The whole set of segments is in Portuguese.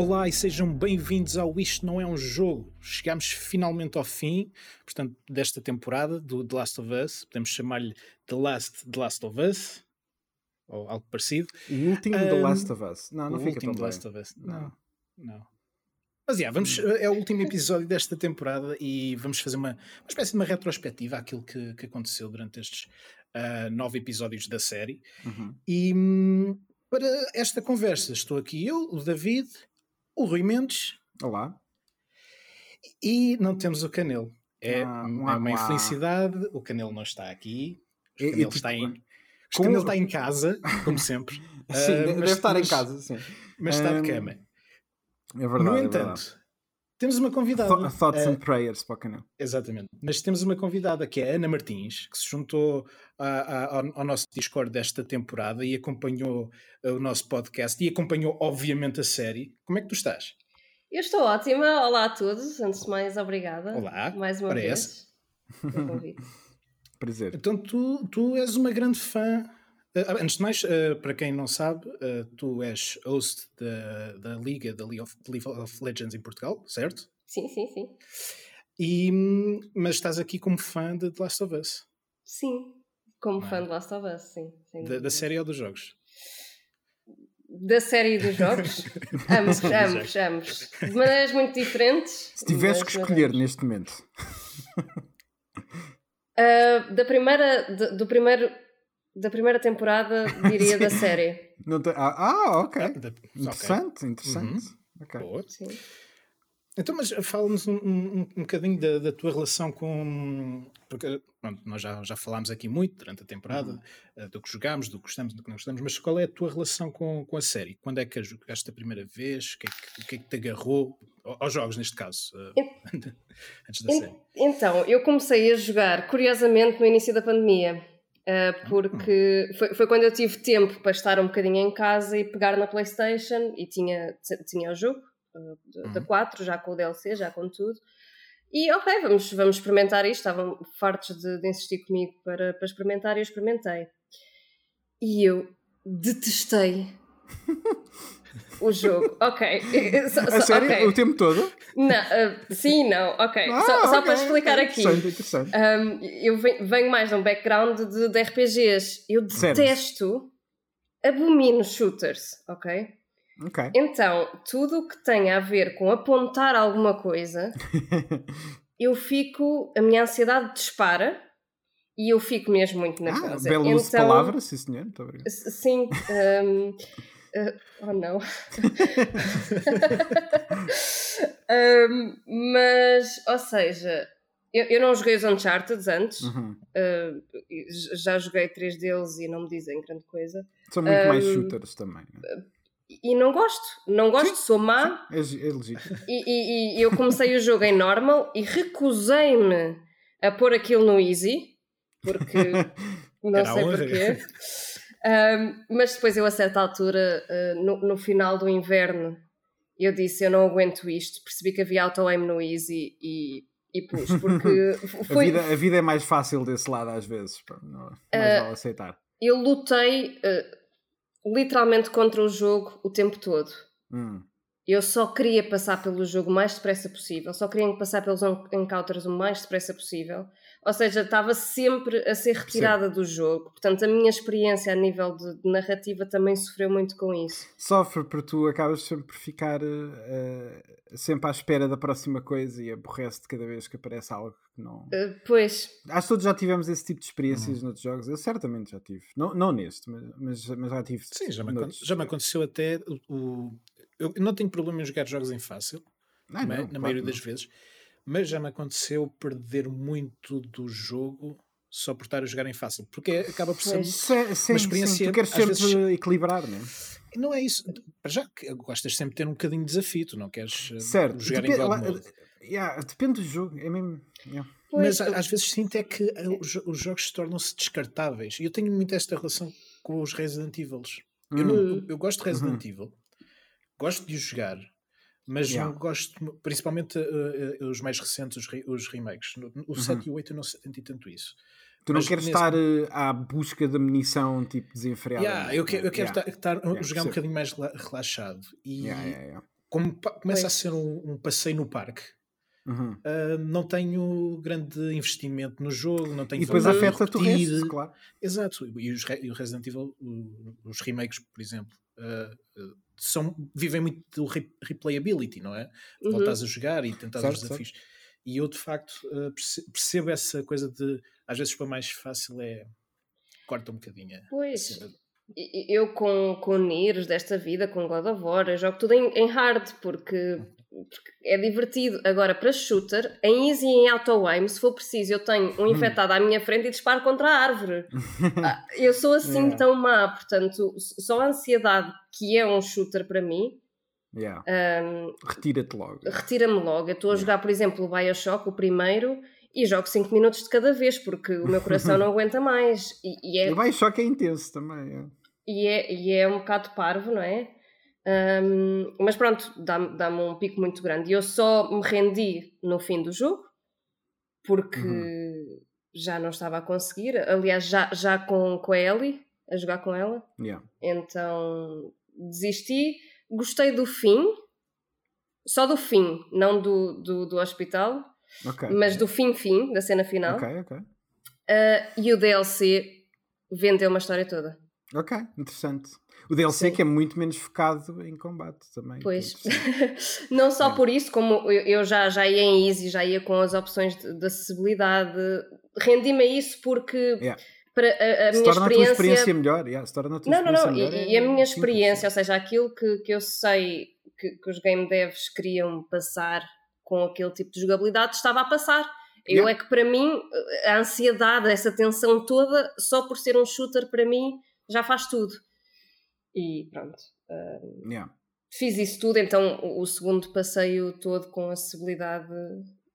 Olá e sejam bem-vindos ao Isto Não É Um Jogo. Chegámos finalmente ao fim, portanto, desta temporada do The Last of Us. Podemos chamar-lhe The Last The Last of Us, ou algo parecido. O último um, The Last of Us. Não, não o fica último The. Last of Us. Não, não. Mas yeah, vamos, é o último episódio desta temporada e vamos fazer uma, uma espécie de uma retrospectiva àquilo que, que aconteceu durante estes uh, nove episódios da série. Uhum. E hum, para esta conversa estou aqui eu, o David, o Rui Mendes Olá. e não temos o Canelo. É, Ah, é uma infelicidade, o Canelo não está aqui. O E- e Canelo tu- está em, o Canelo está em casa, como sempre. Sim, Ah, deve mas- estar mas- em casa, sim. Mas está de Hum, cama. É verdade. no é entanto. Temos uma convidada. Th- Thoughts Ah, and prayers para o canal. Exatamente. Mas temos uma convidada que é a Ana Martins, que se juntou a- a- ao, ao nosso Discord desta temporada e acompanhou uh, o nosso podcast e acompanhou, obviamente, a série. Como é que tu estás? Eu estou ótima. Olá a todos. Antes de mais, obrigada. Olá, Mais uma parece. vez. pelo convite. Prazer. Então, tu, tu és uma grande fã. Uh, antes de mais, uh, para quem não sabe, uh, tu és host da, da Liga da League of, League of Legends em Portugal, certo? Sim, sim, sim. E, mas estás aqui como fã de The Last of Us, Sim. Como Não é? fã de Last of Us, sim. da, da série ou dos jogos? Da série dos jogos? ambos, ambos, ambos. De maneiras muito diferentes. Se tivesse que escolher neste momento. Ah, da primeira. de- do primeiro. Da primeira temporada, diria da série. Não te- ah, ah, ok. Ah, da- ok. Interessante, interessante. Ok. Boa. Sim. Então, mas fala-nos um, um, um bocadinho da, da tua relação com. Porque pronto, nós já, já falámos aqui muito durante a temporada Uhum. eh, do que jogámos, do que gostamos, do que não gostamos, mas qual é a tua relação com, com a série? Quando é que a jogaste a primeira vez? O que é que, que, é que te agarrou? Ao- Aos jogos, neste caso, eh, antes da série. Então, eu comecei a jogar, curiosamente, no início da pandemia. Uh, porque foi, foi quando eu tive tempo para estar um bocadinho em casa e pegar na Playstation e tinha, tinha o jogo uh, da- da Uhum. 4, já com o DLC, já com tudo. E ok, vamos, vamos experimentar isto. Estavam fartos de, de insistir comigo para, para experimentar e eu experimentei. E eu detestei o jogo. Ok. Só- A só- sério? ok. O tempo todo? Não, uh, sim, não, ok. Ah, só só ok, para explicar aqui. Interessante, interessante. Um, eu venho, mais de um background de, de RPGs. Eu detesto, abomino shooters, ok? Ok. Então, tudo o que tem a ver com apontar alguma coisa, eu fico, a minha ansiedade dispara e eu fico mesmo muito Ah, nervosa. belo uso de Então, palavras, sim senhor. Muito obrigado. Sim. um, uh, oh não. Um, mas, ou seja, eu, eu não joguei os Uncharted antes. Uhum. Uh, já joguei três deles e não me dizem grande coisa. São muito mais Um, shooters também. né? E não gosto, não gosto, sou má. É, é legítimo. E, e- e eu comecei o jogo em normal e recusei-me a pôr aquilo no easy, porque não Era sei porquê. Um, mas depois eu a certa altura, uh, no, no final do inverno, eu disse eu não aguento isto, percebi que havia auto-aim no easy e, e pus, porque A, foi, vida, a vida é mais fácil desse lado às vezes. Não, mais Ah, vale aceitar. eu lutei uh, literalmente contra o jogo o tempo todo. Hum. Eu só queria passar pelo jogo o mais depressa possível, só queria passar pelos en- encounters o mais depressa possível. Ou seja, estava sempre a ser retirada do jogo. Portanto, a minha experiência a nível de, de narrativa também sofreu muito com isso. Sofre porque tu acabas sempre por ficar eh, sempre à espera da próxima coisa e aborrece-te cada vez que aparece algo que não. Uh, pois, Acho que todos já tivemos esse tipo de Uhum. experiências noutros jogos. Eu certamente já tive. Não, não neste, mas, mas, já tive. Sim, já me, noutros. já me aconteceu até o. o- eu não tenho problema em jogar jogos em fácil, Ah, não é? não, na claro maioria que das não. vezes, mas já me aconteceu perder muito do jogo só por estar a jogar em fácil, porque acaba por ser. Pois. Sim, sim, experiência, sim. Tu queres às sempre vezes- equilibrar, não é? Não é isso. Para já que gostas sempre de ter um bocadinho de desafio, tu não queres eh, Certo. jogar Depe- em lá- mode. yeah, depende do jogo. É mesmo. yeah. pois, Mas a- às vezes sinto é que eh, os, os jogos tornam-se descartáveis. E eu tenho muito esta relação com os Resident Evil. Eu, não- Hum. eu gosto de Resident Evil, gosto de os jogar, mas Uhum. Yeah. gosto, principalmente eh, os mais recentes, os, re- os remakes. O 7 e o 8 eu não senti tanto isso. Tu não Mas queres nesse- estar eh, à busca da munição tipo desenfreada. Yeah, eu quero, eu quero Yeah. estar, Yeah, jogar um bocadinho mais rela- relaxado. E Yeah, yeah, yeah. como começa a ser um, um passeio no parque, Uhum. uh, não tenho grande investimento no jogo, não tenho E depois afeta-te o resto, claro. Exato, e, os, e o Resident Evil, os remakes, por exemplo, uh, uh, são, vivem muito do re- replayability, não é? Uhum. Voltas a jogar e tentar os desafios. E eu, de facto, perce- percebo essa coisa de, às vezes, para mais fácil é. corta um bocadinho. a Pois. Eu com, com Niers desta vida, com God of War, eu jogo tudo em, em hard porque, porque é divertido. Agora, para shooter, em easy e em auto aim, se for preciso, eu tenho um infectado à minha frente e disparo contra a árvore. Ah, eu sou assim Yeah. tão má, portanto, só a ansiedade que é um shooter para mim Yeah. ahm, Retira-te logo. retira-me logo. Eu estou a jogar, por exemplo, o Bioshock, o primeiro, e jogo 5 minutos de cada vez porque o meu coração não aguenta mais. E, e é O Bioshock é intenso também. é. e é, e é um bocado parvo, não é? Ahm, mas pronto, dá-me dá um pico muito grande. E eu só me rendi no fim do jogo, porque Uhum. já não estava a conseguir. Aliás, já, já com, com a Ellie, a jogar com ela. Yeah. Então desisti. Gostei do fim, só do fim, não do, do, do hospital, Ok. mas do fim-fim, da cena final. Ok, ok. Ah, e o DLC vendeu uma história toda. Ok, interessante. O DLC Sim. que é muito menos focado em combate também. é Pois, não só É. por isso, como eu já, já ia em easy, já ia com as opções de, de acessibilidade, rendi-me a isso porque Yeah. para a, a se minha torna a tua experiência. experiência melhor. Yeah, se torna a tua Não, não, experiência não, melhor. e, e a é minha experiência, ou seja, aquilo que, que eu sei que, que os game devs queriam passar com aquele tipo de jogabilidade estava a passar. Eu Yeah. é que para mim, a ansiedade, essa tensão toda, só por ser um shooter para mim, já faz tudo. E pronto. Yeah. Fiz isso tudo, então o, o segundo passeio todo com acessibilidade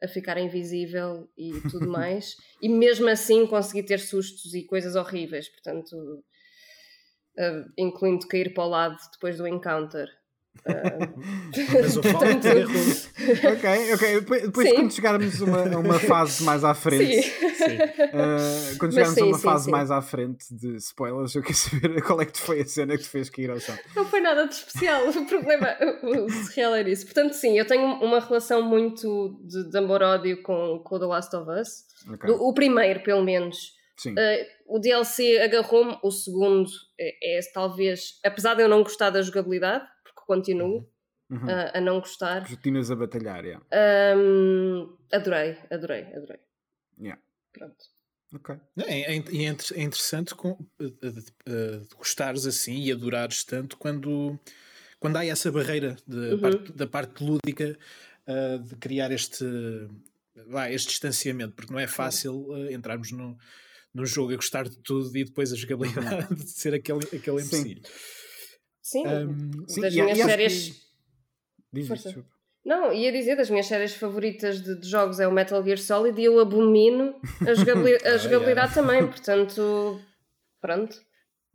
a ficar invisível e tudo mais, e mesmo assim consegui ter sustos e coisas horríveis, portanto, uh, incluindo cair para o lado depois do encounter. Mas o Fallout Portanto, agarrou. ok, ok. Depois, Sim. quando chegarmos a uma, uma fase mais à frente, Sim. uh, quando Mas chegarmos a uma sim, fase sim. mais à frente de spoilers, eu quero saber qual é que foi a cena que te fez cair ao chão. Não foi nada de especial, o problema o surreal era isso. Portanto, sim, eu tenho uma relação muito de, de amor-ódio com, com o The Last of Us. Ok. Do- o primeiro, pelo menos. Sim. Uh, o DLC agarrou-me, o segundo é, é talvez, apesar de eu não gostar da jogabilidade, continuo Uhum. a, a não gostar, Continuas a batalhar, yeah. hum, adorei, adorei, adorei. Yeah. Pronto. Ok. É, é, é é interessante com, eh, eh, gostares assim e adorares tanto quando, quando há essa barreira de, Uhum. parte- da parte lúdica eh, de criar este, este distanciamento, porque não é fácil entrarmos no, no jogo a gostar de tudo e depois a jogabilidade de ser aquele, aquele empecilho. Sim, Um, Sim, das e- minhas e séries. que- Diz, Força. desculpa. Não, ia dizer, das minhas séries favoritas de, de jogos é o Metal Gear Solid e eu abomino a, jogabili- a Ah, jogabilidade também, portanto, pronto,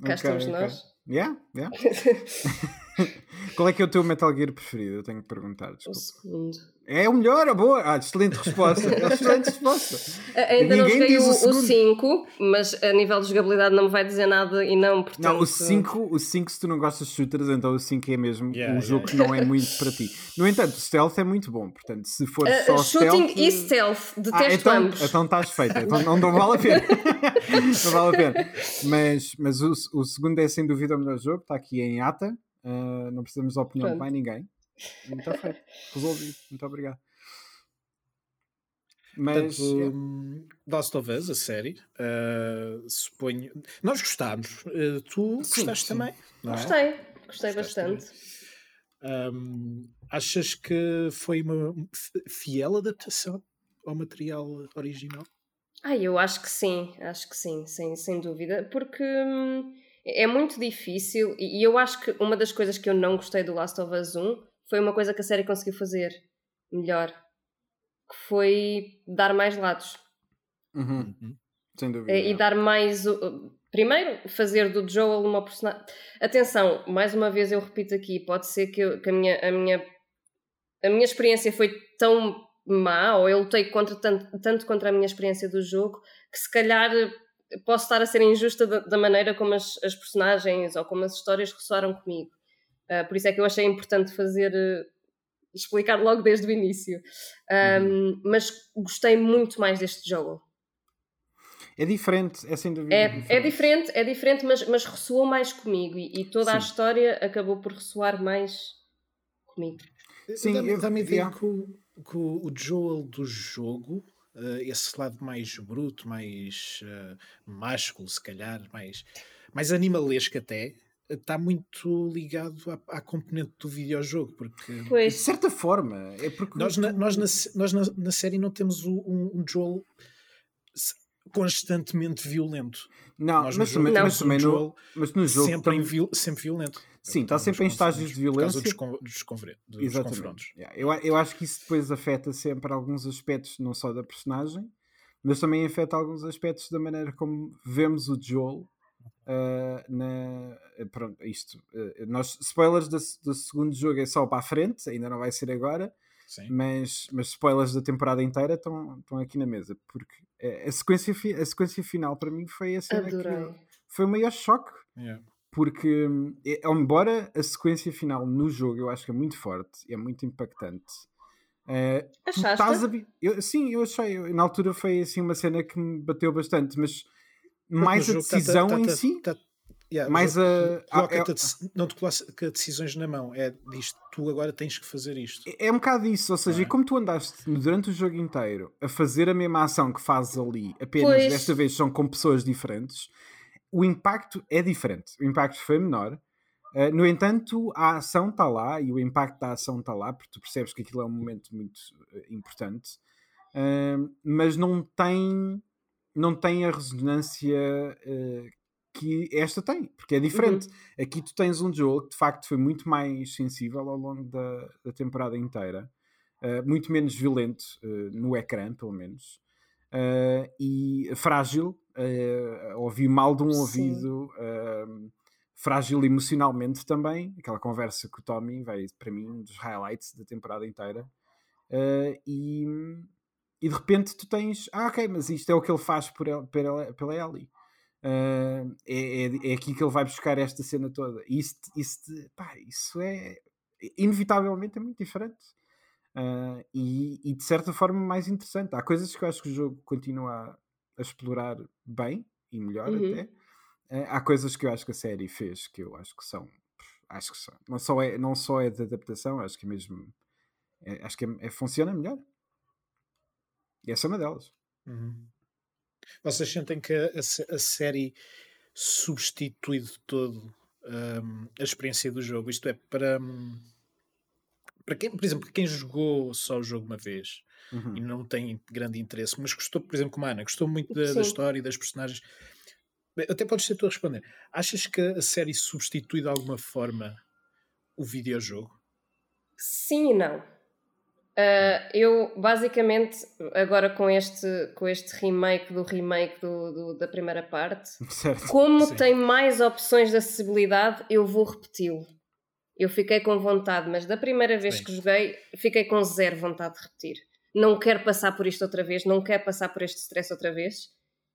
cá Ok, estamos ok. nós. Yeah, yeah. Qual é que é o teu Metal Gear preferido? Eu tenho que perguntar, O desculpa. segundo. É o melhor, a boa. Ah, excelente resposta. excelente resposta. Ainda não Ninguém joguei diz o, o o segundo. 5, mas a nível de jogabilidade não me vai dizer nada e não, portanto... Não, o 5, o 5, se tu não gostas de shooters, então o 5 é mesmo Yeah, um jogo yeah, que não é muito para ti. No entanto, o stealth é muito bom, portanto, se for Uh, só shooting stealth. e stealth, Ah, detesto então, ambos. então estás feita, então não, não vale a pena. não vale a pena. Mas, mas o, o segundo é sem dúvida o melhor jogo, está aqui em ata. Ah, não precisamos da opinião de Pronto. mais ninguém. E Está feito. Resolvido. Muito obrigado. Mas. Portanto, é, um, Last of Us, a série, uh, suponho. Nós gostámos. Uh, tu Sim, gostaste sim. também? não é? Gostei, gostei Gostaste bastante. Um, achas que foi uma fiel adaptação ao material original? Ah, eu acho que sim, acho que sim, sem, sem dúvida, porque hum, é muito difícil e e eu acho que uma das coisas que eu não gostei do Last of Us 1 foi uma coisa que a série conseguiu fazer melhor, que foi dar mais lados uhum, sem dúvida. Eh, e dar mais. Primeiro, fazer do Joel uma personagem. Atenção, mais uma vez eu repito aqui, pode ser que, eu- que a, minha, a, minha, a minha experiência foi tão má, ou eu lutei contra, tanto, tanto contra a minha experiência do jogo, que se calhar posso estar a ser injusta da, da maneira como as, as personagens ou como as histórias ressoaram comigo. Ah, por isso é que eu achei importante fazer, eh, explicar logo desde o início. Um, uhum. Mas gostei muito mais deste jogo. É diferente, é sem dúvida. É, diferente, é diferente, é diferente mas, mas ressoou mais comigo e, e toda Sim. a história acabou por ressoar mais comigo. Sim, dá-me dá a ideia que, o, que o Joel do jogo, uh, esse lado mais bruto, mais uh, másculo, se calhar, mais, mais animalesco até, está muito ligado à, à, componente do videojogo. Porque, pois. De certa forma, é porque. Nós, na, nós, na, nós na, na série não temos um, um Joel constantemente violento. Não, mas, jogo, também, mas também no, mas no jogo sempre, também... viol, sempre violento. Sim, está sempre em estágios de violência. Por causa dos, dos, dos confrontos. Yeah. Eu, eu acho que isso depois afeta sempre alguns aspectos, não só da personagem, mas também afeta alguns aspectos da maneira como vemos o Joel. Uh, na, pronto, isto, uh, nós, spoilers do, do segundo jogo é só para a frente, ainda não vai ser agora, mas, mas spoilers da temporada inteira estão, estão aqui na mesa, porque a sequência, a sequência final para mim foi a cena que foi o maior choque. Yeah. Porque, é, embora a sequência final no jogo eu acho que é muito forte, é muito impactante. Uh, Achaste? A, eu, sim, eu achei. Eu, na altura foi assim uma cena que me bateu bastante, mas mais a tá, tá, decisão tá, tá, em si. Yeah, mais a, é não te coloca decisões na mão, é disto, tu agora tens que fazer isto. É, é um bocado isso, ou seja, é? como tu andaste durante o jogo inteiro a fazer a mesma ação que fazes ali, apenas pois. desta vez são com pessoas diferentes, o impacto é diferente. O impacto foi menor. Uh, no entanto, a ação está lá e o impacto da ação está lá, porque tu percebes que aquilo é um momento muito uh, importante, uh, mas não tem, não tem a ressonância que esta tem, porque é diferente. Uhum. Aqui tu tens um jogo que de facto foi muito mais sensível ao longo da, da temporada inteira, uh, muito menos violento uh, no ecrã, pelo menos, uh, e frágil. ouvi mal de um Sim. ouvido, frágil emocionalmente também. Aquela conversa com o Tommy veio para mim um dos highlights da temporada inteira. e, e de repente tu tens, ah, ok, mas isto é o que ele faz por el, pela, pela Ellie. Uh, é, é, é, aqui que ele vai buscar esta cena toda. E isso, isso, pá, isso é inevitavelmente é muito diferente. Uh, e, e, de certa forma mais interessante. Há coisas que eu acho que o jogo continua a, explorar bem e melhor uhum. até. Uh, há coisas que eu acho que a série fez que eu acho que são. Acho que são. Não só é, não só é de adaptação, acho que mesmo. É, acho que é, é, funciona melhor. E essa é uma delas. Uhum. Vocês sentem que a, a, a série substitui de todo um, a experiência do jogo? Isto é, para, hum, para quem, por exemplo, quem jogou só o jogo uma vez uhum. e não tem grande interesse, mas gostou, por exemplo, como a Ana, gostou muito da, da história e das personagens. Até podes ser tu a responder. Achas que a série substitui de alguma forma o videojogo? Sim e não. Uh, eu basicamente agora com este, com este remake do remake do, do da primeira parte, certo. como Sim. tem mais opções de acessibilidade, eu vou repeti-lo. Eu fiquei com vontade, mas da primeira vez Sim. que joguei, fiquei com zero vontade de repetir. Não quero passar por isto outra vez, não quero passar por este stress outra vez.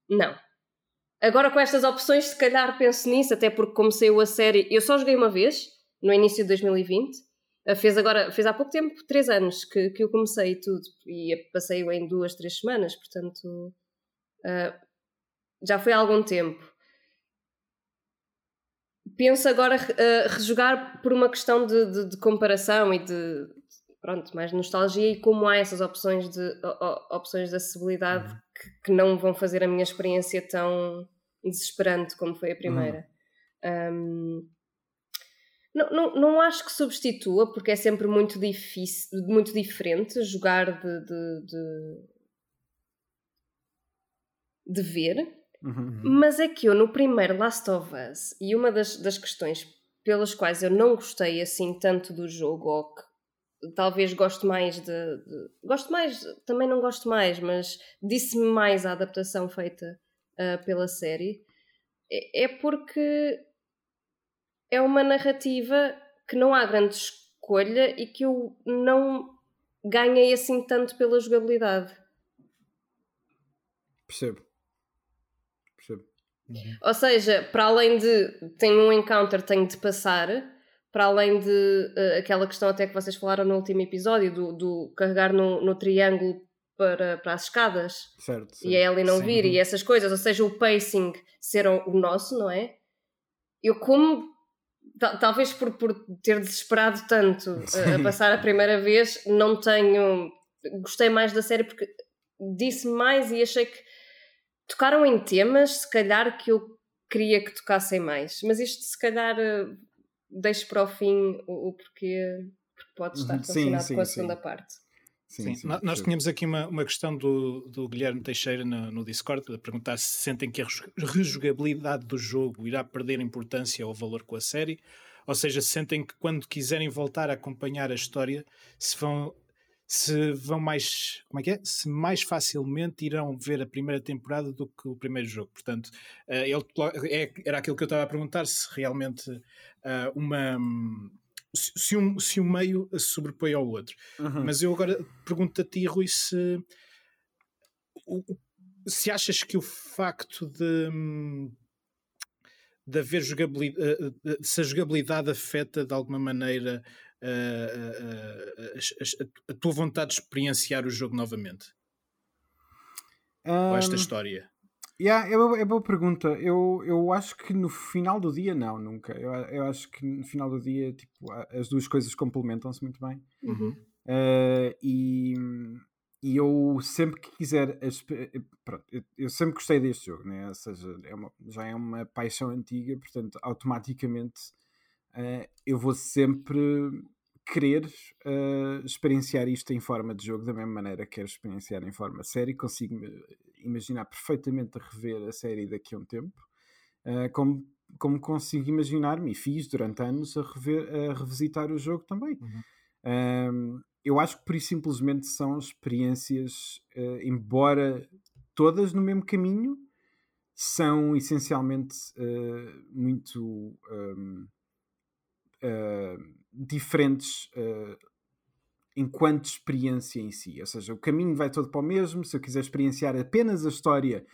Não. Agora com estas opções, se calhar penso nisso, até porque comecei a série. Eu só joguei uma vez, no início de 2020 Fez agora, fez há pouco tempo, três anos que, que eu comecei tudo e passei-o em duas, três semanas, portanto uh, já foi há algum tempo. Penso agora uh, rejogar por uma questão de, de, de, comparação e de pronto, mais nostalgia e como há essas opções de, opções de acessibilidade uhum. que, que, não vão fazer a minha experiência tão desesperante como foi a primeira. Uhum. Um, não, não, não acho que substitua, porque é sempre muito difícil, muito diferente jogar de, de, de, de ver. Uhum. Mas é que eu, no primeiro Last of Us, e uma das, das questões pelas quais eu não gostei assim tanto do jogo, ou que talvez gosto mais de, de, Gosto mais, também não gosto mais, mas disse-me mais a adaptação feita uh, pela série, é, é porque é uma narrativa que não há grande escolha e que eu não ganhei assim tanto pela jogabilidade. Percebo. Percebo. Uhum. Ou seja, para além de tenho um encounter, tenho de passar, para além de uh, aquela questão até que vocês falaram no último episódio, do, do carregar no, no triângulo para, para as escadas certo, certo. e a Ellie não Sim. vir e essas coisas, ou seja, o pacing ser o nosso, não é? Eu como talvez por, por ter desesperado tanto uh, a passar a primeira vez, não tenho. Gostei mais da série porque disse mais e achei que tocaram em temas, se calhar, que eu queria que tocassem mais. Mas isto, se calhar, uh, deixo para o fim o, o porquê, porque pode estar uhum. relacionado sim, sim, com a segunda parte. Sim, sim, nós tínhamos aqui uma, uma questão do, do Guilherme Teixeira no, no Discord a perguntar se sentem que a rejogabilidade do jogo irá perder importância ou valor com a série, ou seja, se sentem que quando quiserem voltar a acompanhar a história, se vão se vão mais como é que é? Se mais facilmente irão ver a primeira temporada do que o primeiro jogo. Portanto, uh, ele, é, era aquilo que eu estava a perguntar, se realmente uh, uma se um, se um meio se sobrepõe ao outro. Uhum. Mas eu agora pergunto a ti, Rui, se, se achas que o facto de, de haver jogabilidade, eh, eh, se a jogabilidade afeta de alguma maneira a, a, a, a tua vontade de experienciar o jogo novamente? Um... Ou esta história? Yeah, é, boa, é boa pergunta. Eu, eu acho que no final do dia, não, nunca. Eu, eu acho que no final do dia, tipo, as duas coisas complementam-se muito bem. Uhum. Uh, e, e eu sempre que quiser. Pronto, eu, eu, sempre gostei deste jogo, né? ou seja, é uma, já é uma paixão antiga, portanto, automaticamente uh, eu vou sempre querer uh, experienciar isto em forma de jogo da mesma maneira que quero experienciar em forma série. Consigo imaginar perfeitamente a rever a série daqui a um tempo, uh, como, como consigo imaginar-me, e fiz durante anos, a, rever, a revisitar o jogo também. Uhum. Um, eu acho que por isso simplesmente são experiências, uh, embora todas no mesmo caminho, são essencialmente uh, muito um, uh, diferentes enquanto experiência em si. Ou seja, o caminho vai todo para o mesmo. Se eu quiser experienciar apenas a história,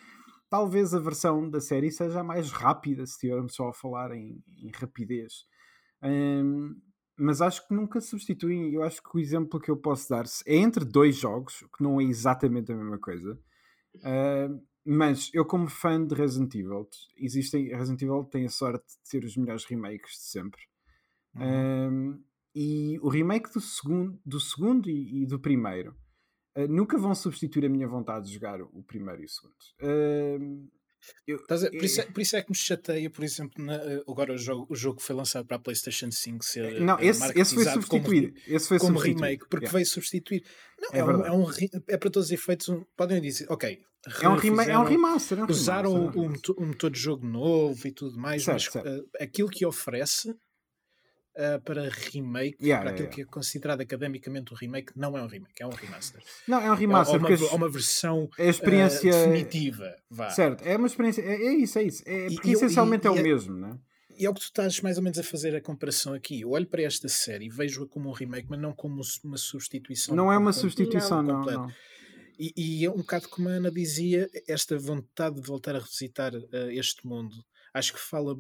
talvez a versão da série seja mais rápida, se estivermos só a falar em, em rapidez. Um, mas acho que nunca substituem. Eu acho que o exemplo que eu posso dar é entre dois jogos, que não é exatamente a mesma coisa. Uh, mas eu, como fã de Resident Evil, existem, Resident Evil tem a sorte de ser os melhores remakes de sempre. Uhum. Um, e o remake do segundo, do segundo e, e do primeiro uh, nunca vão substituir a minha vontade de jogar o primeiro e o segundo. Uh, eu, a, por, isso é, por, isso é, que me chateia, por exemplo, na, eh, agora o jogo, o jogo foi lançado para a PlayStation 5 ser não, esse, esse foi substituído como, esse foi como remake, porque yeah. veio substituir. Não, é, é, um, é, um, é, para todos os efeitos, um, podem dizer, ok. É um, é um remaster. É um usaram remaster, um, um, motor de jogo novo e tudo mais, certo, mas certo. Uh, aquilo que oferece uh, para remake, yeah, para aquilo que é considerado academicamente um remake, não é um remake, é um remaster. Não, é um remaster. É uma, é uma versão é a experiência uh, definitiva. Vá. Certo, é uma experiência. É, é isso, é isso. É, porque e, essencialmente e, é o mesmo, não é? E é o que tu estás mais ou menos a fazer a comparação aqui. Eu olho para esta série e vejo-a como um remake, mas não como uma substituição. Não é uma substituição, não. não, não. E, e, é um bocado como a Ana dizia, esta vontade de voltar a revisitar uh, este mundo. Acho que fala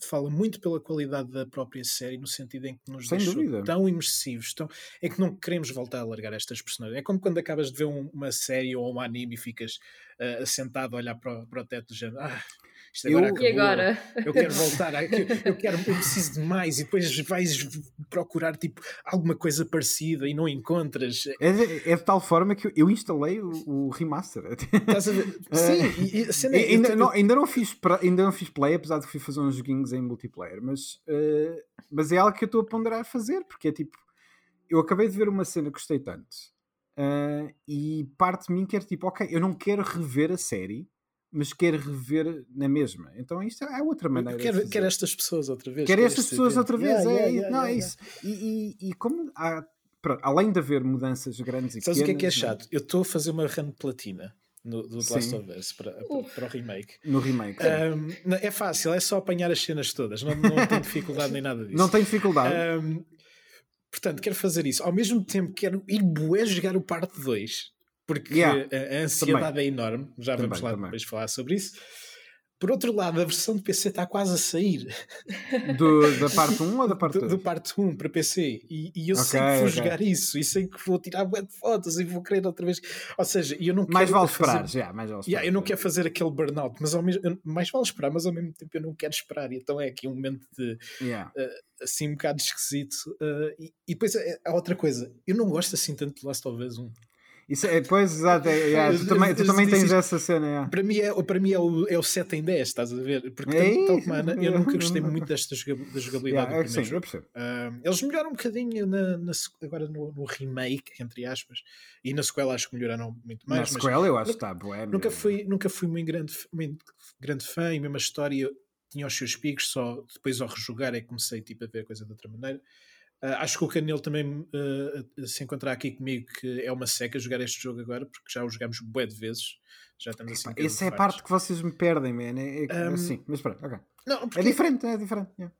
fala muito pela qualidade da própria série, no sentido em que nos Sem deixou dúvida. tão imersivos, tão, é que não queremos voltar a largar estas personagens. É como quando acabas de ver um, uma série ou um anime e ficas uh, assentado a olhar para, para o teto do género. Ah, isto agora eu, acabou. E agora? Eu quero voltar, eu, eu, quero, eu preciso de mais, e depois vais procurar tipo alguma coisa parecida e não encontras. É, é, é de tal forma que eu instalei o, o remaster. Estás a ver? Sim, e, e é, ainda, não, ainda, não fiz, ainda não fiz play, apesar de que fui fazer uns joguinhos em multiplayer, mas, uh, mas é algo que eu estou a ponderar fazer, porque é tipo, eu acabei de ver uma cena que gostei tanto. Uh, e parte de mim quer tipo, ok, eu não quero rever a série, mas quer rever na mesma. Então isto é outra maneira. Quer, quer estas pessoas outra vez. Quer, estas pessoas outra vez. Yeah, é, yeah, não, é isso. E, e, e, como há, pronto, além de haver mudanças grandes e Sabes pequenas... o que é que é chato? Eu estou a fazer uma run platina no, do The Last of Us para, para, o remake. No remake. Um, é fácil, é só apanhar as cenas todas. Não, não tem dificuldade nem nada disso. Não tem dificuldade. Um, portanto, quero fazer isso. Ao mesmo tempo, quero ir bué jogar o parte 2 porque yeah. a, a, ansiedade também. é enorme, já também, vamos lá também. depois falar sobre isso. Por outro lado, a versão de PC está quase a sair. Do, da parte 1 ou da parte 2? Do, do parte 1 para PC. E, e eu okay, sei que vou okay. jogar isso. E sei que vou tirar de fotos e vou querer outra vez. Ou seja, eu não mais quero. Vale esperar, fazer... já, mais vale esperar. Yeah, eu não quero fazer aquele burnout, mas ao mesmo... mais vale esperar, mas ao mesmo tempo eu não quero esperar. Então é aqui um momento de. Yeah. Uh, assim um bocado esquisito. Uh, e, e depois há outra coisa. Eu não gosto assim tanto de Last of Us 1. Isso é, pois, exato. É, é, tu também, tu também tens essa cena. É. Para mim, é, para mim é, o, é o 7 em 10, estás a ver? Porque, Ei, tal como Ana, eu nunca gostei muito desta da jogabilidade yeah, do primeiro sim, jogo. Uh, eles melhoraram um bocadinho na, na agora no, no, remake, entre aspas, e na sequela acho que melhoraram muito mais. Na sequela eu acho que está boa. Nunca fui, nunca fui muito grande, muito grande fã e mesmo a história tinha os seus picos, só depois ao rejogar é que comecei tipo, a ver a coisa de outra maneira. Uh, acho que o Canelo também uh, se encontrar aqui comigo que é uma seca jogar este jogo agora, porque já o jogamos bué de vezes. Já estamos assim. Essa é a parte que vocês me perdem, man. É, é, um, assim, mas pronto, ok. Não, é porque... É diferente, é diferente. Yeah.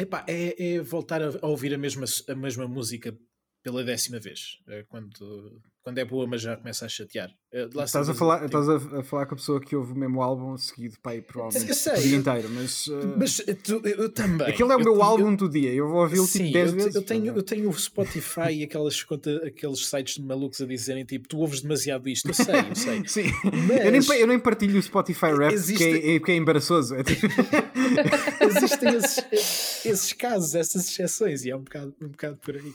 Epá, é, é voltar a, a, ouvir a mesma, a mesma música pela décima vez. É quando quando é boa, mas já começa a chatear. Eh, estás a, falar, tipo... estás a, falar com a pessoa que ouve o mesmo álbum seguido para aí provavelmente o dia inteiro, mas, uh... mas tu, eu também. Aquele é o meu álbum do dia, eu vou ouvi-lo tipo 10 vezes. Eu tenho, eu tenho o Spotify e aquelas conta, aqueles sites de malucos a dizerem tipo, tu ouves demasiado isto, eu sei, eu sei. Sim. Mas... Eu, nem, eu nem partilho o Spotify Rap Existe... porque, é, porque é embaraçoso. É tipo... Existem esses, esses casos, essas exceções, e é um bocado, um bocado por aí.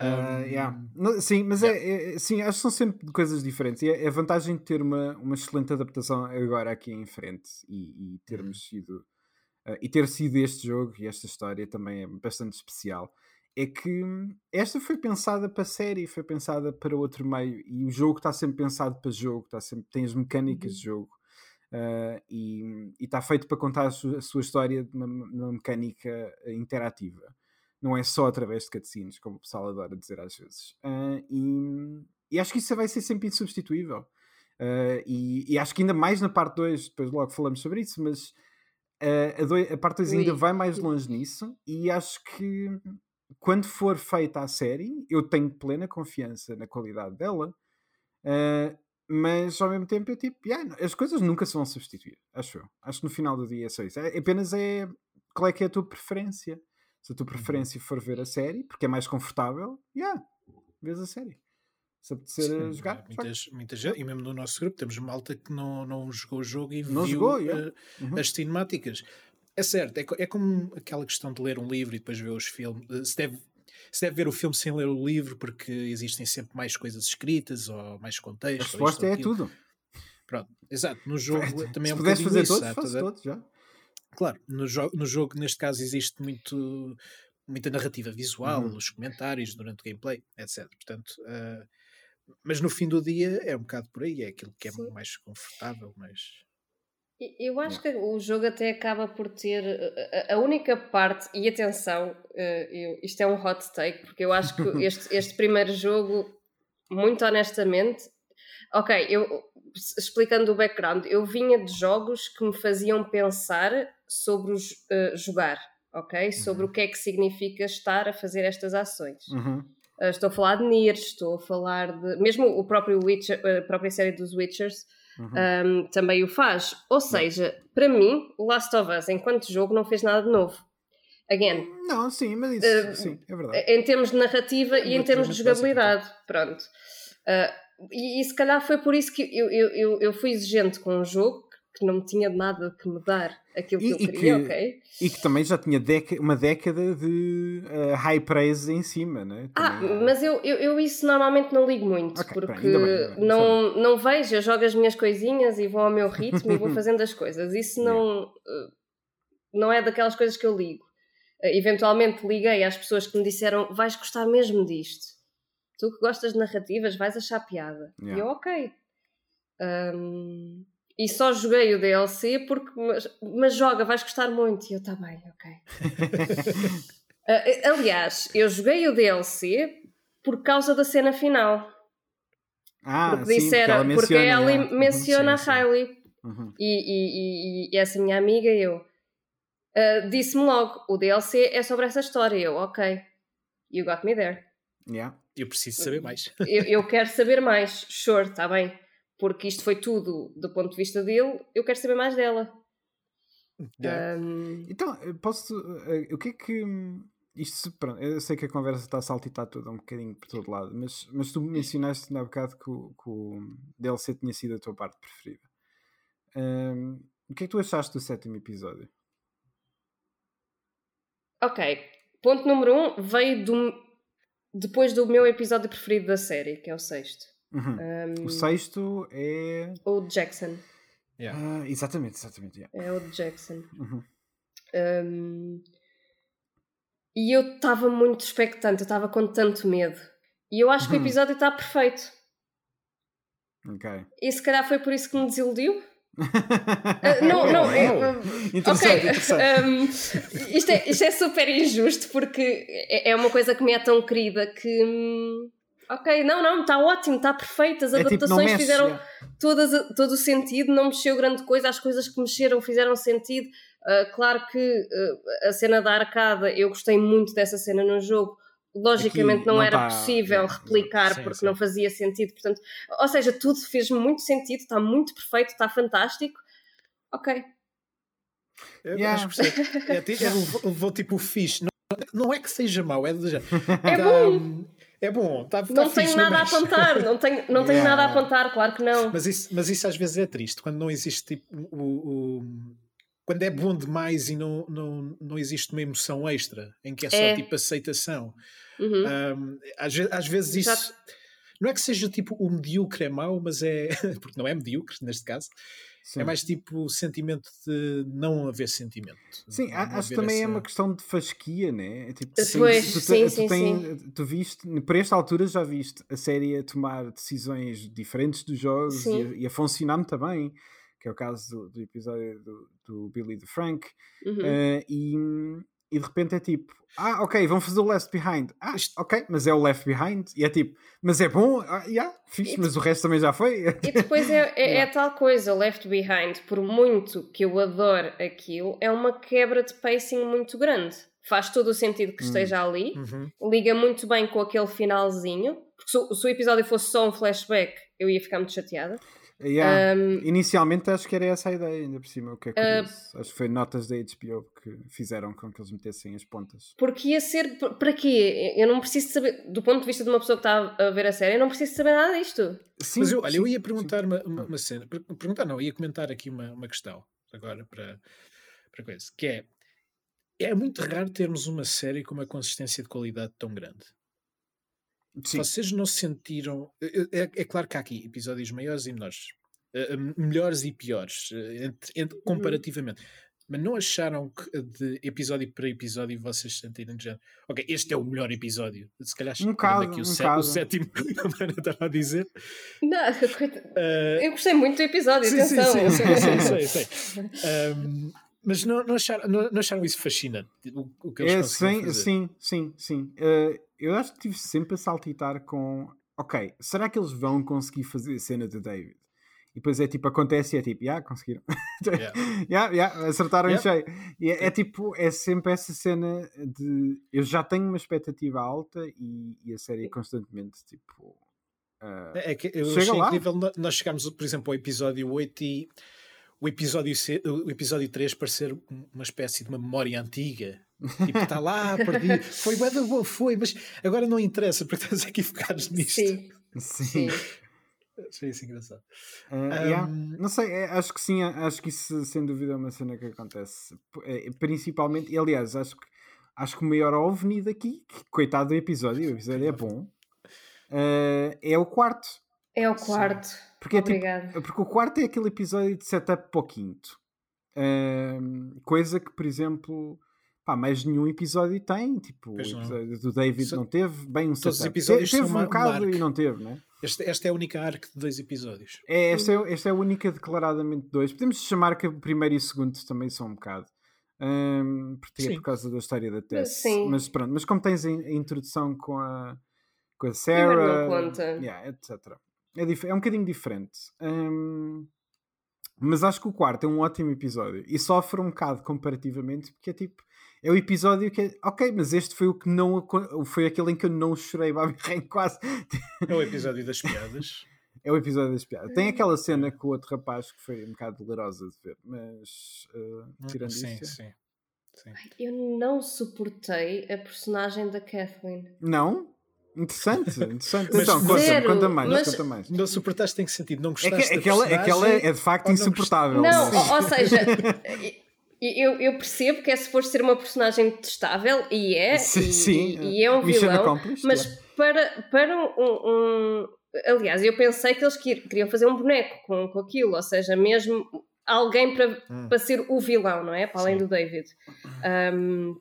Uh, yeah. sim, mas yeah. É, é, sim, acho que são sempre coisas diferentes. E é, é vantagem de ter uma, uma excelente adaptação agora aqui em frente e, e termos uhum. sido uh, e ter sido este jogo e esta história também é bastante especial. É que esta foi pensada para série, foi pensada para outro meio, e o jogo está sempre pensado para jogo, está sempre, tem as mecânicas uhum. de jogo. Uh, e, está feito para contar a sua, a sua história numa mecânica interativa não é só através de cutscenes, como o pessoal adora dizer às vezes. Uh, e, e, acho que isso vai ser sempre insubstituível. Uh, e, e, acho que ainda mais na parte 2, depois logo falamos sobre isso, mas uh, a, dois, a parte 2 ainda vai mais longe nisso. E acho que quando for feita a série, eu tenho plena confiança na qualidade dela. mas ao mesmo tempo, eu tipo, yeah, as coisas nunca se vão substituir, acho eu. Acho que no final do dia é só isso. É, apenas é qual é que é a tua preferência se a tua uhum. preferência for ver a série, porque é mais confortável, yeah, vês a série. Se apetecer Sim, jogar. Muitas, muitas, e mesmo no nosso grupo temos malta que não, não jogou o jogo e não viu jogou, yeah. uh, uhum. as cinemáticas. É certo, é, é como aquela questão de ler um livro e depois ver os filmes. Eh, se deve, se deve ver o filme sem ler o livro porque existem sempre mais coisas escritas ou mais contexto. A resposta é tudo. Pronto, exato. No jogo também se é um bocadinho fazer isso, todos, faço todos já. Claro, no, jo no jogo, neste caso, existe muito, muita narrativa visual, uhum. nos comentários, durante o gameplay, etc. Portanto, uh, mas no fim do dia é um bocado por aí, é aquilo que é Sim. mais confortável, mas. Eu acho que o jogo até acaba por ter a única parte, e atenção, eu, isto é um hot take, porque eu acho que este, este primeiro jogo, muito honestamente, ok, eu explicando o background, eu vinha de jogos que me faziam pensar sobre os, uh, jogar, ok? Sobre uhum. o que é que significa estar a fazer estas ações. Uhum. Uh, estou a falar de Nier, estou a falar de. Mesmo o próprio Witcher, a própria série dos Witchers uhum. um, ehm, também o faz. Ou seja, para mim, Last of Us, enquanto jogo, não fez nada de novo. Again. Não, sim, mas isso uh, sim, é verdade. Em termos de narrativa e em termos de jogabilidade. Pronto. E, e, se calhar foi por isso que eu, eu, eu, eu fui exigente com o jogo, que não tinha nada que mudar aquilo que e, eu queria, que, ok? E que também já tinha uma década de uh, high praise em cima, né? Ah, mas eu, eu, eu, isso normalmente não ligo muito, okay, porque bem, bem, não, não vejo, eu jogo as minhas coisinhas e vou ao meu ritmo e vou fazendo as coisas. Isso não, uh, não é daquelas coisas que eu ligo. Uh, eventualmente liguei às pessoas que me disseram vais gostar mesmo disto. Tu que gostas de narrativas vais achar piada. Yeah. E eu, ok. Um, e só joguei o DLC porque. Mas, mas joga, vais gostar muito. E eu, tá bem, ok. uh, aliás, eu joguei o DLC por causa da cena final. Ah, porque sim, disseram, porque ela porque ela menciona sim, sim. a Riley. Uhum. E, e, e, e, essa minha amiga, eu uh, disse-me logo: o DLC é sobre essa história. Eu, ok, you got me there. Yeah. Eu preciso saber mais. eu, eu quero saber mais, sure, está bem porque isto foi tudo do ponto de vista dele, eu quero saber mais dela. Yeah. Um... Então, posso. Uh, o que é que. Isto, pronto, eu sei que a conversa está a saltitar toda um bocadinho por todo lado, mas, mas tu mencionaste na bocado que o, que o DLC tinha sido a tua parte preferida. Um, o que é que tu achaste do sétimo episódio? Ok, ponto número um veio do, depois do meu episódio preferido da série, que é o sexto. Uhum. Um, o sexto é. O Jackson. Yeah. Uh, exatamente, exatamente. Yeah. É o Jackson. Uhum. Um, e eu estava muito expectante, eu estava com tanto medo. E eu acho que o uhum. episódio está perfeito. Ok. E se calhar foi por isso que me desiludiu. uh, não, não, é, interessante, interessante. Um, isto, é, isto é super injusto porque é, é uma coisa que me é tão querida que hum, ok, não, não, está ótimo, está perfeito, as é tipo, adaptações tipo, fizeram todas, todo o sentido, não mexeu grande coisa, as coisas que mexeram fizeram sentido. Uh, claro que uh, a cena da arcada, eu gostei muito dessa cena no jogo. Logicamente não, não, era tá... possível é, replicar sim, porque sim. não fazia sentido. Portanto, ou seja, tudo fez muito sentido, está muito perfeito, está fantástico. Ok. Eu yeah. acho que é, é, levou tipo o fixe. Não, não é que seja mau, é de É bom. É bom, tá, tá Não tenho nada a apontar, não tenho, não tenho yeah. nada a apontar, claro que não. Mas isso, mas isso às vezes é triste, quando não existe tipo o, o quando é bom demais e não, não, não existe uma emoção extra, em que é só é. tipo aceitação. Uhum. Um, às, às, vezes isso. Exato. Não é que seja tipo o medíocre é mau, mas é. porque não é medíocre neste caso. É sim. É mais tipo o sentimento de não haver sentimento. Sim, acho que também é essa... é uma questão de fasquia, né? É tipo, pois, tu, sim, tu, sim, sim. tu viste, para esta altura já viste a série a tomar decisões diferentes dos jogos e a, e a funcionar muito bem que é o caso do, do episódio do, do, Billy the Frank, uhum. uh, e, e de repente é tipo, ah, ok, vão fazer o Left Behind. Ah, ok, mas é o Left Behind. E é tipo, mas é bom, ah, yeah, fixe, mas o resto também já foi. E depois é, é, yeah. é, tal coisa, Left Behind, por muito que eu adore aquilo, é uma quebra de pacing muito grande. Faz todo o sentido que hum. esteja ali, uhum. liga muito bem com aquele finalzinho. Porque se, se o episódio fosse só um flashback, eu ia ficar muito chateada. Yeah. Um, Inicialmente acho que era essa a ideia, ainda por cima, o que é curioso. Uh, acho que foi notas da HBO que fizeram com que eles metessem as pontas. Porque ia ser. Para quê? Eu não preciso saber, do ponto de vista de uma pessoa que está a ver a série, eu não preciso saber nada disto. Sim, Mas eu, olha, sim, eu ia perguntar uma, uma, uma, cena. Perguntar, não, ia comentar aqui uma, uma questão agora para, para coisa, que é. É muito raro termos uma série com uma consistência de qualidade tão grande. Sim. Vocês não sentiram. É, é, claro que há aqui episódios maiores e menores, uh, melhores e piores, uh, entre, entre, uhum. comparativamente. Mas não acharam que de episódio para episódio vocês sentirem de género? Ok, este é o melhor episódio. Se calhar um caso, aqui o, um caso. o sétimo, como estava a dizer. Não, uh, eu gostei muito do episódio, sim, atenção. Sim, sim, sei, sei, sei. sei. Um, mas não, não, acharam, não, não, acharam isso fascinante? O, o que eles é, sim, fazer? sim, sim, sim. Uh, eu acho que estive sempre a saltitar com ok, será que eles vão conseguir fazer a cena de David? E depois é tipo, acontece e é tipo, já, yeah, conseguiram. yeah. yeah, yeah, acertaram yeah. em cheio. E é, é, tipo, é sempre essa cena de eu já tenho uma expectativa alta e, e a série constantemente tipo. Uh, é que eu achei lá. incrível nós chegarmos, por exemplo, ao episódio 8 e o episódio, o episódio 3 parecer uma espécie de uma memória antiga. Tipo, está lá, perdido. Foi bom, foi, mas agora não interessa, porque estás aqui focados nisto. Sim. Sim. Achei isso engraçado. Uh, um... yeah. Não sei, é, acho que sim, acho que isso sem dúvida é uma cena que acontece. É, principalmente, e aliás, acho que, acho que o maior ovni daqui, que, coitado do episódio, o episódio é bom, uh, é o quarto. É o quarto. Sim. Porque, é tipo, porque o quarto é aquele episódio de setup para o quinto. Uh, coisa que, por exemplo, pá, mais nenhum episódio tem. Tipo, o episódio do David não teve bem um setup. Todos os episódios teve um bocado e não teve, né? Esta, esta é a única arca de dois episódios. É, esta, é, esta é a única declaradamente dois. Podemos chamar que o primeiro e o segundo também são um bocado. Um, porque é por causa da história da Tess. Sim. Mas pronto, mas como tens a, a introdução com a, com a Sarah, yeah, etc. É, é um bocadinho diferente. Um, mas acho que o quarto é um ótimo episódio e sofre um bocado comparativamente, porque é tipo. É o episódio que é. Ok, mas este foi o que não. Foi aquele em que eu não chorei, Babi quase. É o episódio das piadas. é o episódio das piadas. Tem aquela cena com o outro rapaz que foi um bocado dolorosa de ver, mas uh, tirando sim, isso. Sim. Sim. Eu não suportei a personagem da Kathleen. Não? Interessante, interessante. Mas, então, conta, conta mais, mas, conta mais. Não suportaste tem que sentido? Não gostaste é que, aquela, aquela é de facto insuportável. Não, ou, ou seja, eu, eu, percebo que é suposto ser uma personagem detestável e é, sim, e, sim. E, e, é um vilão, mas para, para um, um, Aliás, eu pensei que eles queriam fazer um boneco com, com aquilo, ou seja, mesmo alguém para, hum. para ser o vilão, não é? Para além sim. do David. Um,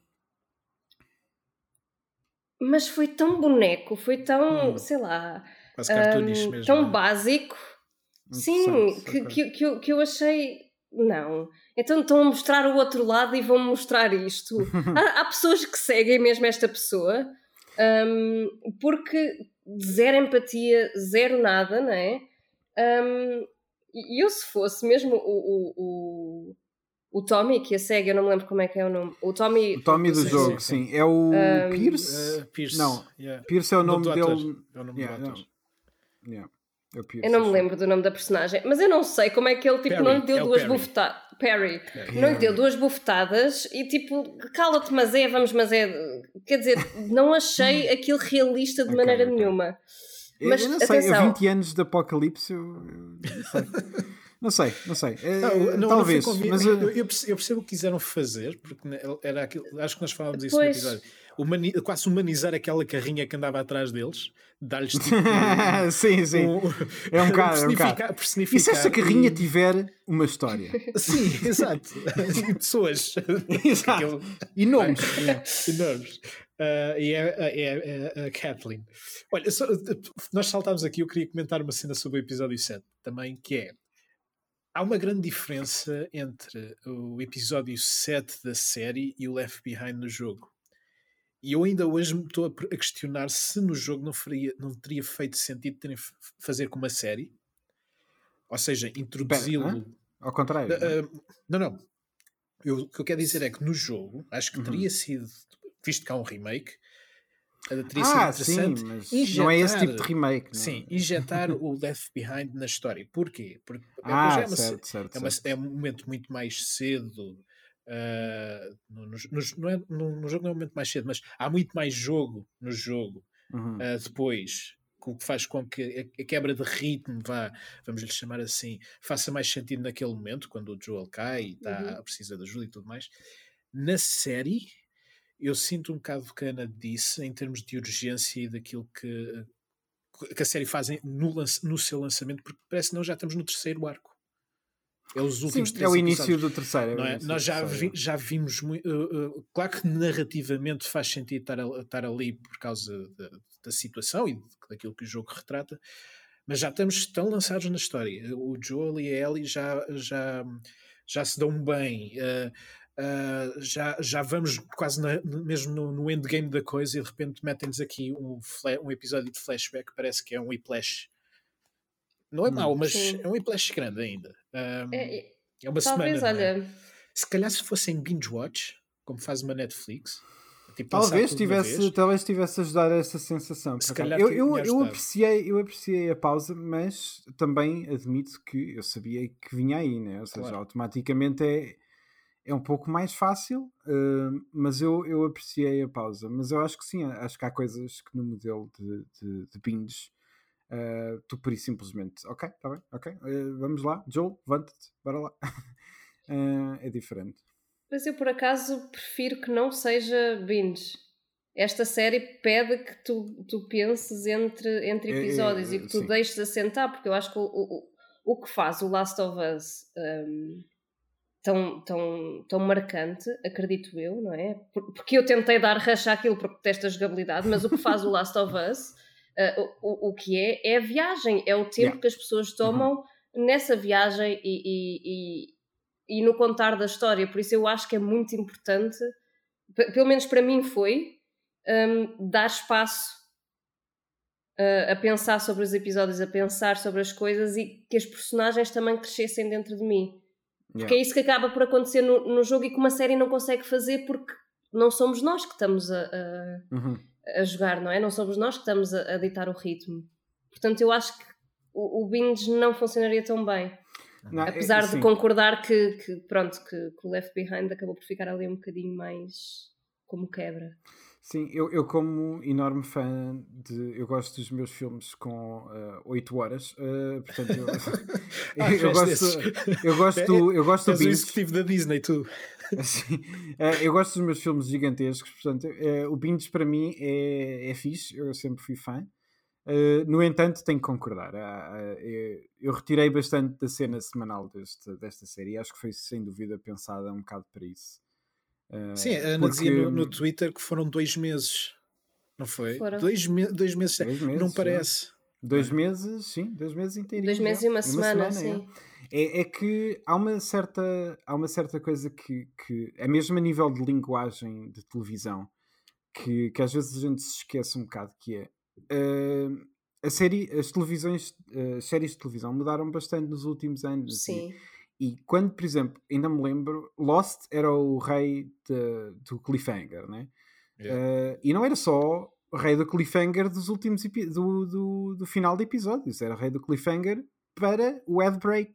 mas foi tão boneco, foi tão, hum. sei lá, um, mesmo, tão é? básico. Sim, que, que, que, eu, que eu achei. Não. Então estão a mostrar o outro lado e vão mostrar isto. há, há, pessoas que seguem mesmo esta pessoa um, porque zero empatia, zero nada, não é? Um, e eu, se fosse mesmo o, o, o o Tommy, que a segue, eu não me lembro como é que é o nome. O Tommy. O Tommy do sim, jogo, sim. sim. É o um, Pierce? Uh, Pierce? Não, yeah. Pierce é o nome dele. É o nome yeah, do yeah. É Pierce, eu não me lembro do nome da personagem, mas eu não sei como é que ele tipo, Perry. não lhe deu é duas bufetadas. Perry. Perry. Não lhe deu duas bufetadas e tipo, cala-te, mas é, vamos, mas é. Quer dizer, não achei aquilo realista de okay, maneira okay. nenhuma. Mas, eu não sei, atenção. 20 anos de apocalipse, eu, eu não sei. Não sei, não sei. Não, não, Talvez. Não mas eu... Eu, percebo o que quiseram fazer, porque era aquilo, acho que nós falávamos isso pois. no episódio. Humani quase humanizar aquela carrinha que andava atrás deles, dar-lhes tipo. sim, sim. Um, é um bocado. É um bocado. E se essa carrinha e... tiver uma história? Sim, exato. e pessoas. exato. E nomes. e nomes. Uh, e é, é, é, é, a Kathleen. Olha, só, nós saltámos aqui, eu queria comentar uma cena sobre o episódio 7 também, que é há uma grande diferença entre o episódio 7 da série e o Left Behind no jogo. E eu ainda hoje me estou a questionar se no jogo não, faria, não teria feito sentido terem fazer com uma série. Ou seja, introduzi-lo. Ao contrário. Uh, não, não. Eu, o que eu quero dizer é que no jogo, acho que uhum. teria sido, visto que há um remake, ah. Sim, mas injetar, não é esse tipo de remake. Não? É? Sim, injetar o Left Behind na história. Porquê? Porque ah, é, uma, certo, certo, é, uma, é, um momento muito mais cedo. Uh, no, no, no, é, no, jogo não é um momento mais cedo, mas há muito mais jogo no jogo uhum. uh, depois, o que faz com que a, a, quebra de ritmo, vá, vamos lhe chamar assim, faça mais sentido naquele momento, quando o Joel cai e está, uhum. precisa de ajuda e tudo mais. Na série, eu sinto um bocado que a Ana disse em termos de urgência e daquilo que, que a série faz no, no seu lançamento, porque parece que nós já estamos no terceiro arco. É os últimos Sim, É o início do terceiro. É? É? Nós já, vi, já vimos muito. Uh, uh, claro que narrativamente faz sentido estar, a, estar ali por causa da, da situação e daquilo que o jogo retrata, mas já estamos tão lançados na história. O Joel e a Ellie já, já, já se dão bem. Uh, Uh, já, já vamos quase na, mesmo no, no, endgame da coisa e de repente metem-nos aqui um, um episódio de flashback, parece que é um whiplash. Não é hum, mau, mas Sim. é um whiplash grande ainda. Um, é, é, uma talvez, semana. É? Olha... Se calhar se fosse em binge watch, como faz uma Netflix, tipo, talvez tivesse, talvez tivesse ajudado a essa sensação. eu, eu, eu, apreciei, eu apreciei a pausa, mas também admito que eu sabia que vinha aí, né? ou seja, claro. automaticamente é é um pouco mais fácil, uh, mas eu, eu apreciei a pausa. Mas eu acho que sim, acho que há coisas que no modelo de, de, de binge uh, tu por simplesmente, ok, está bem, ok, uh, vamos lá, Joe, levanta-te, bora lá. é diferente. Mas eu por acaso prefiro que não seja binge. Esta série pede que tu, tu penses entre, entre episódios é, é, e que tu sim. deixes assentar, porque eu acho que o, o, o que faz o Last of Us. Um, tão, tão, tão marcante, acredito eu, não é? Porque eu tentei dar racha àquilo porque detesto a jogabilidade, mas o que faz o Last of Us, uh, o, o que é, é a viagem, é o tempo yeah. que as pessoas tomam uhum. nessa viagem e, e, e, e, no contar da história. Por isso eu acho que é muito importante, pelo menos para mim foi, um, dar espaço uh, a pensar sobre os episódios, a pensar sobre as coisas e que as personagens também crescessem dentro de mim. Porque yeah. é isso que acaba por acontecer no, no, jogo e que uma série não consegue fazer porque não somos nós que estamos a, a, uhum. a jogar, não é? Não somos nós que estamos a, a, ditar o ritmo. Portanto, eu acho que o, o binge não funcionaria tão bem. Não, é, Apesar é, de concordar que, que pronto, que, que, o Left Behind acabou por ficar ali um bocadinho mais como quebra. Sim, eu, eu como enorme fã de. Eu gosto dos meus filmes com uh, 8 horas. Uh, portanto, eu, ah, eu, gosto, eu gosto. Eu gosto do binge. executivo da Disney, tu. Assim, uh, eu gosto dos meus filmes gigantescos, portanto, uh, o binge para mim é, é fixe, eu sempre fui fã. No entanto, tenho que concordar. eu retirei bastante da cena semanal deste, desta série. Acho que foi sem dúvida pensada um bocado para isso. Sim, a Ana porque... dizia no, no, Twitter que foram dois meses, não foi? Foram. Dois, me dois meses, dois meses não parece. Dois meses, sim, dois meses inteirinhos. Dois meses e uma, semana, semana, sim. É. é. É, que há uma certa, há uma certa coisa que, que é mesmo a nível de linguagem de televisão que, que às vezes a gente se esquece um bocado que é uh, a série, as televisões, uh, séries de televisão mudaram bastante nos últimos anos. Sim. E, e quando, por exemplo, ainda me lembro, Lost era o rei de, do cliffhanger, né? Yeah. Uh, e não era só o rei do cliffhanger dos últimos do, do, do, final de episódios, era o rei do cliffhanger para o ad break.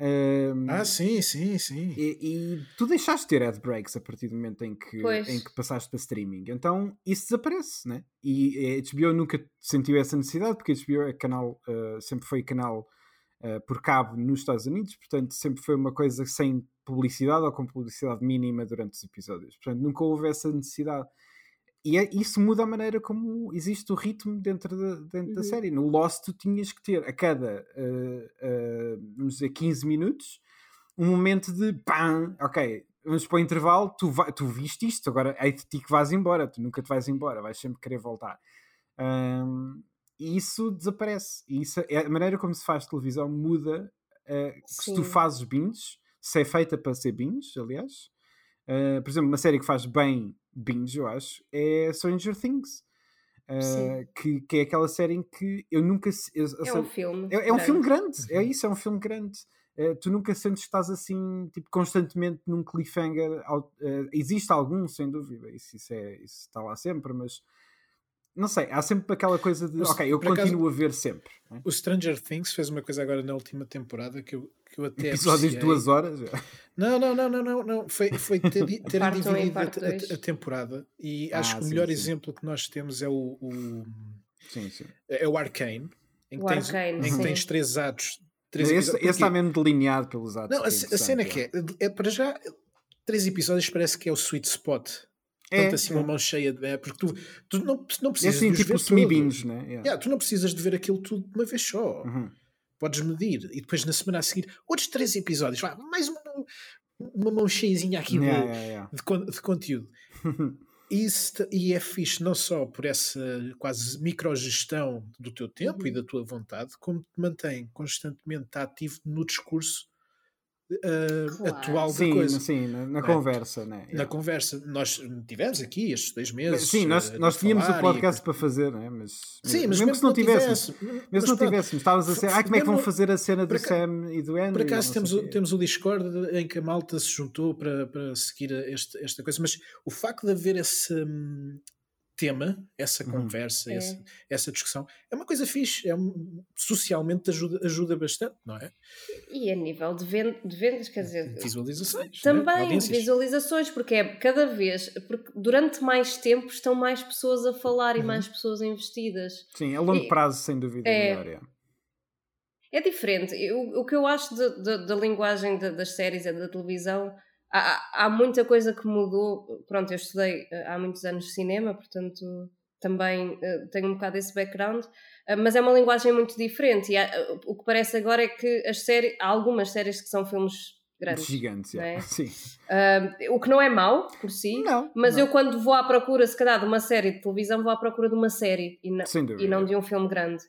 Um, ah, sim, sim, sim. E, e, tu deixaste de ter ad breaks a partir do momento em que, em que passaste para streaming. Então isso desaparece, né? E a HBO nunca sentiu essa necessidade, porque a HBO é canal, uh, sempre foi canal uh, por cabo nos Estados Unidos, portanto sempre foi uma coisa sem publicidade ou com publicidade mínima durante os episódios. Portanto, nunca houve essa necessidade. E é, isso muda a maneira como existe o ritmo dentro, de, dentro uhum. da série. No Lost, tu tinhas que ter a cada, uh, uh, vamos dizer, 15 minutos, um momento de pam, ok, vamos para o intervalo, tu, vai, tu viste isto, agora é de ti que vais embora, tu nunca te vais embora, vais sempre querer voltar. Um, e isso desaparece. E isso, é, a maneira como se faz televisão muda. Uh, se tu fazes binge, se é feita para ser binge, aliás. Uh, por exemplo, uma série que faz bem binge, eu acho, é Stranger Things. Uh, que, que é aquela série em que eu nunca. Eu, é um filme. É, é um filme grande, é isso, é um filme grande. Uh, tu nunca sentes que estás assim, tipo, constantemente num cliffhanger. Uh, existe algum, sem dúvida, isso, isso, é, isso está lá sempre, mas não sei, há sempre aquela coisa de, o, ok, eu continuo acaso, a ver sempre. É? O Stranger Things fez uma coisa agora na última temporada que eu, que eu até Episódios de duas horas? Não, não, não, não, não, não. Foi, foi ter, ter dividido a, a, a, temporada e acho ah, que o melhor sim. exemplo que nós temos é o, o sim, sim. é o Arcane, em que, o tens, Arcane, em que tens três atos. Três esse, esse está mesmo delineado pelos atos. Não, a, a cena é que é, é, para já, três episódios parece que é o sweet spot é, tanto assim é. uma mão cheia de. É, porque tu, tu não, não precisas é assim, de tipo ver semi-binge, né? Yeah. Yeah, tu não precisas de ver aquilo tudo de uma vez só. Uhum. Podes medir e depois na semana a seguir outros três episódios. Mais uma, uma mão cheiazinha aqui yeah, de, de, de, conteúdo. Isso, e é fixe não só por essa quase microgestão do teu tempo uhum. e da tua vontade, como te mantém constantemente ativo no discurso uh, claro. atual sim, da coisa. Sim, na, na é? conversa, né? Na conversa. Nós tivemos aqui estes dois meses. Sim, nós, uh, nós tínhamos o podcast e... para fazer, né? mas, sim, mas mesmo, mesmo que não tivéssemos, mesmo mas se não tivéssemos, estavas a dizer, ah, como é que vão fazer a cena do Sam e do Andrew? Por acaso temos o, temos o Discord em que a malta se juntou para, para seguir este, esta coisa, mas o facto de haver esse. Tema, essa uhum. conversa, é. essa, essa, discussão, é uma coisa fixe, é socialmente ajuda, ajuda bastante, não é? E a nível de, vend, de vendas, quer dizer, visualizações. Né? Também, né? visualizações, porque é cada vez, porque durante mais tempo estão mais pessoas a falar uhum. e mais pessoas investidas. Sim, a longo e, prazo, sem dúvida, é, melhor, é. diferente. o que eu acho da linguagem de, das séries e da televisão há, há muita coisa que mudou. Pronto, eu estudei eh, há muitos anos cinema, portanto também uh, tenho um bocado esse background, uh, mas é uma linguagem muito diferente. E há, uh, o que parece agora é que as séries, há algumas séries que são filmes grandes. Gigantes, é? sim. o que não é mau por si, não, mas não. eu quando vou à procura, se calhar, de uma série de televisão, vou à procura de uma série e, e não de um filme grande.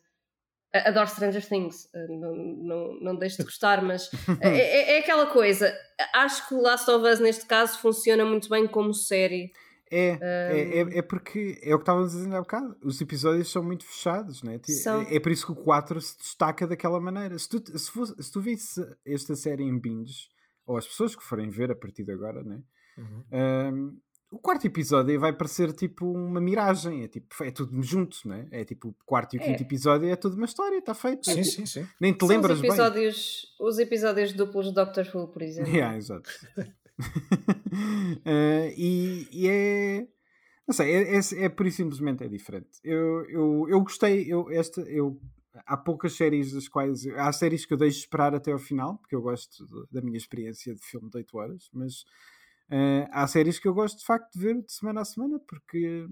Adoro Stranger Things, eh, não, não, não deixo de gostar, mas é, é, é, aquela coisa. Acho que Last of Us, neste caso, funciona muito bem como série. É, um... é, é, é, porque é o que estava a dizer há bocado. Os episódios são muito fechados, né? São... É, é por isso que o 4 se destaca daquela maneira. Se tu, se, fosse, se tu visse esta série em binge, ou as pessoas que forem ver a partir de agora, né? Uhum. Um, o quarto episódio vai parecer tipo uma miragem, é tipo, é tudo junto, não é? É tipo o quarto e o quinto é. episódio é tudo uma história, está feito. Sim, é, sim, sim. Nem te São lembras os episódios, bem. Os episódios duplos de Doctor Who, por exemplo. Yeah, exato. uh, e, e, é. Não sei, é, é, é por isso simplesmente é diferente. Eu, eu, eu gostei, eu, esta, eu, há poucas séries das quais. Há séries que eu deixo esperar até ao final, porque eu gosto da minha experiência de filme de 8 horas, mas Uh, há séries que eu gosto de facto de ver de semana a semana porque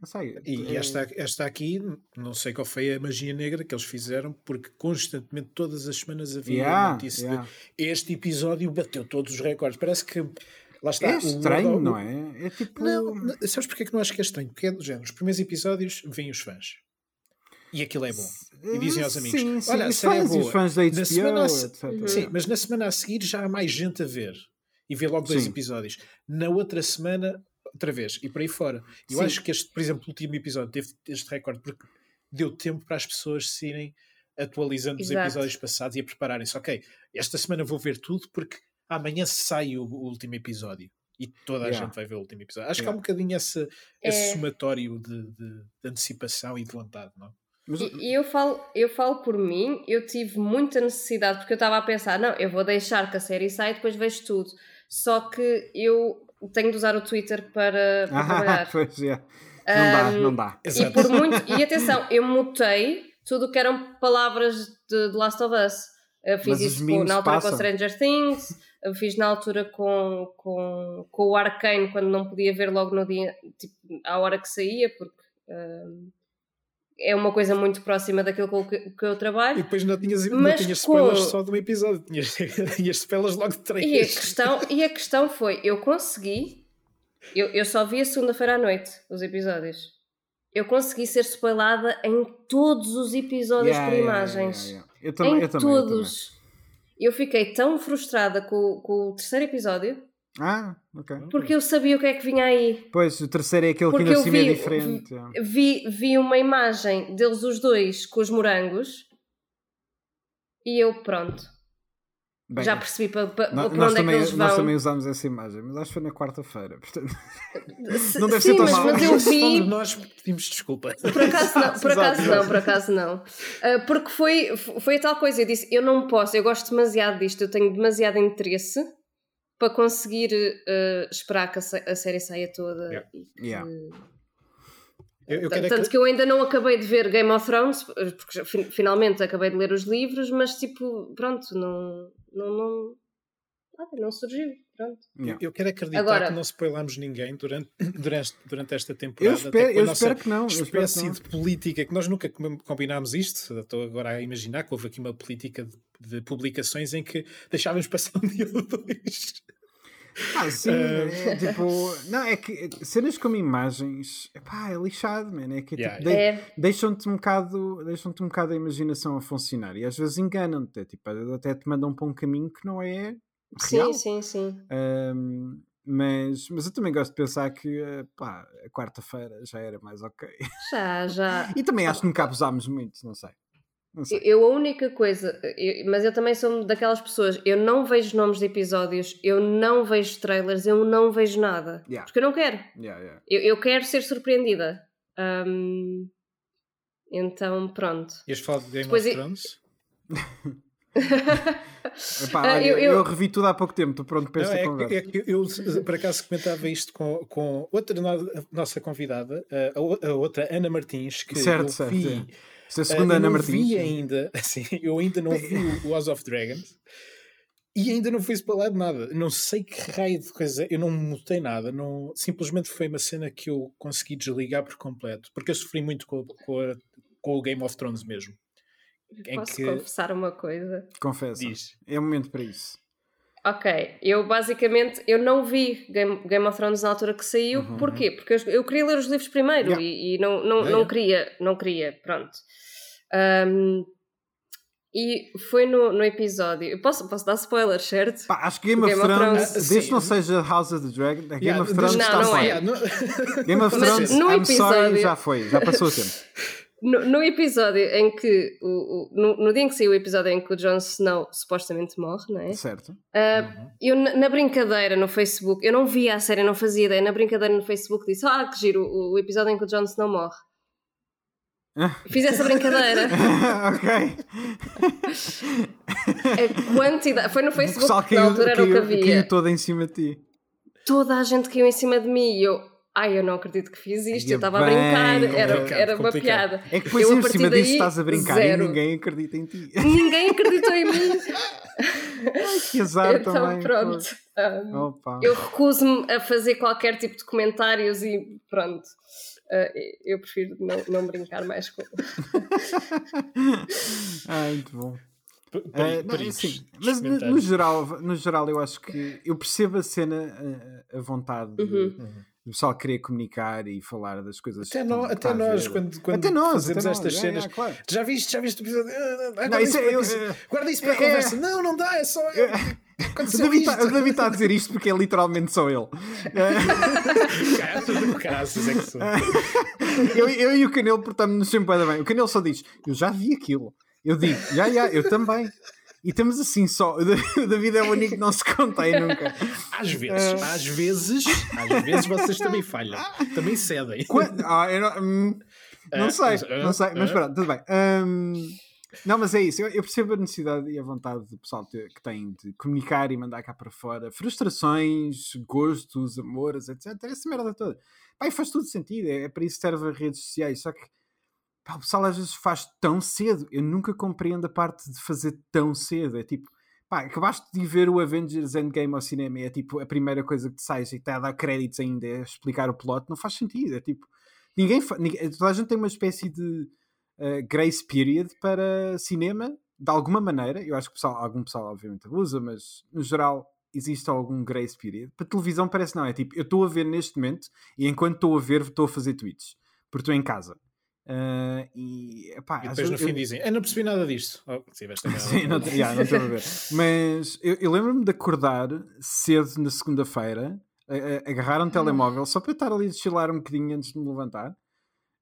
não sei. E é... esta, esta aqui, não sei qual foi a magia negra que eles fizeram, porque constantemente, todas as semanas havia yeah, notícia yeah. de este episódio bateu todos os recordes. Parece que lá está. É estranho, o... não é? É tipo. Não, sabes porque é que não acho que é estranho? Porque é do género. Os primeiros episódios vêm os fãs. E aquilo é bom. E dizem aos amigos: sim, sim, Olha, os fãs, é boa. os fãs da HBO, na semana a... Sim, mas na semana a seguir já há mais gente a ver e vê logo dois Sim. episódios. Na outra semana, outra vez, e por aí fora. Eu Sim. acho que este, por exemplo, o último episódio teve este recorde porque deu tempo para as pessoas se irem atualizando Exato. os episódios passados e a prepararem-se. Ok, esta semana vou ver tudo porque amanhã sai o, o último episódio e toda a yeah. gente vai ver o último episódio. Acho yeah. que há um bocadinho esse, esse é... somatório de, de, de, antecipação e de vontade, não? Mas... E eu falo, eu falo por mim, eu tive muita necessidade, porque eu estava a pensar, não, eu vou deixar que a série saia e depois vejo tudo. Só que eu tenho de usar o Twitter para, para ah, trabalhar. Pois é. Não um, dá, não dá. E, por muito, e atenção, eu mutei tudo o que eram palavras de The Last of Us. Eu fiz Mas isso na altura passam. com Stranger Things, eu fiz na altura com, com, com o Arcane, quando não podia ver logo no dia, tipo, à hora que saía, porque. Um, é uma coisa muito próxima daquilo com que, que eu trabalho. E depois não tinhas, não tinhas spoilers com... só de um episódio, tinhas, tinhas spoilers logo de três. E a questão, e a questão foi: eu consegui, eu, eu só vi a segunda-feira à noite os episódios. Eu consegui ser spoilada em todos os episódios yeah, por yeah, imagens. Yeah, eu também, em eu também, todos. Eu, eu fiquei tão frustrada com, com o terceiro episódio ah, ok. Porque eu sabia o que é que vinha aí. Pois, o terceiro é aquele Porque que ainda cima é diferente. Vi, vi uma imagem deles os dois com os morangos e eu, pronto. Bem, já percebi para, para, nós, para onde também, é que eles vão. Nós também usámos essa imagem, mas acho que foi na quarta-feira. Portanto, não deve sim, ser tão mas, mal. Mas eu vi. Nós pedimos desculpa. Por acaso não, por acaso não, por acaso não. Uh, porque foi, foi a tal coisa. Eu disse: eu não posso, eu gosto demasiado disto, eu tenho demasiado interesse para conseguir uh, esperar que a, a, série saia toda. Yeah. E, yeah. Eu, eu Tanto que... que eu ainda não acabei de ver Game of Thrones, porque finalmente acabei de ler os livros, mas tipo, pronto, não, não, não, não surgiu. Pronto. Yeah. Eu quero acreditar Agora, que não spoilamos ninguém durante, durante, durante esta temporada. Eu espero, eu espero que não. espécie que de política, que nós nunca combinámos isto, estou agora a imaginar que houve aqui uma política de, de publicações em que deixávamos passar um dia ou dois. Ah, sim, uh... tipo, não, é que cenas como imagens, epá, é lixado, man, é que yeah, tipo, yeah. De, deixam-te um bocado, deixam-te um bocado a imaginação a funcionar e às vezes enganam-te, é, tipo, até te mandam para um caminho que não é Real. Sim, sim, sim. Um, mas, mas eu também gosto de pensar que pá, a quarta-feira já era mais ok. Já, já. e também acho que nunca abusámos muito, não sei. Não. Eu, a única coisa, eu, mas eu também sou daquelas pessoas, eu não vejo nomes de episódios, eu não vejo trailers, eu não vejo nada. Yeah. Porque eu não quero. Yeah, yeah. Eu, eu quero ser surpreendida. Um, então, pronto. Ias falar de Game Depois of Thrones? Epá, olha, eu, eu... eu, revi tudo há pouco tempo, estou pronto para esta é, conversa. É que eu, por acaso, comentava isto com, com outra no, nossa convidada, a, a, outra Ana Martins, que certo, eu certo, vi. É. a segunda uh, Ana Martins. Vi ainda, assim, eu ainda não vi o House of Dragons e ainda não fui spoilado nada. Não sei que raio de coisa, eu não mutei nada. Não, simplesmente foi uma cena que eu consegui desligar por completo, porque eu sofri muito com, com, a, com o Game of Thrones mesmo. Posso que... confessar uma coisa? Confessa. Diz. É o momento para isso. Ok, eu basicamente eu não vi Game, Game of Thrones na altura que saiu, uhum. porquê? Uhum. Porque eu, eu, queria ler os livros primeiro yeah. e, e, não, não, yeah. não queria, não queria, pronto. Um, e foi no, no episódio. Eu posso, posso dar spoilers, certo? Pá, acho que Game, Game of, Thrones, Thrones desde que não seja House of the Dragon, Game yeah, of Thrones não, está não é. Game of Thrones, no I'm episódio... sorry, já foi, já passou o tempo. no, no, episódio em que. O, o no, no, dia em que saiu o episódio em que o Jon Snow supostamente morre, não é? Certo. Uh, uhum. Eu, na, na, brincadeira no Facebook, eu não via a série, não fazia ideia. Na brincadeira no Facebook disse: Ah, que giro, o, o episódio em que o Jon Snow morre. Fiz essa brincadeira. ok. A quantidade. Foi no Facebook que na altura era o que havia. Caiu toda em cima de ti. Toda a gente caiu em cima de mim e eu. Ai, eu não acredito que fiz isto, eu estava a brincar, era, era uma piada. É que depois eu, em cima daí, disso estás a brincar zero. e ninguém acredita em ti. Ninguém acreditou em mim. Ai, que azar então, também. pronto. Um, eu recuso-me a fazer qualquer tipo de comentários e pronto. Uh, eu prefiro não, não brincar mais com. ah, muito bom. Uh, não, assim, mas no, no, geral, no geral, eu acho que eu percebo a cena, a, a vontade uhum. de, o pessoal querer comunicar e falar das coisas até, no, até nós quando, quando até nós, fazemos até estas nós, cenas. é, é, claro. já viste já viste o episódio ah, não, isso, é, isso, eu, guarda isso para a é, conversa. Não não dá é só eu, o David, tá, está a dizer isto porque é literalmente só ele. É que sou. Eu, eu e o Canelo portamos-nos sempre bem. O Canelo só diz eu já vi aquilo. Eu digo já já eu também e estamos assim só. O David é o único que não se contém nunca. Às vezes, uh... às vezes, às vezes vocês também falham, também cedem. Quando... Ah, não, hum, não uh, sei, uh, não sei, mas pronto, tudo bem. Um, não, mas é isso, eu, eu, percebo a necessidade e a vontade do pessoal ter, que tem de comunicar e mandar cá para fora frustrações, gostos, amores, etc. Essa merda toda. Pai, faz tudo sentido, é, é para isso que serve as redes sociais, só que pá, o pessoal às vezes faz tão cedo. Eu nunca compreendo a parte de fazer tão cedo. É tipo, pá, acabaste de ver o Avengers Endgame ao cinema e é tipo a primeira coisa que te sai e está a dar créditos ainda, é explicar o plot. Não faz sentido. É tipo, ninguém, ninguém toda a gente tem uma espécie de uh, grace period para cinema, de alguma maneira. Eu acho que pessoal, algum pessoal obviamente usa, mas no geral existe algum grace period. Para televisão parece não, é tipo, eu estou a ver neste momento e enquanto estou a ver estou a fazer tweets, porque estou em casa. Uh, e, epá, e depois no eu, fim dizem, eu não percebi nada disto. Oh, sim, sim não, yeah, não estou a ver. Mas eu, eu lembro-me de acordar cedo na segunda-feira, agarrar um hum. telemóvel só para estar ali a chilar um bocadinho antes de me levantar.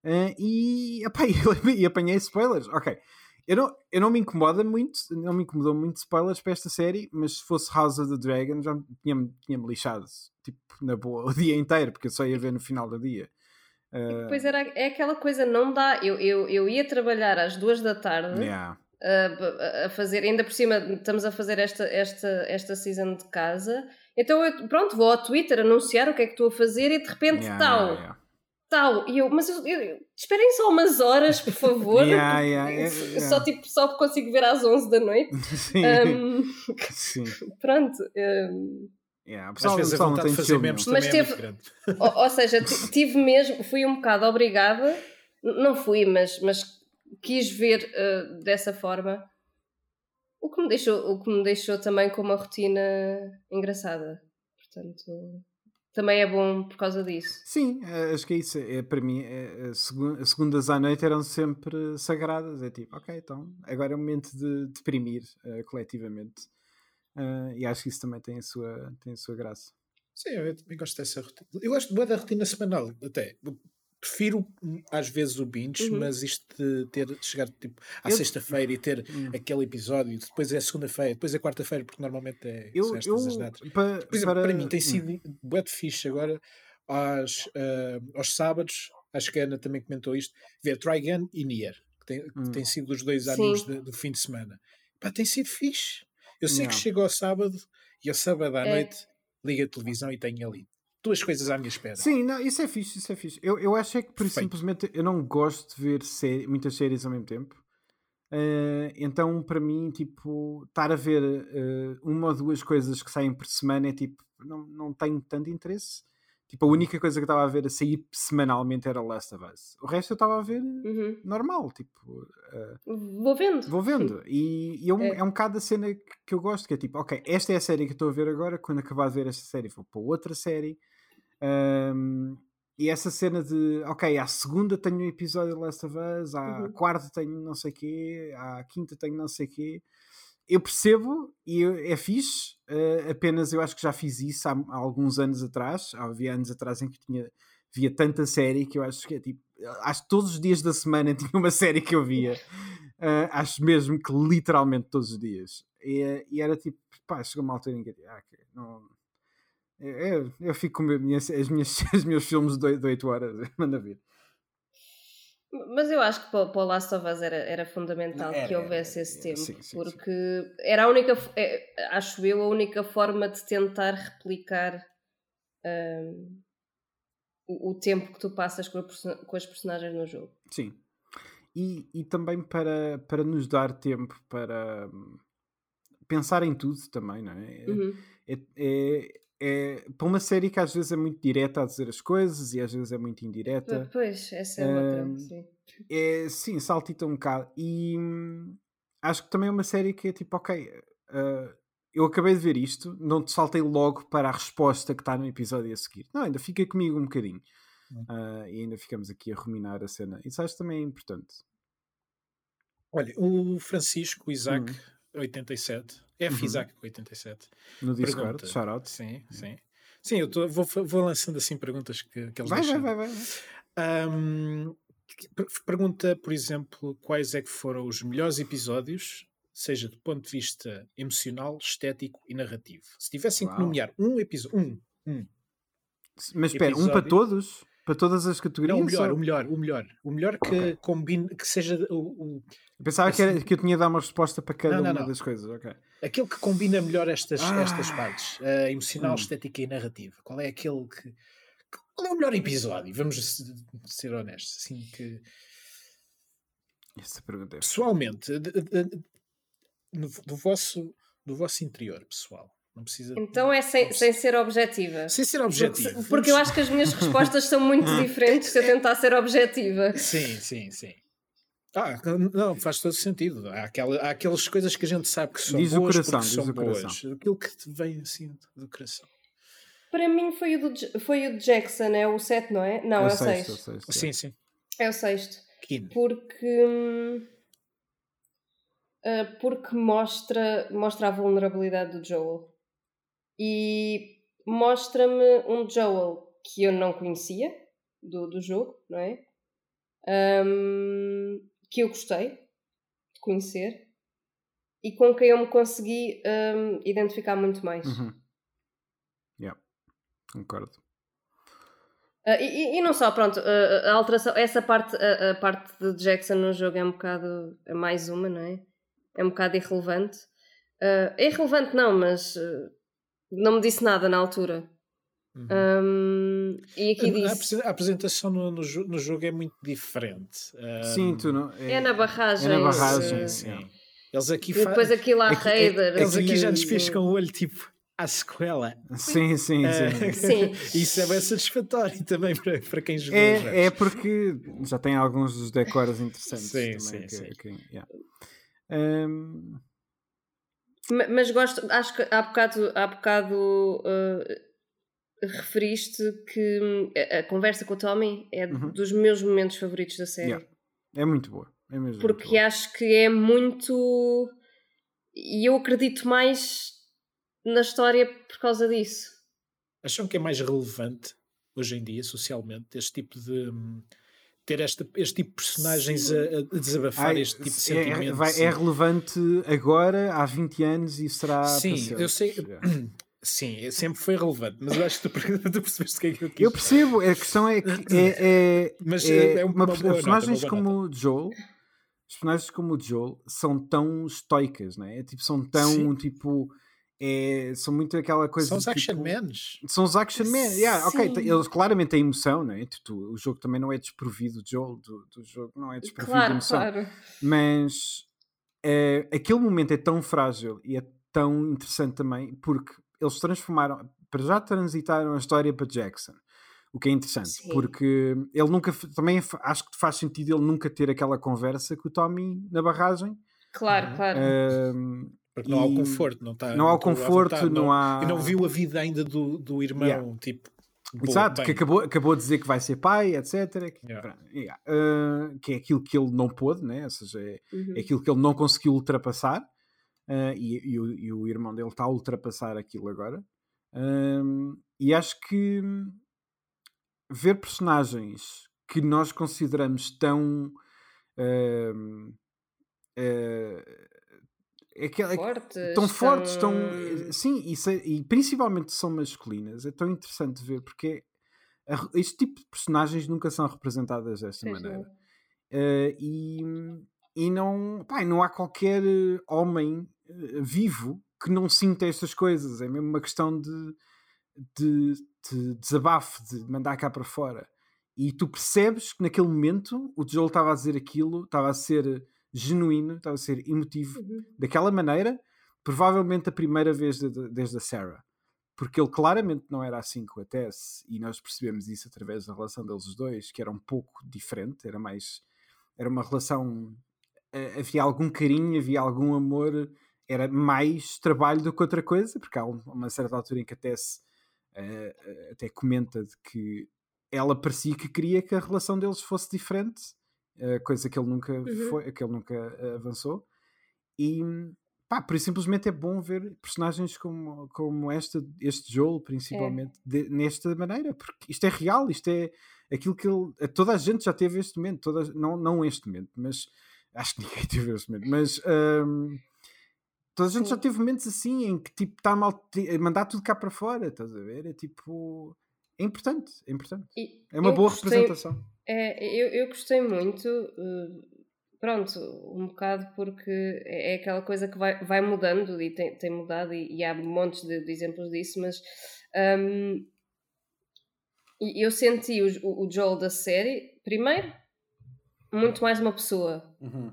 Uh, e, epá, e, e apanhei spoilers. Ok, eu não, eu não me incomoda muito, não me incomodou muito spoilers para esta série, mas se fosse House of the Dragon já tinha-me tinha lixado, tipo, na boa, o dia inteiro, porque eu só ia ver no final do dia. Uh... Pois era, é aquela coisa, não dá. Eu, eu, eu ia trabalhar às duas da tarde yeah. a, a fazer, ainda por cima estamos a fazer esta, esta, esta season de casa. Então eu, pronto, vou ao Twitter anunciar o que é que estou a fazer e de repente yeah, tal. Yeah. Tal, e eu, mas eu, eu, esperem só umas horas, por favor. yeah, yeah, yeah, Só, tipo, só consigo ver às 11 da noite. Sim. Um, Sim. Pronto. Um, Yeah, Às vezes a vontade de fazer membros também mas teve, é muito grande. Ou, ou seja, tive mesmo, fui um bocado obrigada, não fui, mas, mas quis ver uh, dessa forma. O que, me deixou, o que me deixou também com uma rotina engraçada. Portanto, também é bom por causa disso. Sim, eh, acho que é isso. É, para mim, é, as segundas à noite eram sempre sagradas. É tipo, ok, então agora é o momento de deprimir uh, coletivamente. Uh, e acho que isso também tem a sua, tem a sua graça. Sim, eu também gosto dessa rotina. Eu gosto boa da rotina semanal, até. Prefiro às vezes o binge, uhum. mas isto de ter de chegar tipo, à sexta-feira e ter uhum. aquele episódio, depois é segunda-feira, depois é quarta-feira, porque normalmente é eu, estas eu, as datas. Pa, Por exemplo, para... para mim tem sido uhum. bué de fixe agora aos, uh, aos sábados, acho que a Ana também comentou isto, ver Trigun e Nier, que tem, que hum. tem sido os dois animes do fim de semana. Pá, tem sido fixe. Eu sei não. que chego ao sábado e ao sábado à é. noite ligo a televisão e tenho ali duas coisas à minha espera. Sim, não, isso é fixe, isso é fixe. Eu, eu acho é que por simplesmente eu não gosto de ver série, muitas séries ao mesmo tempo. Uh, então, para mim, tipo, estar a ver uh, uma ou duas coisas que saem por semana é tipo, não, não tenho tanto interesse. Tipo, a única coisa que eu estava a ver a sair semanalmente era Last of Us. O resto eu estava a ver uhum. normal, tipo. Uh, vou vendo. Vou vendo. E, e é, um, é. é, um bocado a cena que eu gosto, que é tipo, ok, esta é a série que estou a ver agora, quando acabar de ver esta série vou para outra série. Um, e essa cena de, ok, à segunda tenho um episódio de Last of Us, à uhum. quarta tenho não sei o quê, à quinta tenho não sei o quê eu percebo e é fixe, uh, apenas eu acho que já fiz isso há, há, alguns anos atrás, havia anos atrás em que tinha, via tanta série que eu acho que é tipo, acho que todos os dias da semana tinha uma série que eu via. Uh, acho mesmo que literalmente todos os dias. E, e era tipo, pá, chegou uma altura em que ah, okay, não, eu, eu, fico com minhas, as minhas, os meus filmes de 8 horas, manda vir. Mas eu acho que para, para o Last of Us era, era fundamental era, que houvesse esse tempo, sim, sim, porque sim. era a única, é, acho eu, a única forma de tentar replicar um, o, o, tempo que tu passas com, a, com as personagens no jogo. Sim. E, e também para, para nos dar tempo para hum, pensar em tudo também, não é? Uhum. é, é é para uma série que às vezes é muito direta a dizer as coisas e às vezes é muito indireta. Pois, essa é outra, um, sim. É, sim, saltita um bocado. E hum, acho que também é uma série que é tipo, ok, uh, eu acabei de ver isto, não te saltei logo para a resposta que está no episódio a seguir. Não, ainda fica comigo um bocadinho. Uh, e ainda ficamos aqui a ruminar a cena. Isso acho também é importante. Olha, o Francisco Isaac, hum. 87, F uhum. Isaac 87. No Discord, shoutout. Sim, sim. Sim, eu tô, vou, vou lançando assim perguntas que, que eles vai, deixam. Vai, vai, vai. Um, pergunta, por exemplo, quais é que foram os melhores episódios, seja do ponto de vista emocional, estético e narrativo. Se tivessem Uau. que nomear um episódio, um, um. Mas espera, um para todos? Para todas as categorias? Não, o melhor, ou... o melhor, o melhor. O melhor que okay. combine, que seja o. o pensava que, era, que, eu tinha de dar uma resposta para cada não, não, uma não. das coisas, ok. Aquele que combina melhor estas, ah. estas partes, uh, emocional, hum. estética e narrativa. Qual é aquele que. Qual é o melhor episódio? Vamos ser honestos. Assim que. Essa pergunta é. Pessoalmente, no, do, vosso, do vosso interior, pessoal. Não precisa. Então é sem, sem ser objetiva. Sem ser objetiva. Porque, porque eu acho que as minhas respostas são muito diferentes se eu tentar ser objetiva. Sim, sim, sim. Ah, não, faz todo sentido. Há, aquela, há aquelas coisas que a gente sabe que são diz boas o coração, são boas. Coração. Aquilo que te vem assim do coração. Para mim foi o, do, foi o Jackson, é o 7, não é? Não, é, é o 6. É sim, sim. É o sexto. Porque. Uh, porque mostra, mostra a vulnerabilidade do Joel e mostra-me um Joel que eu não conhecia do, do jogo, não é? Um, que eu gostei de conhecer e com quem eu me consegui um, identificar muito mais. Uhum. Yeah, concordo. Uh, e, e, não só, pronto, uh, a alteração, essa parte, a, a, parte de Jackson no jogo é um bocado, é mais uma, não é? É um bocado irrelevante. Uh, é irrelevante não, mas não me disse nada na altura. Uhum. Um, e aqui diz... A apresentação no, no, no, jogo é muito diferente. Um, sim, tu não. É, é na barragem. É na barragem, sim. sim. Eles aqui e depois aquilo à Raider. Eles aqui já nos piscam o olho, tipo, à sequela. Sim, sim, sim. sim. Isso é bem satisfatório também para, para quem jogou. É, é porque já tem alguns dos decors interessantes. Sim, também, sim, que, sim. Que, yeah. um... Mas gosto, acho que há bocado, há bocado uh, referiste que hum, a, a, conversa com o Tommy é uhum. dos meus momentos favoritos da série. Yeah. É muito boa. É mesmo Porque acho que é muito. E eu acredito mais na história por causa disso. Acham que é mais relevante hoje em dia, socialmente, este tipo de hum, ter este, este tipo de personagens a, a, desabafar Ai, este tipo de é, sentimentos. Vai, é, relevante agora, há 20 anos, e será. Sim, eu sei. Sim, sempre foi relevante, mas eu acho que tu, tu percebeste o que é que eu quis. Eu percebo, a questão é que é, é, mas é, é uma, uma personagens nota, como o Joel, personagens como o Joel são tão estoicas, não é? Tipo, são tão Sim. tipo é, são muito aquela coisa. São os tipo, action men. São os action men. Yeah, ok, eles claramente têm emoção, não é? Tu, o jogo também não é desprovido, Joel do, do jogo não é desprovido claro, de emoção. Claro. Mas é, aquele momento é tão frágil e é tão interessante também porque eles transformaram, para já transitaram a história para Jackson. O que é interessante, Sim. porque ele nunca também acho que faz sentido ele nunca ter aquela conversa com o Tommy na barragem. Claro, claro. Porque não há o conforto, não está. Não há o conforto, vontade, não, não, há. E não viu a vida ainda do, do irmão, yeah. tipo. Exato, bem. que acabou, acabou de dizer que vai ser pai, etc. Que, yeah. Yeah. Uh, que é aquilo que ele não pôde, né? ou seja, é, uhum. é aquilo que ele não conseguiu ultrapassar. Uh, e, e, o, e, o, irmão dele está a ultrapassar aquilo agora. Uh, e acho que ver personagens que nós consideramos tão. Uh, uh, é que, fortes, tão fortes, tão. Sim, isso é, e principalmente são masculinas. É tão interessante ver porque este tipo de personagens nunca são representadas desta Sim, maneira. Uh, e, e não, pá, não há qualquer homem uh, vivo que não sinta estas coisas. É mesmo uma questão de, de, de desabafo, de mandar cá para fora. E tu percebes que naquele momento o Joel estava a dizer aquilo, estava a ser genuíno, estava a ser emotivo uhum. daquela maneira, provavelmente a primeira vez de, de, desde a Sarah porque ele claramente não era assim com a Tess, e nós percebemos isso através da relação deles dois, que era um pouco diferente, era mais. Era uma relação. Havia algum carinho, havia algum amor, era mais trabalho do que outra coisa, porque há uma certa altura em que a Tess uh, até comenta de que ela parecia que queria que a relação deles fosse diferente, coisa que ele nunca uhum. foi, que ele nunca avançou. E, pá, por isso simplesmente é bom ver personagens como, como esta, este Joel, principalmente, é. de, nesta maneira, porque isto é real, isto é aquilo que ele. Toda a gente já teve este momento, toda, não, não este momento, mas acho que ninguém teve este momento, mas um, toda a gente Sim. já teve momentos assim em que tipo está mal a mandar tudo cá para fora, estás a ver? É tipo. É importante, é importante. E é uma boa gostei, representação. É, eu, eu gostei muito. Uh, pronto, um bocado porque é, é aquela coisa que vai, vai mudando e tem, tem mudado e, e há montes de, de, exemplos disso, mas um, eu senti o, o Joel da série, primeiro, muito mais uma pessoa. Uhum.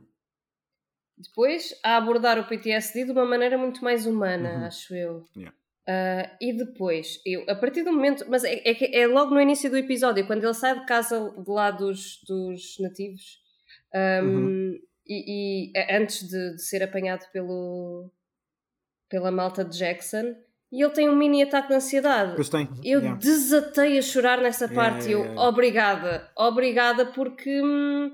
Depois, a abordar o PTSD de uma maneira muito mais humana, uhum. acho eu. Yeah. Uh, e depois, eu, a partir do momento, mas é, é, é, logo no início do episódio, quando ele sai de casa de lá dos, dos nativos, um, uhum. e, e, antes de, de, ser apanhado pelo, pela malta de Jackson, e ele tem um mini ataque de ansiedade. Pois tem. Eu yeah. desatei a chorar nessa parte. Yeah, yeah, eu, obrigada, obrigada, porque hum,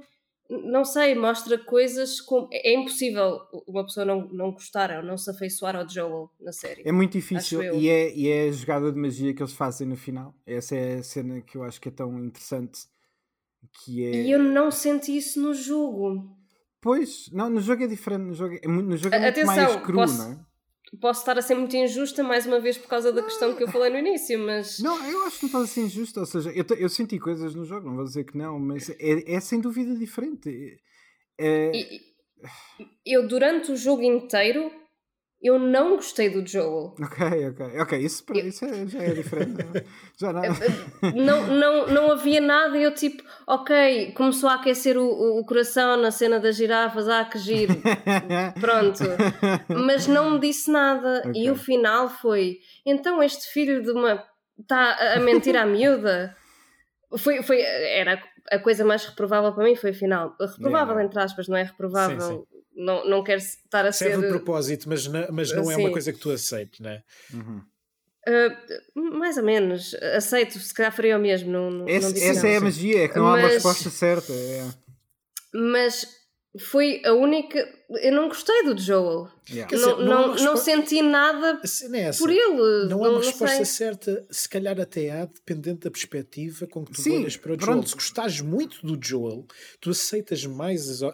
não sei, mostra coisas como. É impossível uma pessoa não, não gostar ou não se afeiçoar ao Joel na série. É muito difícil e é, e é a jogada de magia que eles fazem no final. Essa é a cena que eu acho que é tão interessante que é... E eu não senti isso no jogo. Pois, não, no jogo é diferente, no jogo é, no jogo é Atenção, muito mais cru, posso, não é? Posso estar a ser muito injusta mais uma vez por causa da questão que eu falei no início, mas. Não, eu acho que não estás a ser injusta, ou seja, eu, eu senti coisas no jogo, não vou dizer que não, mas é, é sem dúvida diferente. É... Eu, durante o jogo inteiro, eu não gostei do Joel. Ok, ok. Ok, isso, eu... isso é, já é diferente. já não... não, não, não havia nada e eu tipo, ok, começou a aquecer o, o coração na cena das girafas, ah, que giro. Pronto. Mas não me disse nada. Okay. E o final foi, então este filho de uma... está a mentir à miúda? Foi, foi, era a coisa mais reprovável para mim foi o final. Reprovável, yeah. entre aspas, não é reprovável. Sim, sim não, não quero estar a Serve ser. Serve de propósito, mas não, mas não é uma coisa que tu aceites, não é? Uhum. Uh, mais ou menos, aceito, se calhar faria o mesmo. Não, não, essa, não essa é a magia, é que não mas, há uma resposta certa. É. Mas foi a única. Eu não gostei do Joel. Yeah. Dizer, não, não, não, não, senti nada é por ele. Não há uma resposta certa, se calhar até há, dependendo da perspectiva com que tu Sim, olhas para o pronto. Joel. Se gostares muito do Joel, tu aceitas mais a, a,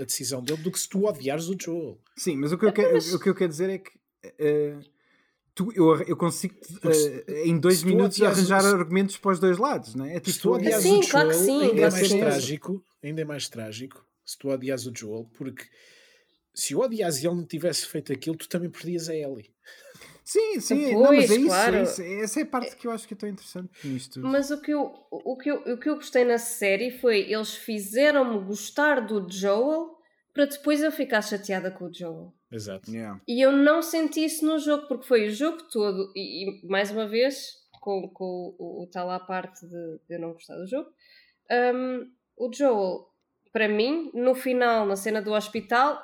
a, decisão dele do que se tu odiares o Joel. Sim, mas o que eu, quero, mas... o que eu quero dizer é que. Uh, tu, eu, eu consigo uh, em dois minutos arranjar o... argumentos para os dois lados, não é? é tipo, se tu odias sim, o Joel, claro que sim. ainda é mais trágico, ainda é mais trágico se tu odias o Joel, porque se o odias e ele não tivesse feito aquilo, tu também perdias a Ellie. Sim, sim, Depois, não, mas é isso, claro. é isso, Essa é a parte que eu acho que é tão interessante nisto. Mas o que eu, o que eu, o que eu gostei na série foi eles fizeram-me gostar do Joel para depois eu ficar chateada com o Joel. Exato. Yeah. E eu não senti isso no jogo, porque foi o jogo todo, e, e mais uma vez, com, com o, o, tal à parte de, de eu não gostar do jogo, um, o Joel para mim, no final, na cena do hospital,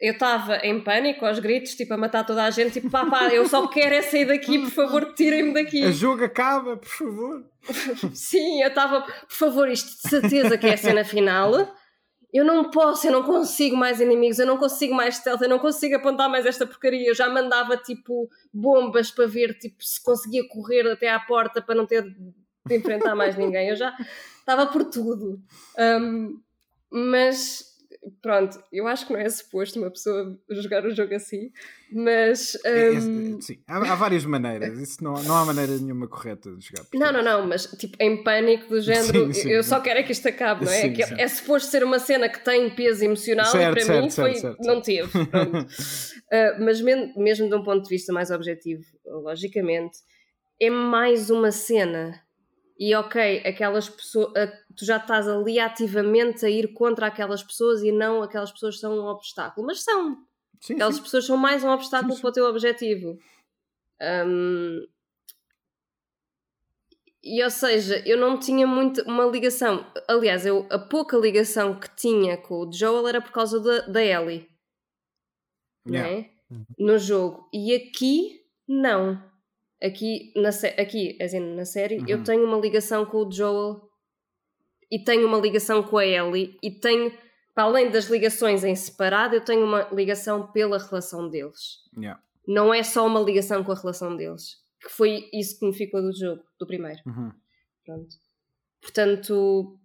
eu estava em pânico, aos gritos, tipo, a matar toda a gente, tipo, pá, pá, eu só quero é sair daqui, por favor, tirem-me daqui. A jogo acaba, por favor. Sim, eu estava, por favor, isto de certeza que é a cena final. Eu não posso, eu não consigo mais inimigos, eu não consigo mais stealth, eu não consigo apontar mais esta porcaria. Eu já mandava, tipo, bombas para ver, tipo, se conseguia correr até à porta para não ter de enfrentar mais ninguém. Eu já estava por tudo. Um, mas pronto, eu acho que não é suposto uma pessoa jogar o jogo assim, mas. Um... É, é, hum, sim, há, há, várias maneiras, isso não, não há maneira nenhuma correta de jogar. Não, não, não, mas tipo, em pânico do género, sim, sim, eu só quero é que isto acabe, não é? Sim, é, é suposto ser uma cena que tem peso emocional certo, e para certo, mim foi, certo, não teve. uh, mas mesmo de um ponto de vista mais objetivo, logicamente, é mais uma cena e ok, aquelas pessoas, tu já estás ali ativamente a ir contra aquelas pessoas e não aquelas pessoas são um obstáculo, mas são. Sim, aquelas sim. pessoas são mais um obstáculo sim, para o teu objetivo. Um, e ou seja, eu não tinha muito uma ligação. Aliás, eu, a pouca ligação que tinha com o Joel era por causa da, da Ellie. Yeah. Né? No jogo. E aqui, não aqui na, aqui, assim, na série, uhum. eu tenho uma ligação com o Joel e tenho uma ligação com a Ellie e tenho, para além das ligações em separado, eu tenho uma ligação pela relação deles. Yeah. Não é só uma ligação com a relação deles. Que foi isso que me ficou do jogo, do primeiro. Uhum. Pronto. Portanto,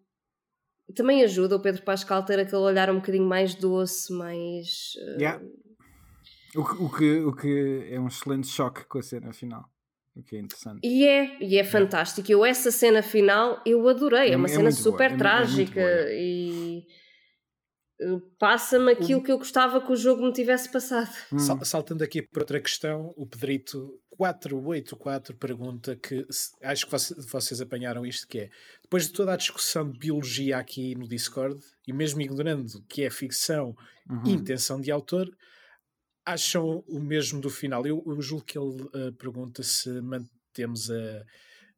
também ajuda o Pedro Pascal ter aquele olhar um bocadinho mais doce, mais. Uh... Yeah. O, que, o, que, o que é um excelente choque com a cena final. O que é interessante. E é, e é fantástico. Eu, essa cena final, eu adorei. É, é uma é cena super boa. É trágica é e eh, passa-me aquilo que eu gostava que o jogo me tivesse passado. Hum. Saltando aqui para outra questão, o Pedrito 484 pergunta que acho que vocês apanharam isto que é depois de toda a discussão de biologia aqui no Discord e mesmo ignorando que é ficção uhum. e intenção de autor, acham o mesmo do final? Eu, eu julgo que ele uh, pergunta se mantemos a,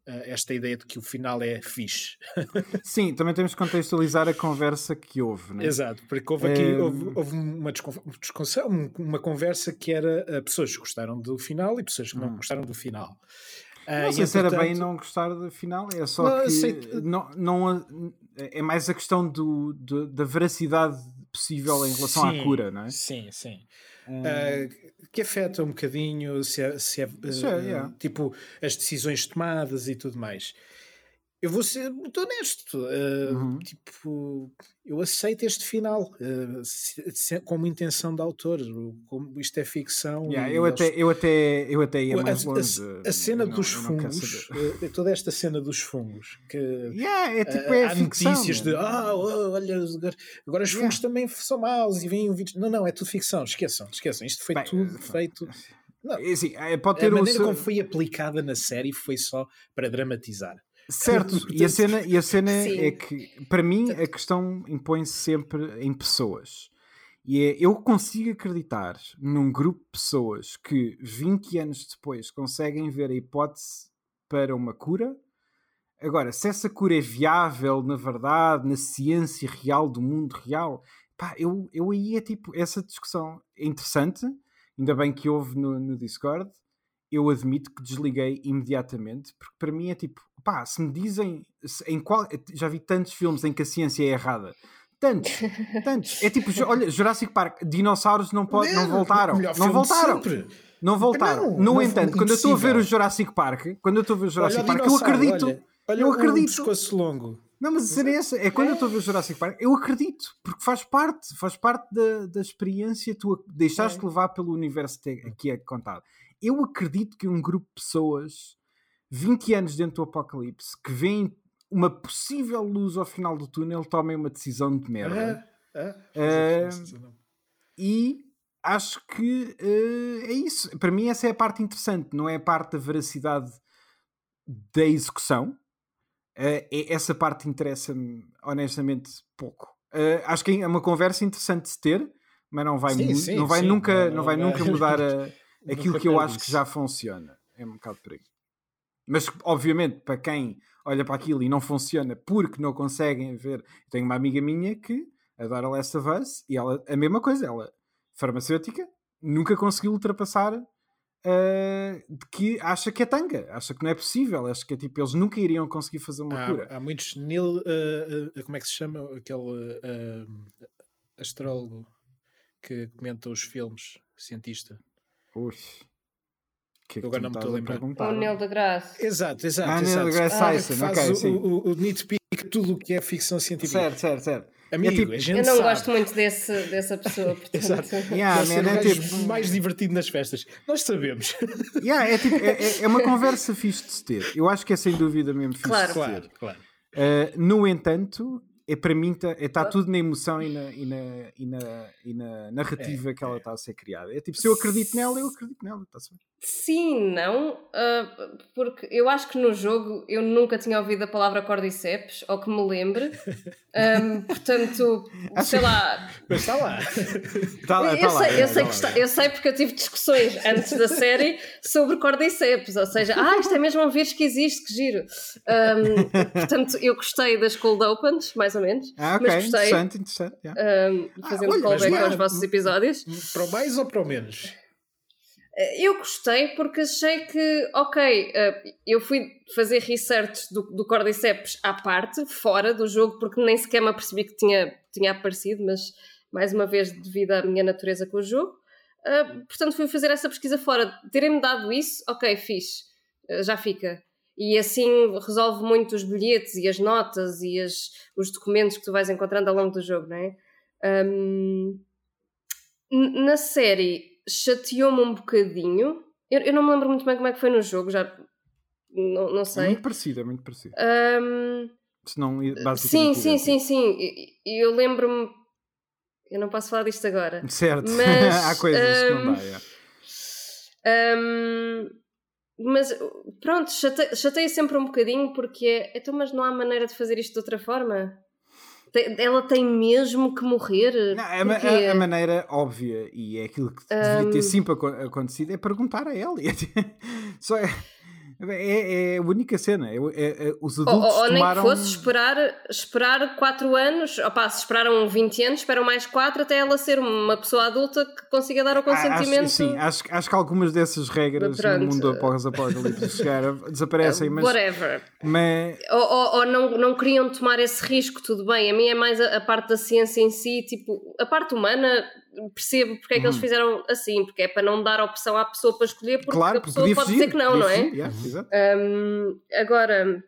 esta ideia de que o final é fixe. Sim, também temos que contextualizar a conversa que houve. Né? Exato, porque houve aqui é... houve, houve, uma discussão, uma conversa que era uh, pessoas que gostaram do final e pessoas que não hum. gostaram do final. Não sei se era bem não gostar do final, é só não, que não, não, é mais a questão do, do, da veracidade possível em relação sim, à cura, não é? Sim, sim. Uh, que afeta um bocadinho se é, se é, uh, yeah. tipo as decisões tomadas e tudo mais. Eu vou ser muito honesto, uh, uhum. tipo, eu aceito este final uh, se, se, como intenção do autor, como isto é ficção. Yeah, eu, até, eu, até, eu até ia mais a, longe. A, a cena não, dos fungos, uh, toda esta cena dos fungos, que yeah, é tipo, é há ficção, notícias de ah, oh, olha, agora os yeah. fungos também são maus e vêm vídeos. Não, não, é tudo ficção, esqueçam, esqueçam. Isto foi Bem, tudo feito. Não, assim, pode ter a maneira como foi aplicada na série foi só para dramatizar. Certo, e a cena, e a cena é que, para mim, a questão impõe-se sempre em pessoas. E é, eu consigo acreditar num grupo de pessoas que 20 anos depois conseguem ver a hipótese para uma cura. Agora, se essa cura é viável na verdade, na ciência real do mundo real, pá, eu, eu aí é tipo, essa discussão é interessante, ainda bem que houve no, no Discord, eu admito que desliguei imediatamente, porque para mim é tipo, pá, se me dizem se, em qual. Já vi tantos filmes em que a ciência é errada. Tantos, tantos. É tipo, olha, Jurassic Park, dinossauros não, pode, não voltaram. Não voltaram. Não voltaram. Não, no entanto, quando eu estou a ver o Jurassic Park, quando eu estou a ver o Jurassic olha, Park, eu acredito. Olha, olha eu acredito. Um longo. Não, mas a é essa. É quando eu estou a ver o Jurassic Park, eu acredito, porque faz parte, faz parte da, da experiência, tu deixaste é. levar pelo universo que é contado eu acredito que um grupo de pessoas, 20 anos dentro do apocalipse, que veem uma possível luz ao final do túnel, tomem uma decisão de merda. É, é, uh, e acho que uh, é isso. Para mim, essa é a parte interessante, não é a parte da veracidade da execução. Uh, essa parte interessa-me honestamente pouco. Uh, acho que é uma conversa interessante de se ter, mas não vai, sim, sim, não vai sim, nunca, não, não vai nunca mudar a, aquilo que eu acho isso. que já funciona. É um bocado por aí. Mas, obviamente, para quem olha para aquilo e não funciona porque não conseguem ver. Tenho uma amiga minha que adora Last of Us e ela, a mesma coisa, ela, farmacêutica, nunca conseguiu ultrapassar uh, de que acha que é tanga, acha que não é possível, acha que é tipo, eles nunca iriam conseguir fazer uma há, cura. Há muitos Neil, uh, uh, como é que se chama? Aquele astrólogo que comenta os filmes, cientista. Ui. Que é que agora não me estou a lembrar. O Neil deGrasse. Exato, exato. Ah, Neil deGrasse ah, Tyson, faz ok, o, sim. O, o, nitpick tudo o que é ficção científica. Certo, certo, certo. Amigo, é tipo, a gente Eu não sabe. gosto muito desse, dessa pessoa, portanto. Exato. Yeah, man, o é tipo- mais divertido nas festas. Nós sabemos. Yeah, é, tipo, é, é- uma conversa fixe de se ter. Eu acho que é sem dúvida mesmo fixe Claro. de se claro, ter. claro. Uh, no entanto, é para mim está tá tudo na emoção e na, e na, e na, e na narrativa que ela está a ser criada. É tipo, se eu acredito nela, eu acredito nela. Está-se bem. Sim, não, ah, porque eu acho que no jogo eu nunca tinha ouvido a palavra cordyceps, ou que me lembre. Ahm, portanto, sei lá. Mas está lá. Tá lá, eu, tá lá, sei, é, eu, sei tá que está- eu sei porque eu tive discussões antes da série sobre cordyceps, ou seja, ah, isto é mesmo um vírus que existe, que giro. Ahm, portanto, eu gostei das cold opens, mais ou menos, Ah, ok, mas gostei, interessante, interessante. yeah. ahm, fazendo olha, callback lá- aos vossos episódios. para o mais ou para o menos? Eu gostei porque achei que, ok, eh, eu fui fazer research do, do Cordyceps à parte, fora do jogo, porque nem sequer me apercebi que tinha, tinha aparecido, mas mais uma vez devido à minha natureza com o jogo. Eh, portanto, fui fazer essa pesquisa fora. Terem-me dado isso, ok, eh, já fica. E assim resolve muito os bilhetes e as notas e as, os documentos que tu vais encontrando ao longo do jogo, não é? N- na série chateou-me um bocadinho. Eu, eu não me lembro muito bem como é que foi no jogo, já não, não É sei. muito parecido, é muito parecido. Ahm, Se não, basicamente. sim, sim, idêntico. sim, sim. E- e Eu, lembro-me. Eu não posso falar disto agora. Certo, Mas, há coisas que não dá. yeah. Ahm, mas pronto, chate- chateia sempre um bocadinho porque é. Então, mas não há maneira de fazer isto de outra forma? Tem- ela tem mesmo que morrer? Não, a, ma- Porquê? a- a maneira óbvia e é aquilo que devia Hum. ter sempre aco- acontecido é perguntar a ela. Só é, é, é a única cena. É, é- é- os Ou, adultos ou- ou nem que tomaram. fosse esperar, esperar 4 anos, opá, se esperaram 20 anos, esperam mais 4 até ela ser uma pessoa adulta que consiga dar o Ah, Acho, consentimento. sim, acho, acho que algumas dessas regras Pronto. no mundo após apocalipse chegar desaparecem, mas, Whatever. mas Ou, ou- ou não, não queriam tomar esse risco, tudo bem. A mim é mais a, a parte da ciência em si, tipo, a parte humana, percebo porque é que eles Uhum. fizeram assim, porque é para não dar opção à pessoa para escolher, porque claro, a porque pessoa podia pode fugir, dizer que não, não é? fugir, yeah, exato. Hum, agora,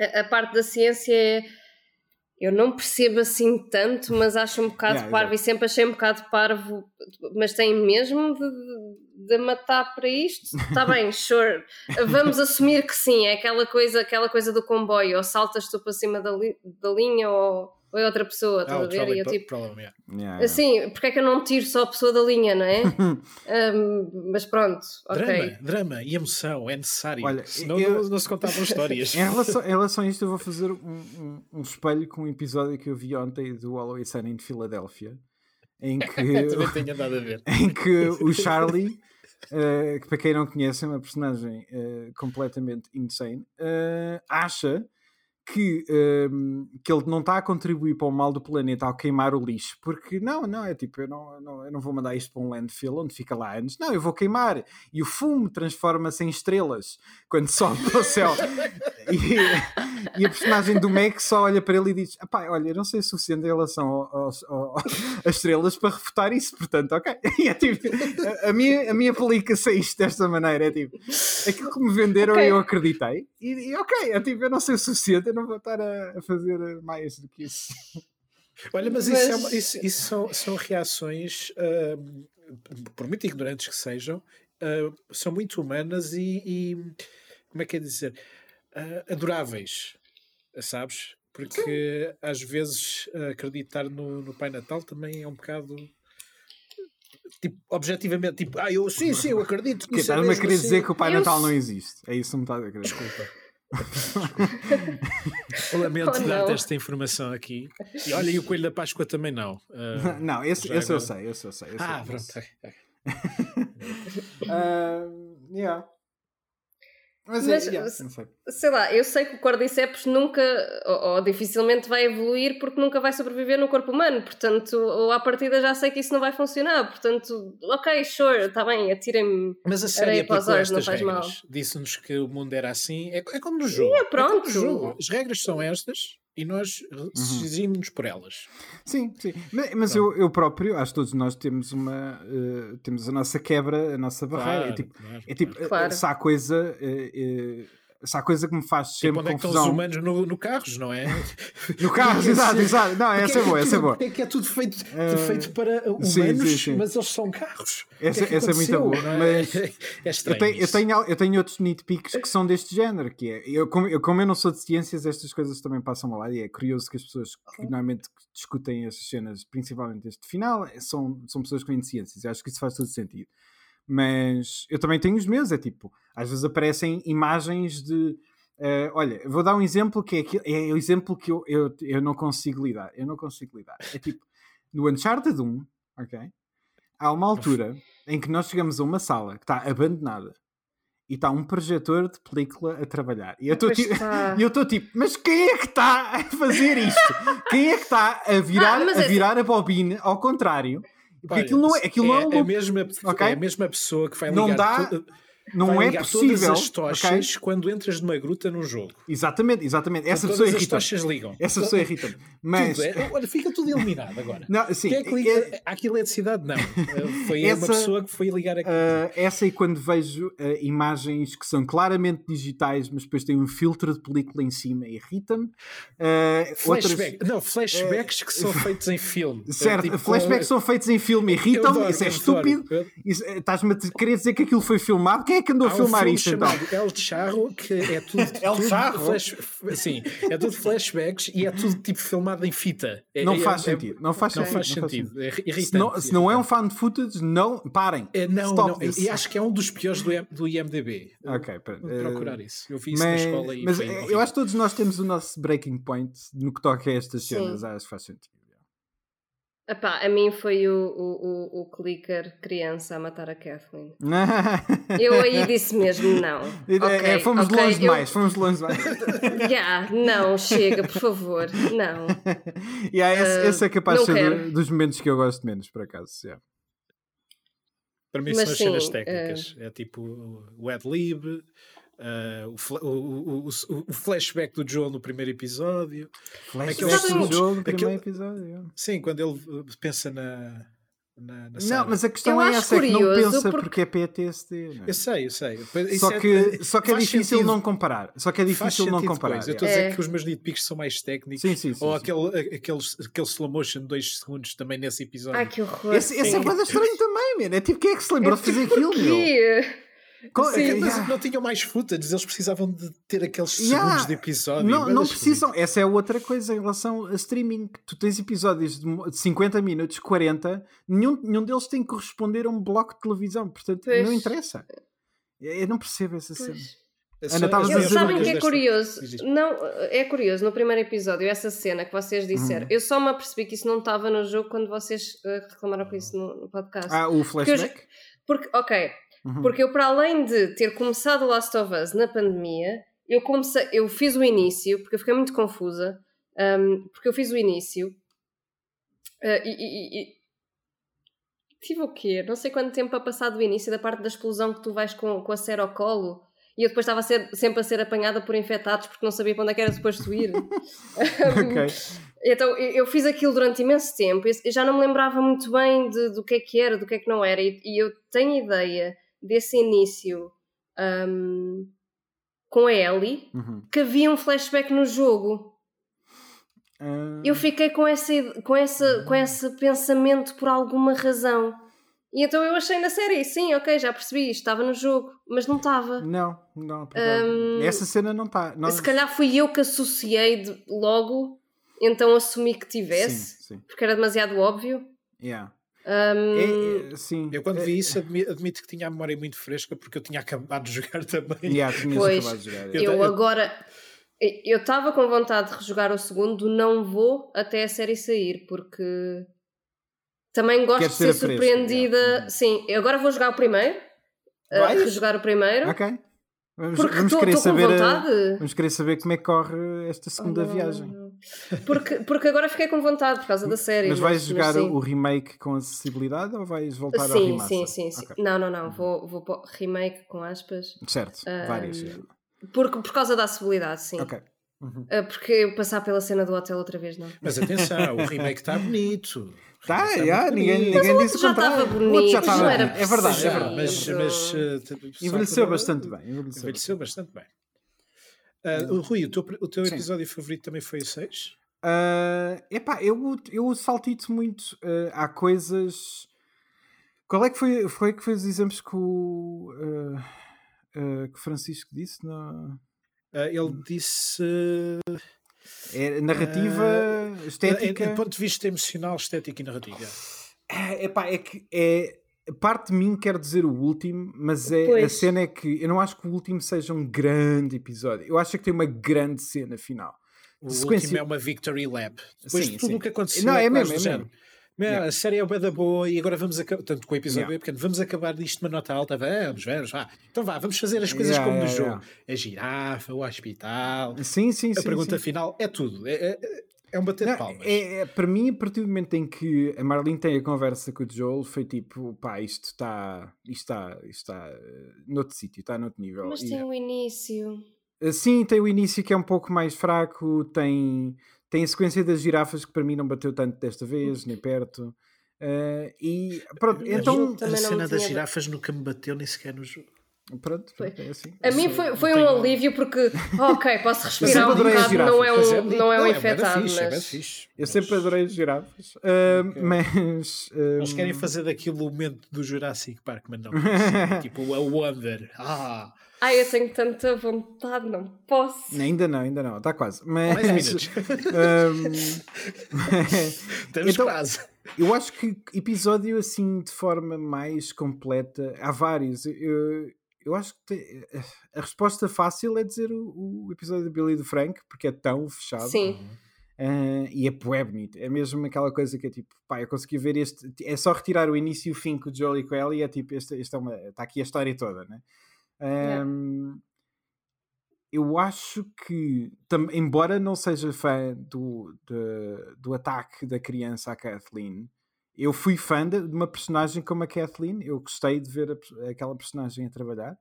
a, a parte da ciência é. Eu não percebo assim tanto, mas acho um bocado Yeah, parvo e sempre achei um bocado parvo. Mas tem mesmo de, de matar para isto? Está bem, sure. Vamos assumir que sim, é aquela coisa, aquela coisa do comboio, ou saltas tu para cima da, li- da linha ou, ou é outra pessoa, estás Ah, a ver? E eu tipo, problem, yeah. Yeah, yeah. assim, porque é que eu não tiro só a pessoa da linha, não é? Hum, mas pronto, ok. Drama, drama e emoção é necessário. Olha, Senão eu- não, não se contavam histórias. Em relação, em relação a isto, eu vou fazer um, um, um espelho com um episódio que eu vi ontem do Always Sunny de Filadélfia, em que, Também tenho andado a ver. em que o Charlie, eh, que para quem não conhece é uma personagem eh, completamente insane, eh, acha que, ehm, que ele não está a contribuir para o mal do planeta ao queimar o lixo, porque não, não, é tipo, eu não, não, eu não vou mandar isto para um landfill onde fica lá anos, não, eu vou queimar e o fumo transforma-se em estrelas quando sobe para o céu. E, e a personagem do Mac só olha para ele e diz: "Epá, olha, eu não sei o suficiente em relação às estrelas para refutar isso, portanto, ok. E é tipo, a, a minha, a minha aplica-se a isto desta maneira: é tipo, aquilo que me venderam Ok. eu acreditei, e, e ok, é tipo, eu não sei o suficiente, eu não vou estar a, a fazer mais do que isso. Olha, mas, Mas- Isso, é uma- isso- isso são, são reações, ahm, por muito ignorantes que sejam, ah, são muito humanas e, e, como é que é dizer, Ah, adoráveis, sabes? Porque às vezes ah, acreditar no, no Pai Natal também é um bocado. Tipo, objetivamente, tipo, ah, eu sim, sim, eu acredito que isso é estás-me a querer assim. dizer que o Pai Eu Natal não existe. É isso que me estás a querer. Desculpa. Lamento Oh, dar-te esta informação aqui. E olha, e o Coelho da Páscoa também não. Ah, Não, esse, esse eu sei, esse eu sei. esse ah, eu pronto. Ah, yeah. Mas, Mas, é, yeah, sei. Sei lá, eu sei que o Cordyceps nunca, ou, ou dificilmente vai evoluir porque nunca vai sobreviver no corpo humano, portanto, ou à partida já sei que isso não vai funcionar, portanto, ok, sure, está bem, atirem-me. Mas a série aplicou olhos, estas regras. Disse-nos que o mundo era assim. É, é como no jogo. É, como pronto. no jogo. As regras são estas e nós exigimos-nos por elas. Sim, sim. Mas, mas eu, eu próprio, acho que todos nós temos uma uh, temos a nossa quebra, a nossa barreira. Claro, é tipo, claro, é tipo claro. se há coisa. Uh, uh, se há coisa que me faz sempre tipo, onde confusão. É que estão os humanos no, no carros, não é? no carros, exato, exato. Não, essa é, é boa, essa é boa. É que é tudo feito, uh, feito para humanos, sim, sim, sim. mas eles são carros. Essa, é, essa é muito boa. É? Mas é estranho. Eu tenho, eu, tenho, eu tenho outros nitpicks que são deste género, que é, eu como, eu, como eu não sou de ciências, estas coisas também passam lá e é curioso que as pessoas que normalmente discutem essas cenas, principalmente este final, são, são pessoas que vêm de ciências. Eu acho que isso faz todo sentido. Mas eu também tenho os meus, é tipo, às vezes aparecem imagens de Uh, olha, vou dar um exemplo que é, é o exemplo que eu, eu, eu não consigo lidar. Eu não consigo lidar. É tipo, no Uncharted 1, ok? Há uma altura em que nós chegamos a uma sala que está abandonada e está um projetor de película a trabalhar. E eu estou tipo, tipo, mas quem é que está a fazer isto? quem é que está a virar, ah, a, é virar a bobina ao contrário? Porque Olha, aquilo não é, aquilo é, não é, um... é, a mesma, okay? é a mesma pessoa que vai ligar. Não dá. Tudo não é possível. todas as tochas okay? quando entras numa gruta num jogo. Exatamente, exatamente. Essa pessoa irrita. As tochas ligam. Essa pessoa irrita. Mas é, olha, fica tudo eliminado agora. Não, sim, Quem é que liga é... eletricidade? Não. Eh, foi essa, uma pessoa que foi ligar aqui. Uh, essa e quando vejo uh, imagens que são claramente digitais, mas depois têm um filtro de película em cima, irrita-me. Uh, Flashback. Outras, não, flashbacks que são feitos em filme. Certo, tipo, flashbacks são feitos em filme, irritam-me. Isso é estúpido. Estás-me a querer dizer que aquilo foi filmado? Quem é que andou a filmar um isto? então? El Charro, que é tudo. El tudo Charro? Flash, sim, é tudo flashbacks e é tudo tipo filmado em fita. É, não, é, faz é, sentido, não faz não sentido. Faz sentido. É se não, se não é um fan de footage, não parem. É, não, não. E acho que é um dos piores do, do IMDB. Ok, Vou procurar isso. Eu vi isso mas, na escola e. Mas eu acho que todos nós temos o nosso breaking point no que toca a estas cenas. Acho que faz sentido. Epá, a mim foi o, o, o, o clicker criança a matar a Kathleen. eu aí disse mesmo não. É, okay, é, fomos okay, longe demais, eu... fomos longe demais. yeah, não, chega, por favor, não. Yeah, esse, uh, esse é capaz de ser dos momentos que eu gosto menos, por acaso. Yeah. Para mim Mas são as cenas técnicas. Uh... É tipo o ad-lib, Uh, o, o, o, o, flashback do Joe no primeiro episódio. Flashback do Joe no primeiro episódio. Sim, quando ele uh, pensa na. Na, na não, mas a questão é essa, é que não pensa porque... porque é PTSD. Não é? Eu sei, eu sei. só, que, é, só que é difícil sentido. não comparar. Só que é difícil não comparar. Depois. Eu estou a dizer é. que os meus nitpicks são mais técnicos. Sim, sim, sim, ou sim. Aquele, aquele, aquele slow motion de 2 segundos também nesse episódio. Ai, que horror. Esse, esse é coisa estranho também, man. É tipo, quem é que se lembrou de fazer aquilo, meu? Sim, mas yeah. não tinham mais footage, eles precisavam de ter aqueles yeah. segundos de episódio. Não, não precisam, essa é outra coisa em relação a streaming. Tu tens episódios de 50 minutos, 40, nenhum, nenhum deles tem que corresponder a um bloco de televisão, portanto pois. não interessa. Eu não percebo essa pois. cena. É Ana, estavas a dizer Sabem que é curioso? Não, é curioso, no primeiro episódio, essa cena que vocês disseram, uhum. eu só me apercebi que isso não estava no jogo quando vocês uh, reclamaram com isso no, no podcast. Ah, o flashback? Porque, porque ok, Uhum. Porque eu, para além de ter começado Last of Us na pandemia, eu, comecei, eu fiz o início, porque eu fiquei muito confusa, um, porque eu fiz o início uh, e, e, e, tive o quê? Não sei quanto tempo a passar do início, da parte da explosão que tu vais com, com a cera ao colo. E eu depois estava a ser, sempre a ser apanhada por infectados porque não sabia para onde é que era suposto ir. ok. Então eu fiz aquilo durante imenso tempo e já não me lembrava muito bem de, do que é que era, do que é que não era. E, e eu tenho ideia desse início um, com a Ellie uhum. que havia um flashback no jogo. Uh... Eu fiquei com, essa, com, essa, com esse pensamento por alguma razão. E então eu achei na série, sim, ok, já percebi, estava no jogo, mas não estava. Não, não, um, essa cena não está. Nós... Se calhar fui eu que associei de, logo, então assumi que tivesse, sim, sim. porque era demasiado óbvio. Yeah. Um... É, é, sim. Eu quando vi isso admito que tinha a memória muito fresca porque eu tinha acabado de jogar também. Yeah, pois, acabado de jogar, eu, eu agora eu estava com vontade de rejogar o segundo, não vou até a série sair porque também gosto de ser, surpreendida. yeah. Uhum. Sim, eu agora vou jogar o primeiro, uh, rejogar o primeiro. Ok. Vamos, vamos querer saber, vamos querer saber como é que corre esta segunda oh, viagem. Porque, porque agora fiquei com vontade por causa da série. Mas vais jogar o remake com acessibilidade ou vais voltar sim, ao remaster? Sim, sim, sim. Okay. Não, não, não. Vou, vou remake com aspas. Certo, várias. Por, por causa da acessibilidade, sim. Ok. Uhum. Uh, porque passar pela cena do hotel outra vez, não. Mas atenção, o remake está bonito. Tá, já, ninguém, ninguém disse já estava bonito, já estava era É verdade, é verdade. Mas, mas uh, envelheceu bastante bem. Envelheceu, envelheceu bastante bem. Uh, Rui, o teu, o teu episódio favorito também foi o 6? Uh, epá, eu, eu saltito muito. Uh, há coisas. Qual é que foi, foi que foi os exemplos que o uh, que Francisco disse? No... ele disse. É narrativa, estética. Do ponto de vista emocional, estética e narrativa. É, epá, é que é. Parte de mim quer dizer o último, mas é, a cena é que eu não acho que o último seja um grande episódio. Eu acho que tem uma grande cena final. O sequência... último é uma victory lap. Depois sim, de tudo o que aconteceu. Não, é, é mesmo, é mesmo. Yeah. A série é o da boa e agora vamos acabar, tanto com o episódio yeah. é pequeno, vamos acabar disto uma nota alta, vamos, vamos, vá. Então vá, vamos fazer as coisas yeah, como no jogo. A girafa, o hospital. Sim, sim, a sim. A pergunta sim. final é tudo. É, é, é um bater Não, de palmas. É, é, para mim, a partir do momento em que a Marlene tem a conversa com o Joel, foi tipo, pá, isto está, isto está, isto está uh, noutro sítio, está noutro nível. Mas tem o início. Uh, sim, tem o início que é um pouco mais fraco, tem tem a sequência das girafas que para mim não bateu tanto desta vez, nem perto. Uh, e pronto, então. A cena das girafas nunca me bateu nem sequer no jogo. Pronto, é assim. A mim foi, foi um alívio porque, ok, posso respirar um bocado, não é um, é não é um infectado. Fixe, mas... é fixe, eu sempre adorei as girafas, uh, okay. mas. Uh, Eles querem fazer daquilo o momento do Jurassic Park, mas não. tipo, a Wonder. Ah! Ai, eu tenho tanta vontade, não posso. Ainda não, ainda não, está quase. Mas, Mais minutos. um, Temos então, quase. Eu acho que episódio assim de forma mais completa, há vários. Eu, eu acho que te, a resposta fácil é dizer o, o, episódio de Billy e do Frank, porque é tão fechado. Sim. Uh, e é bué bonito. É mesmo aquela coisa que é tipo, pá, eu consegui ver este. É só retirar o início e o fim com o Joel e com ela e é tipo, esta, esta é uma, está aqui a história toda, né? Um, Eu acho que, tam, embora não seja fã do, de, do ataque da criança à Kathleen, eu fui fã de, uma personagem como a Kathleen. Eu gostei de ver a, aquela personagem a trabalhar.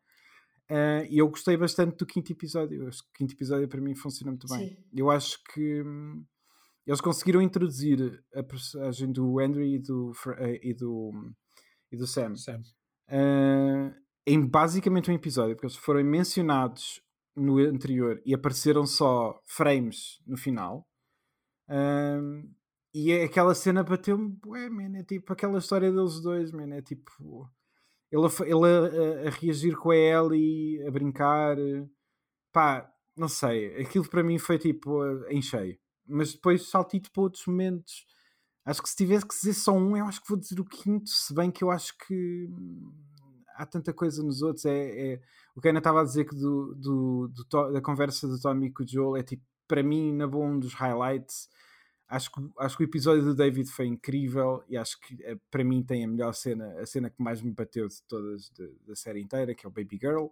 Uh, e eu gostei bastante do quinto episódio. O quinto episódio para mim funciona muito bem. Sim. Eu acho que hum, eles conseguiram introduzir a personagem do Andrew e do, uh, e do, e do Sam, Sam. Uh, em basicamente um episódio, porque eles foram mencionados no anterior e apareceram só frames no final. Um, e é aquela cena bateu-me, ué, man, é tipo aquela história deles dois, man, é tipo ele, a, ele a, a, reagir com a Ellie, a brincar, pá, não sei, aquilo para mim foi tipo em cheio, mas depois saltito para outros momentos. Acho que se tivesse que dizer só um, eu acho que vou dizer o quinto, se bem que eu acho que há tanta coisa nos outros. É, é o que a Ana estava a dizer que do, do, do, da conversa do Tommy com o Joel é tipo, para mim, na boa, um dos highlights. Acho que, acho que o episódio do David foi incrível e acho que eh, para mim tem a melhor cena, a cena que mais me bateu de todas de, da série inteira, que é o Baby Girl.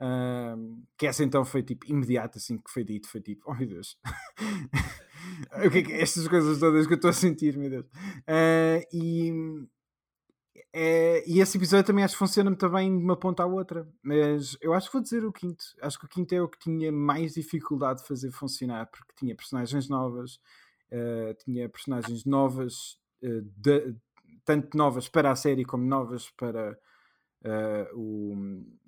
Um, que essa então foi tipo imediata, assim que foi dito, foi tipo, oh meu Deus, o que é que estas coisas todas que eu estou a sentir, meu Deus. Uh, e, é, e esse episódio também acho que funciona muito bem de uma ponta à outra. Mas eu acho que vou dizer o quinto. Acho que o quinto é o que tinha mais dificuldade de fazer funcionar, porque tinha personagens novas, uh, tinha personagens novas, uh, de, tanto novas para a série como novas para uh, o,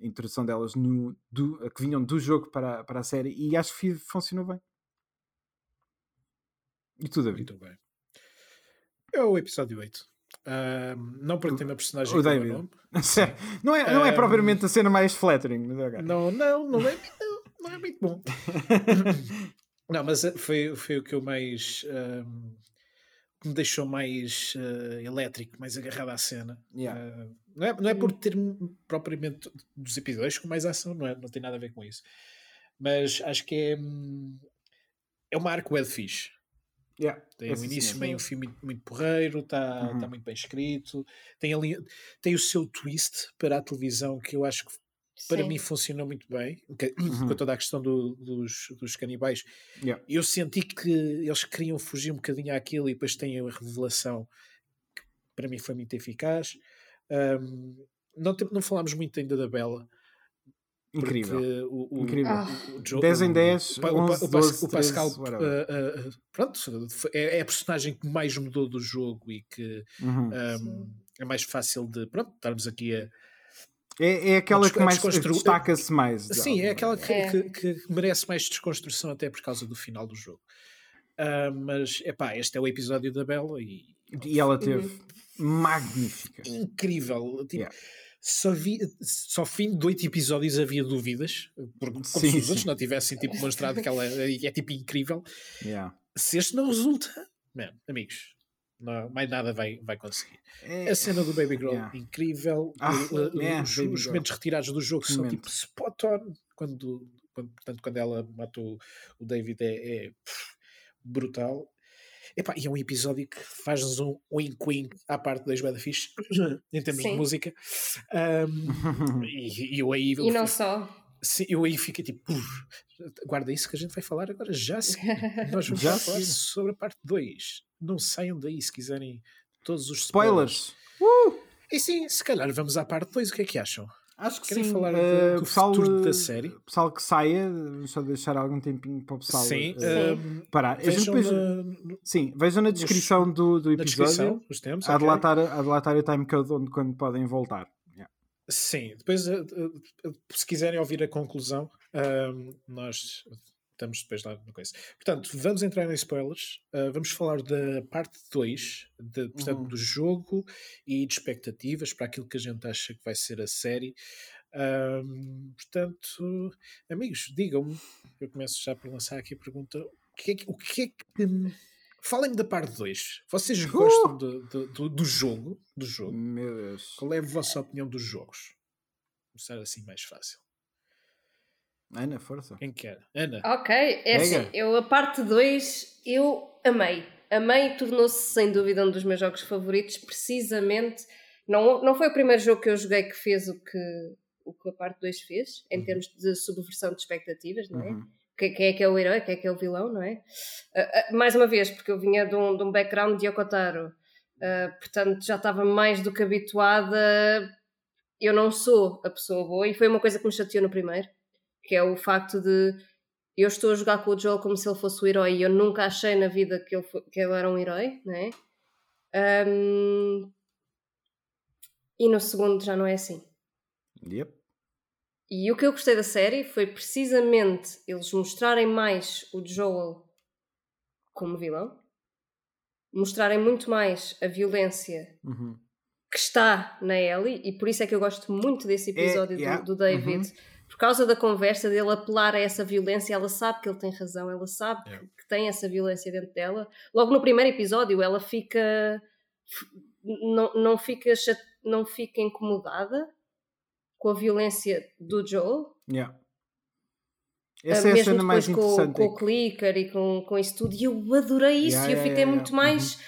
a introdução delas no, do, que vinham do jogo para, para a série. E acho que funcionou bem. E tudo, David? Muito bem. É o episódio 8. Uh, não porque tem uma personagem o David. Nome. não, é, não é propriamente a cena mais flattering. Mas okay. Não, não, não é, não é muito bom. não, mas eh, foi, foi o que eu mais. Um, que me deixou mais uh, elétrico, mais agarrado à cena. Yeah. Uh, não, é, não é por ter propriamente dos episódios com mais ação, não, é, não tem nada a ver com isso. Mas acho que é. Hum, é uma arco web fixe. Yeah, tem um início sim, meio um filme muito, muito porreiro, está uhum. tá muito bem escrito, tem ali tem o seu twist para a televisão que eu acho que para sim. mim funcionou muito bem, uhum. com toda a questão do, dos, dos canibais. Yeah. Eu senti que eles queriam fugir um bocadinho àquilo e depois tem a revelação que para mim foi muito eficaz. Um, não, não falámos muito ainda da Bela. Incrível. O, o, Incrível. O, o, 10 em 10, o, 11, o, 12, o Pascal, 13, uh, uh, pronto, é, é, a personagem que mais mudou do jogo e que uhum. um, é mais fácil de, pronto, estarmos aqui a. É, é aquela que mais destaca-se mais. Sim, é aquela que, é. que, que, merece mais desconstrução, até por causa do final do jogo. Uh, mas, é pá, este é o episódio da Bela e. E ela teve uhum. magnífica. Incrível. Tipo, yeah só, vi, só fim de oito episódios havia dúvidas, porque como sim, se os outros não tivessem tipo, mostrado que ela é, é tipo incrível. Yeah. Se este não resulta, man, amigos, não, mais nada vai, vai conseguir. É... A cena do Baby Girl, yeah. incrível. Ah, o, é, os, os momentos retirados do jogo são tipo spot on. Quando, quando, portanto, quando ela matou o David é, é pff, brutal. Epá, e é um episódio que faz um wink-wink à parte das Bada Fish em termos Sim. de música. Um, e, e, eu aí. E não só. Sim, eu aí fiquei tipo, guarda isso que a gente vai falar agora já. Se, nós vamos já falar sobre a parte 2. Não saiam daí se quiserem todos os spoilers. spoilers. Uh! E sim, se calhar vamos à parte 2. O que é que acham? Acho que Querem sim. falar uh, do pessoal, futuro da série? Pessoal que saia, só deixar algum tempinho para o pessoal. Sim. Uh, parar. Gente depois, na, sim, vejam na descrição do, do episódio. Os tempos, a, okay. delatar, a delatar o timecode onde quando podem voltar. Yeah. Sim, depois uh, se quiserem ouvir a conclusão, nós estamos depois lá na coisa. Portanto, vamos entrar em spoilers. Uh, vamos falar da parte 2 de, portanto, uhum. do jogo e de expectativas para aquilo que a gente acha que vai ser a série. Um, portanto, amigos, digam-me. Eu começo já por lançar aqui a pergunta: o que é que. O que, é que Falem-me da parte 2. Vocês uh! gostam do, do, do, jogo? Do jogo? Meu Deus. Qual é a vossa opinião dos jogos? Começar assim mais fácil. Ana, força. Quem quer? Ana. Ok, é assim, eu a parte 2 eu amei. Amei e tornou-se sem dúvida um dos meus jogos favoritos, precisamente. Não, não foi o primeiro jogo que eu joguei que fez o que, o que a parte 2 fez, em uhum. termos de subversão de expectativas, não é? Uhum. Quem é que é o herói, quem é que é o vilão, não é? Uh, uh, mais uma vez, porque eu vinha de um, de um background de Yokotaro, uh, portanto já estava mais do que habituada. Eu não sou a pessoa boa e foi uma coisa que me chateou no primeiro que é o facto de eu estou a jogar com o Joel como se ele fosse o herói e eu nunca achei na vida que ele, que ele era um herói, né? Um, e no segundo já não é assim. Yep. E o que eu gostei da série foi precisamente eles mostrarem mais o Joel como vilão, mostrarem muito mais a violência uhum. que está na Ellie, e por isso é que eu gosto muito desse é, episódio é, yeah. do, do, David. Uhum por causa da conversa dele apelar a essa violência, ela sabe que ele tem razão, ela sabe yeah. que, tem essa violência dentro dela. Logo no primeiro episódio, ela fica. Não, não, fica, não fica incomodada com a violência do Joel. Yeah. Essa uh, é a cena mais interessante. Com, com o clicker e com, com isso tudo. E eu adorei isso. Yeah, e eu fiquei yeah, muito mais. Uhum.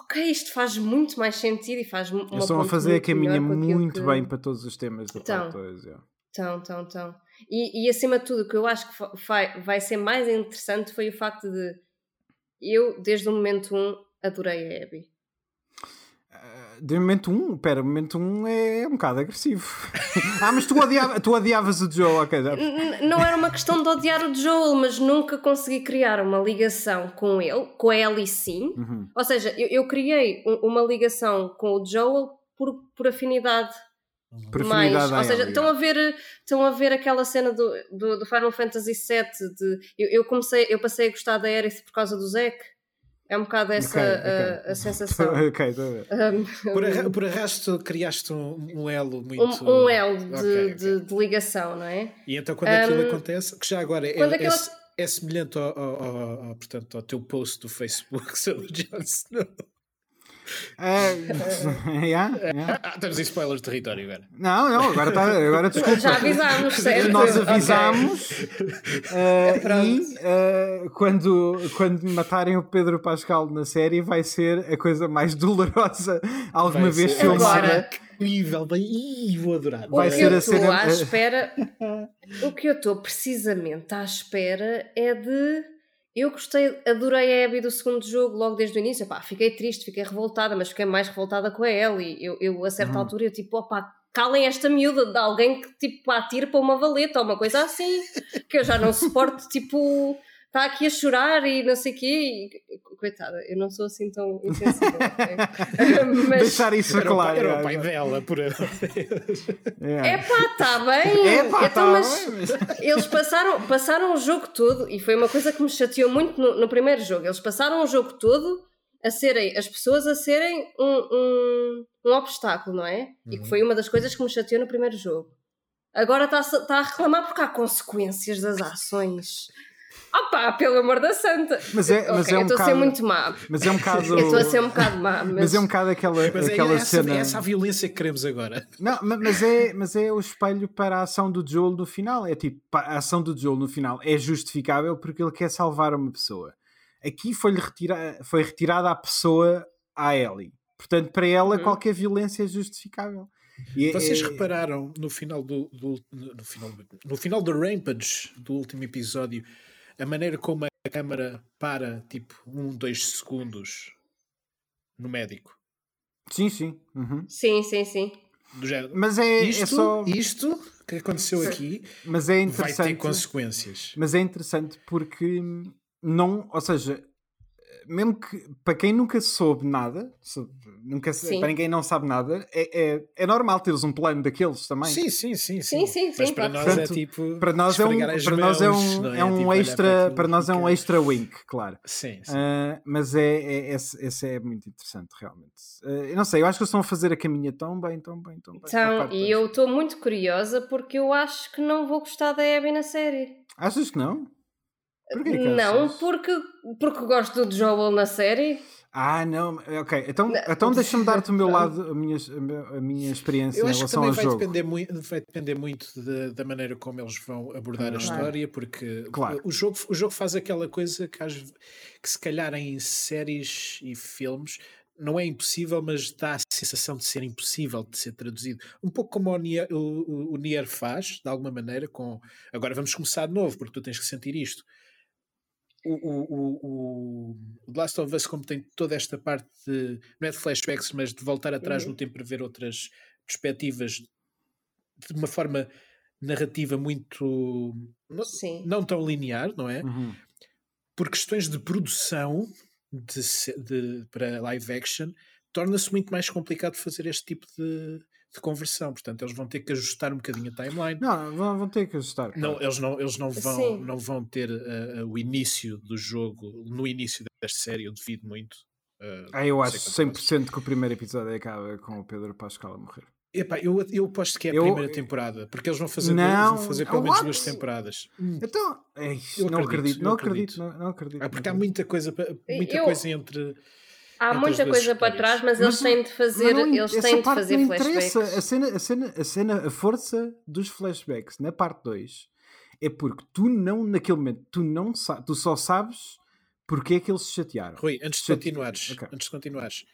Ok, isto faz muito mais sentido e faz uma Eles estão a fazer a caminha muito que... bem para todos os temas da então, parte 2. Yeah. Tão, tão, tão. E, e acima de tudo, o que eu acho que vai, vai ser mais interessante foi o facto de eu, desde o momento 1, um, adorei a Abby. Uh, de momento 1, um, pera, momento 1 um é um bocado agressivo. ah, mas tu, odiava, tu odiavas o Joel, ok. Não era uma questão de odiar o Joel, mas nunca consegui criar uma ligação com ele, com a Ellie sim. Uhum. Ou seja, eu, eu criei uma ligação com o Joel por, por afinidade mais, ou seja, estão a ver estão a ver aquela cena do, do, do Final Fantasy VII de, eu, eu, comecei, eu passei a gostar da Aerith por causa do Zack. É um bocado essa okay, okay. A, a, sensação okay, um, por, arra por arrasto criaste um, um elo muito um, um elo de, de, de, ligação, não é? e então quando aquilo um, acontece que já agora é, aquela... é, é, semelhante ao, ao, ao, ao, portanto, ao teu post do Facebook sobre Jon Snow Uh, yeah, yeah. Ah, temos spoilers de território agora. Não, não, agora, tá, agora desculpa. Já avisámos, certo? Nós avisámos okay. uh, e uh, quando, quando matarem o Pedro Pascal na série vai ser a coisa mais dolorosa alguma vai vez filmada. Incrível, bem, vou adorar. Vai o ser que eu estou à espera, o que eu estou precisamente à espera é de Eu gostei, adorei a Abby do segundo jogo logo desde o início. Pá, fiquei triste, fiquei revoltada, mas fiquei mais revoltada com a Ellie. Eu, eu a certa uhum. altura, eu tipo, opá, calem esta miúda de alguém que tipo atire para uma valeta ou uma coisa assim, que eu já não suporto, tipo está aqui a chorar e não sei o quê. E, coitada, eu não sou assim tão insensível. Mas... Deixar isso era claro. Era o pai dela, por É pá, está bem. É pá, então, tá mas bem. Eles passaram, passaram o jogo todo e foi uma coisa que me chateou muito no, no primeiro jogo. Eles passaram o jogo todo a serem as pessoas a serem um, um, um obstáculo, não é? Uhum. E que uhum. foi uma das coisas que me chateou no primeiro jogo. Agora está, está a reclamar porque há consequências das ações. Opa, pelo amor da santa. Mas é, mas okay, é um estou bocado, a ser muito má. Mas é um bocado. eu estou a ser um bocado má. Mas, mas é um bocado aquela, mas é aquela é essa, cena. É essa a violência que queremos agora. Não, mas é, mas é o espelho para a ação do Joel no final. É tipo, a ação do Joel no final é justificável porque ele quer salvar uma pessoa. Aqui foi-lhe retira, foi retirada a pessoa à Ellie. Portanto, para ela, uhum. qualquer violência é justificável. E é, Vocês é, repararam no final do, do, no final no final do Rampage do último episódio a maneira como a câmara para tipo um, dois segundos no médico. Sim, sim. Uhum. Sim, sim, sim. Do género. Mas é, é isto, é só. Isto que aconteceu aqui mas é interessante, vai ter consequências. Mas é interessante porque não. Ou seja, mesmo que para quem nunca soube nada, nunca, para ninguém não sabe nada, é, é, é, normal teres um plano daqueles também. Sim, sim, sim. sim, sim, sim Mas para nós Portanto, é tipo. Para nós é um, para nós é um, é? é um tipo, extra. Para nós é um extra wink, claro. Sim, sim. Uh, mas é, é, esse, esse, é muito interessante, realmente. Uh, eu não sei, eu acho que eles estão a fazer a caminha tão bem, tão bem, tão bem. Então, e eu estou muito curiosa porque eu acho que não vou gostar da Abby na série. Achas que não? Porquê não, porque, porque gosto do Joel na série. Ah, não, ok. Então, então deixa-me dar-te o meu lado, a minha, a minha experiência Eu em relação ao vai jogo. Depender muito, vai depender muito de, da maneira como eles vão abordar a história, porque claro. o, jogo, o jogo faz aquela coisa que, que se calhar em séries e filmes não é impossível, mas dá a sensação de ser impossível de ser traduzido. Um pouco como o Nier, o, o Nier faz, de alguma maneira, com agora vamos começar de novo, porque tu tens que sentir isto o, o, o, The Last of Us, como tem toda esta parte de, não é de flashbacks, mas de voltar atrás uhum. no tempo para ver outras perspectivas de uma forma narrativa muito não, não tão linear, não é? Uhum. Por questões de produção de, de, para live action, torna-se muito mais complicado fazer este tipo de, de conversão. Portanto, eles vão ter que ajustar um bocadinho a timeline. Não, vão, vão ter que ajustar. Claro. Não, eles não, eles não, vão, não vão ter uh, o início do jogo no início desta série. Eu devido muito. Uh, ah, eu acho 100% que o primeiro episódio acaba com o Pedro Pascal a morrer. Epá, eu, eu aposto que é a eu, primeira temporada, porque eles vão fazer, não, vão fazer pelo menos duas temporadas. Então, é, não, acredito, não, acredito, não, não acredito. Ah, porque há muita coisa, muita eu, coisa entre Há muita coisa para trás, mas, mas eles têm de fazer, não, eles têm de fazer flashbacks. A cena, a, cena, a cena, a força dos flashbacks na parte 2 é porque tu não, naquele momento, tu não tu só sabes porque é que eles se chatearam. Rui, antes de continuares, okay. antes de continuares,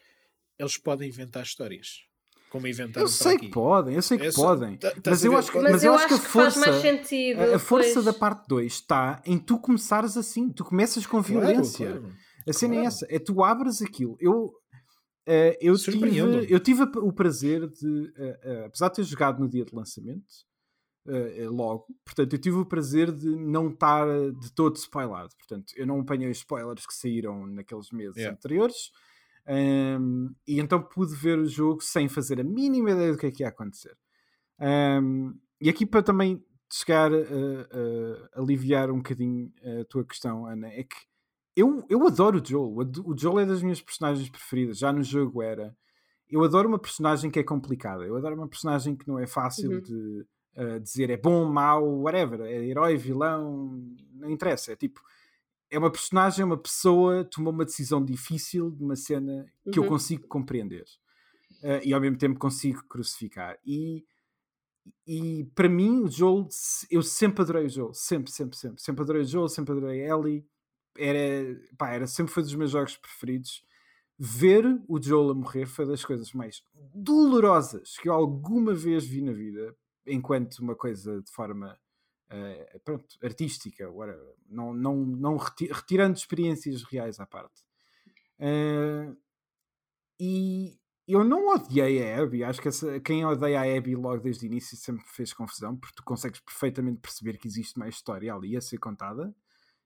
eles podem inventar histórias. Como inventaram Eu sei que podem, eu sei que podem. Tá, mas, eu acho que, mas, mas eu acho que a força, sentido, a, a força da parte 2 está em tu começares assim, tu começas com violência. Claro, claro. A cena é claro. é essa, é tu abres aquilo. Eu, uh, eu, tive, eu tive o prazer de, uh, uh, apesar de ter jogado no dia de lançamento, logo, portanto, eu tive o prazer de não estar de todo spoilado. Portanto, eu não apanhei os spoilers que saíram naqueles meses yeah. anteriores. Um, e então pude ver o jogo sem fazer a mínima ideia do que é que ia acontecer. Um, e aqui para também chegar a, a aliviar um bocadinho a tua questão, Ana, é que eu, eu adoro o Joel. O Joel é das minhas personagens preferidas. Já no jogo era. Eu adoro uma personagem que é complicada. Eu adoro uma personagem que não é fácil uhum. de uh, dizer é bom, mau, whatever. É herói, vilão, não interessa. É tipo. É uma personagem, uma pessoa tomou uma decisão difícil de uma cena que uhum. eu consigo compreender. Uh, e ao mesmo tempo consigo crucificar. E, e para mim, o Joel, eu sempre adorei o Joel. Sempre, sempre, sempre. Sempre adorei o Joel, sempre adorei a Ellie era, pá, era sempre foi dos meus jogos preferidos. Ver o Joel a morrer foi das coisas mais dolorosas que eu alguma vez vi na vida, enquanto uma coisa de forma uh, pronto, artística, não, não, não retirando experiências reais à parte. Uh, e eu não odiei a Abby, acho que essa, quem odeia a Abby logo desde o início sempre fez confusão, porque tu consegues perfeitamente perceber que existe mais história ali a ser contada.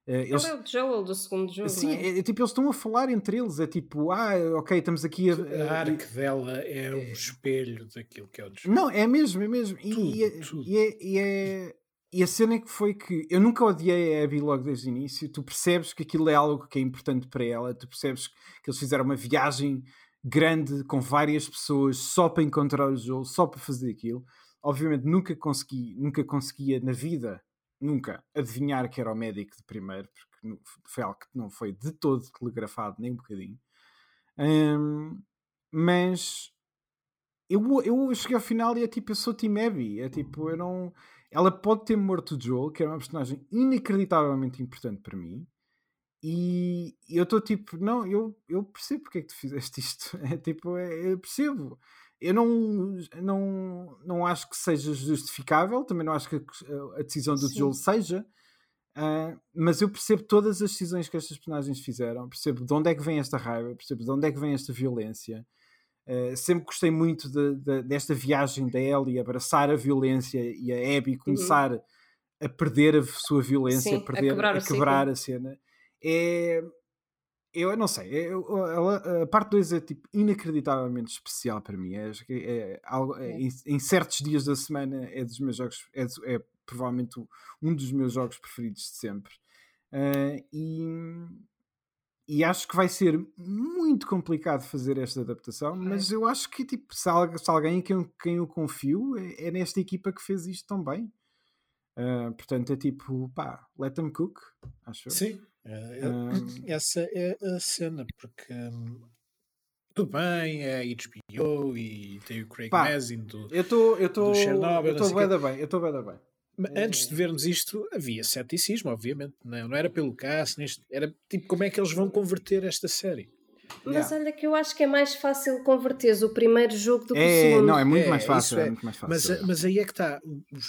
Uh, eles... é o Joel do segundo jogo. Sim, é? É, tipo, eles estão a falar entre eles. É tipo, ah, ok, estamos aqui a. A arc dela é um espelho daquilo que é o Joel. Não, é mesmo, é mesmo. Tudo, e, é, tudo. E, é, e, é, e a cena que foi que eu nunca odiei a Abby logo desde o início. Tu percebes que aquilo é algo que é importante para ela, tu percebes que eles fizeram uma viagem grande com várias pessoas só para encontrar o Joel, só para fazer aquilo. Obviamente nunca consegui, nunca conseguia na vida nunca adivinhar que era o médico de primeiro, porque foi algo que não foi de todo telegrafado, nem um bocadinho. Um, mas eu, eu cheguei ao final e é tipo, eu sou Team Abby. É tipo, eu não. Ela pode ter morto o Joel, que era uma personagem inacreditavelmente importante para mim. E eu estou tipo, não, eu, eu percebo porque é que tu fizeste isto. É tipo, é, eu percebo eu não, não, não acho que seja justificável, também não acho que a decisão do Joel seja, uh, mas eu percebo todas as decisões que estas personagens fizeram, percebo de onde é que vem esta raiva, percebo de onde é que vem esta violência. Uh, sempre gostei muito de, de, desta viagem da Ellie abraçar a violência e a Abby uhum. começar uhum. a perder a sua violência, Sim, a, perder, a quebrar, a, quebrar a cena. É, eu não sei, eu, a, a parte 2 é tipo inacreditavelmente especial para mim. É, é, algo, é, em, em, certos dias da semana é dos meus jogos, é, é provavelmente um dos meus jogos preferidos de sempre. Uh, e, e acho que vai ser muito complicado fazer esta adaptação, mas eu acho que tipo, se, alguém em quem, quem eu confio é, é, nesta equipa que fez isto tão bem. Uh, portanto, é tipo, pá, let them cook, acho. Sim, um, essa é a cena, porque um, tudo bem, é HBO e tem o Craig Mazin do, eu tô, eu tô, do Chernobyl. Eu estou bem, bem, eu estou bem, bem. Mas antes de vermos isto, havia ceticismo, obviamente. Não, não era pelo cast, era tipo como é que eles vão converter esta série. Mas yeah. olha que eu acho que é mais fácil converteres o primeiro jogo do que é, o segundo. Não, é muito, é, mais, fácil, é, é, muito mais fácil. Mas, mas aí é que está.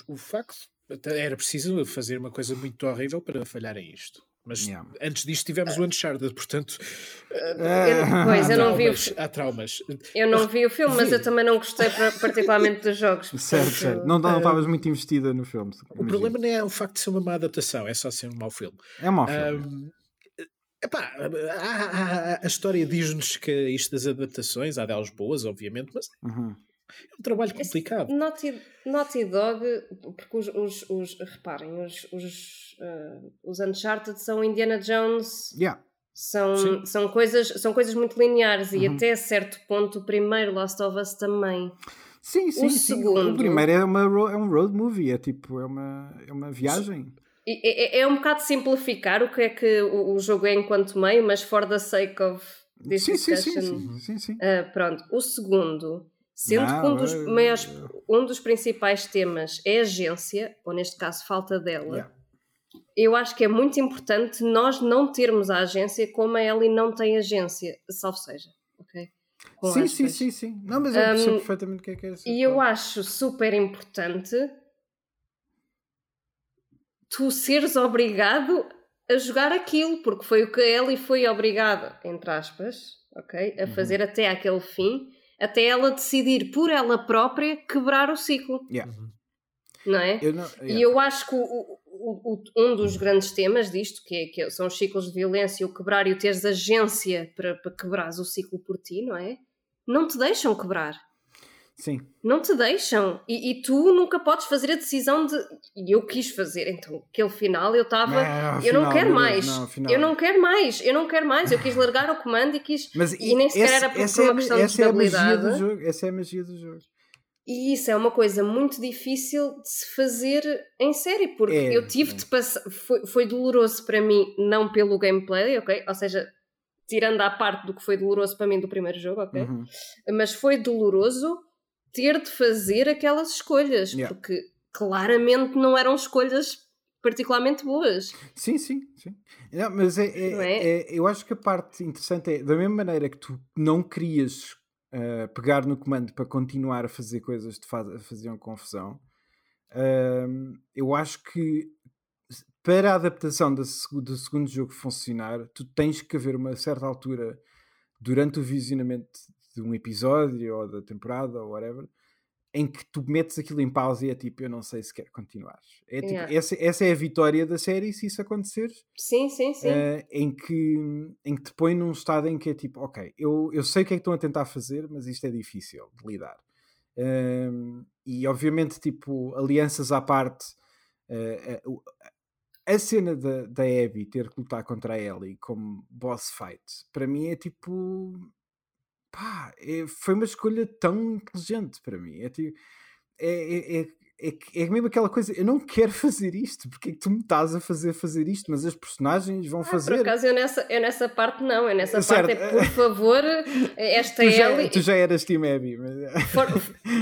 O, o facto. Era preciso fazer uma coisa muito horrível para falhar em isto. Mas yeah. antes disto tivemos o Uncharted, portanto. Eu, pois, eu não vi o Há traumas. Eu não vi o filme, mas eu também não gostei particularmente dos jogos. Certo, certo. Não estavas uh, muito investida no filme. O problema não é o facto de ser uma má adaptação, é só ser um mau filme. É um mau filme. Um, epá, a, a, a história diz-nos que isto das adaptações, há delas boas, obviamente, mas. Uhum. É um trabalho complicado. Naughty, Naughty Dog, porque os, os, os reparem, os, os, uh, os Uncharted são Indiana Jones. Yeah. São, são, coisas, são coisas muito lineares uhum. e até certo ponto o primeiro Last of Us também. Sim, sim, o sim. Segundo, o primeiro é, uma, é um road movie, é tipo, é uma, é uma viagem. É, é um bocado simplificar o que é que o, o jogo é enquanto meio, mas for the sake of this sim, discussion. Sim, sim, sim, sim. Uh, pronto, o segundo Sendo não, que um dos, maiores, um dos principais temas é a agência, ou neste caso falta dela, yeah. eu acho que é muito importante nós não termos a agência como a Ellie não tem agência, salvo seja, ok? Com sim, sim, sim, sim. Não, mas eu percebo um, perfeitamente o que é que é isso. E eu acho super importante tu seres obrigado a jogar aquilo, porque foi o que a Ellie foi obrigada, entre aspas, ok? A uhum. fazer uhum. até aquele fim até ela decidir por ela própria quebrar o ciclo. Yeah. Uhum. Não é? Eu não, yeah. E eu acho que o, o, o, um dos grandes temas disto, que, é, que são os ciclos de violência, o quebrar e o teres agência para, para quebrares o ciclo por ti, não é? Não te deixam quebrar. Sim. Não te deixam. E, e, tu nunca podes fazer a decisão de. E eu quis fazer. Então, aquele final eu estava. Eu não quero mais. Não, final... Eu não quero mais. Eu não quero mais. Eu quis largar o comando e quis. Mas, e nem sequer essa, era por, por uma é, questão de estabilidade. É a jogo. Essa é a magia do jogo. E isso é uma coisa muito difícil de se fazer em série, porque é, eu tive é. de passar. Foi, foi doloroso para mim, não pelo gameplay, ok? Ou seja, tirando a parte do que foi doloroso para mim do primeiro jogo, ok? Uhum. Mas foi doloroso ter de fazer aquelas escolhas, yeah. porque claramente não eram escolhas particularmente boas. Sim, sim, sim. Não, mas é, é, é? é, eu acho que a parte interessante é da mesma maneira que tu não querias uh, pegar no comando para continuar a fazer coisas que faz, faziam confusão. Uh, eu acho que para a adaptação do, do segundo jogo funcionar, tu tens que haver uma certa altura durante o visionamento de um episódio ou da temporada ou whatever, em que tu metes aquilo em pausa e é tipo, eu não sei se quer continuar. É, tipo, yeah. essa, essa é a vitória da série se isso acontecer. Sim, sim, sim. Uh, em, que, em que te põe num estado em que é tipo, ok, eu, eu sei o que é que estão a tentar fazer, mas isto é difícil de lidar. Uh, e obviamente, tipo, alianças à parte, uh, a cena da, da Abby ter que lutar contra a Ellie como boss fight, para mim é tipo pá, é, foi uma escolha tão inteligente para mim. É, tipo, é, é, é, é mesmo aquela coisa, eu não quero fazer isto, porque é que tu me estás a fazer fazer isto, mas as personagens vão ah, fazer. Por acaso eu nessa, eu nessa parte não, eu nessa certo. parte é por favor, esta tu já, Ellie. Tu já eras Team Abby, mas... For,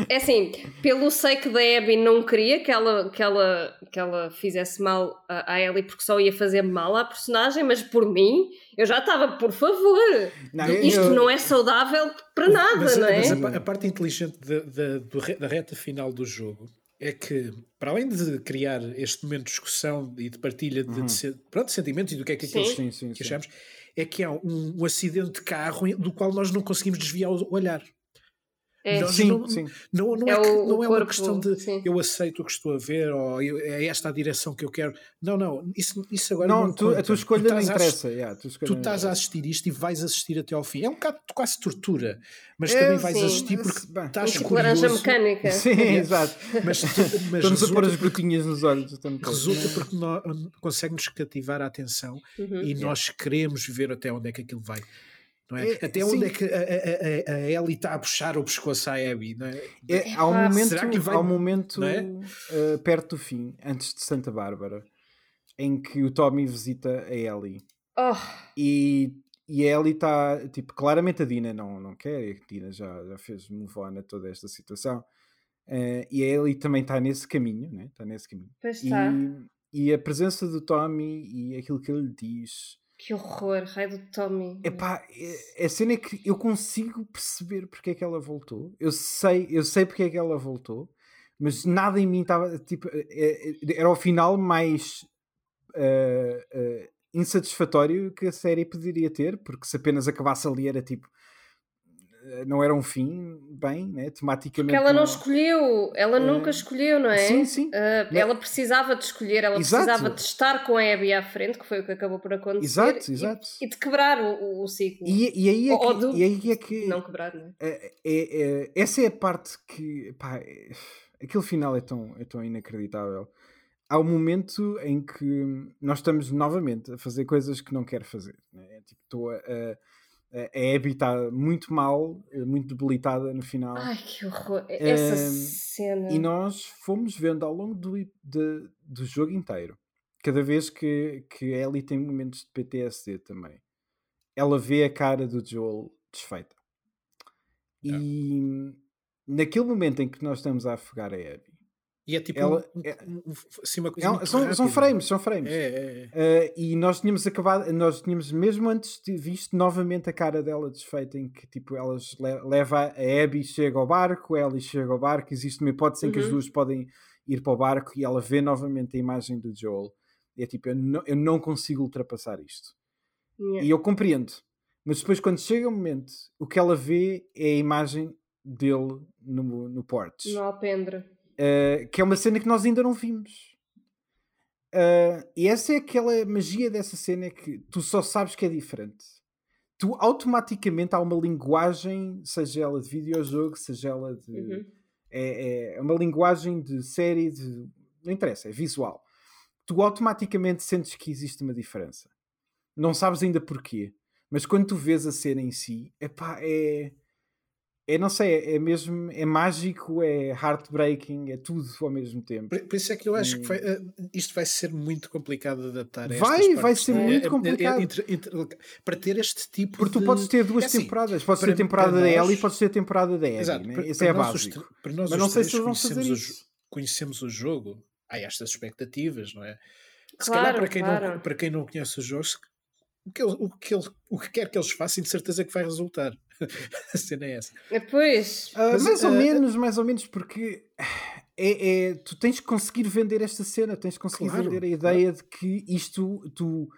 é assim, pelo sei que da Abby não queria que ela, que ela, que ela fizesse mal a Ellie porque só ia fazer mal à personagem, mas por mim eu já estava, por favor, não, isto eu... não é saudável para nada, mas, não é? Mas a, a parte inteligente da, da, da reta final do jogo é que, para além de criar este momento de discussão e de partilha de, uhum. de, pronto, de sentimentos e do que é que, sim. sim, sim, que achamos, é que há um, um, acidente de carro do qual nós não conseguimos desviar o olhar. É. Sim, não, sim. Não, não é, é, que, não é uma questão de sim. eu aceito o que estou a ver ou eu, é esta a direção que eu quero. Não, não, isso, isso agora não. não tu, a tua escolha não interessa. A, yeah, tu estás a assistir isto e vais assistir até ao fim. É um bocado quase tortura, mas é, também vais sim, assistir porque bem, estás tipo curioso. laranja mecânica. Sim, exato. Mas, tu, mas Estamos a pôr as gotinhas nos olhos. Resulta porque consegue-nos cativar a atenção uhum, e nós queremos ver até onde é que aquilo vai. É? É, Até sim. onde é que a, a, a, Ellie está a puxar o pescoço à Abby? Não é? é há um momento, vai, há um momento uh, perto do fim, antes de Santa Bárbara, em que o Tommy visita a Ellie. Oh. E, e a Ellie está, tipo, claramente a Dina não, não quer, a Dina já, já fez move on a toda esta situação. Uh, e a Ellie também está nesse caminho, né? está nesse caminho. Pois está. E, e a presença do Tommy e aquilo que ele lhe diz que horror, raio do Tommy. Epá, é, a cena é que eu consigo perceber porque é que ela voltou. Eu sei, eu sei porque é que ela voltou, mas nada em mim estava. Tipo, é, é, era o final mais uh, uh, insatisfatório que a série poderia ter, porque se apenas acabasse ali era tipo eh, não era um fim bem, né? tematicamente. Porque ela não, não escolheu, ela uh, nunca escolheu, não é? Sim, sim. Uh, ela precisava de escolher, ela exato. precisava de estar com a Abby à frente, que foi o que acabou por acontecer. Exato, exato. E, e de quebrar o, o ciclo. E, e, aí é que, do, e aí é que. Não quebrar, não é? é, é, é essa é a parte que. Pá, é, aquele final é tão, é tão inacreditável. Há um momento em que nós estamos novamente a fazer coisas que não quero fazer. Né? Tipo, estou a, a a Abby está muito mal, eh, muito debilitada no final. Ai, que horror! Essa cena. E nós fomos vendo ao longo do, de, do jogo inteiro, cada vez que, que a Ellie tem momentos de PTSD também, ela vê a cara do Joel desfeita. E é. naquele momento em que nós estamos a afogar a Abby, e é tipo ela, um, é, assim, uma coisa é, são, são, frames, são frames. É, é, é. Uh, e nós tínhamos acabado, nós tínhamos mesmo antes de visto novamente a cara dela desfeita em que tipo elas le leva a Abby chega ao barco, a Ellie chega ao barco, existe uma hipótese em que as uhum. duas podem ir para o barco e ela vê novamente a imagem do Joel. E é tipo, eu não, eu não consigo ultrapassar isto. Yeah. E eu compreendo. Mas depois quando chega o momento, o que ela vê é a imagem dele no, no porte. No alpendre. Uh, que é uma cena que nós ainda não vimos. Uh, e essa é aquela magia dessa cena que tu só sabes que é diferente. Tu automaticamente há uma linguagem, seja ela de videojogo, seja ela de. Uhum. É, é, uma linguagem de série, de. Não interessa, é visual. Tu automaticamente sentes que existe uma diferença. Não sabes ainda porquê. Mas quando tu vês a cena em si, epá, é é, não sei, é, é mesmo, é mágico, é heartbreaking, é tudo ao mesmo tempo. Por, por isso é que eu acho que vai, uh, isto vai ser muito complicado de adaptar. vai, vai ser muito é, complicado. para ter este tipo Porque tu de... podes ter duas é assim, temporadas, podes ter a temporada da Ellie e podes ter a temporada da Ellie, né? isso é básico. Para nós Mas não sei se vão fazer isso. O, conhecemos o jogo, há estas expectativas, não é? Se claro, calhar para quem, claro. não, para quem não conhece o jogo, o que, ele, o, que ele, o que quer que eles façam, de certeza que vai resultar. a cena é essa. Pois. Uh, mais uh, ou uh, menos, mais ou menos, porque é, é, tu tens que conseguir vender esta cena, tens que conseguir claro, vender a ideia claro. de que isto tu.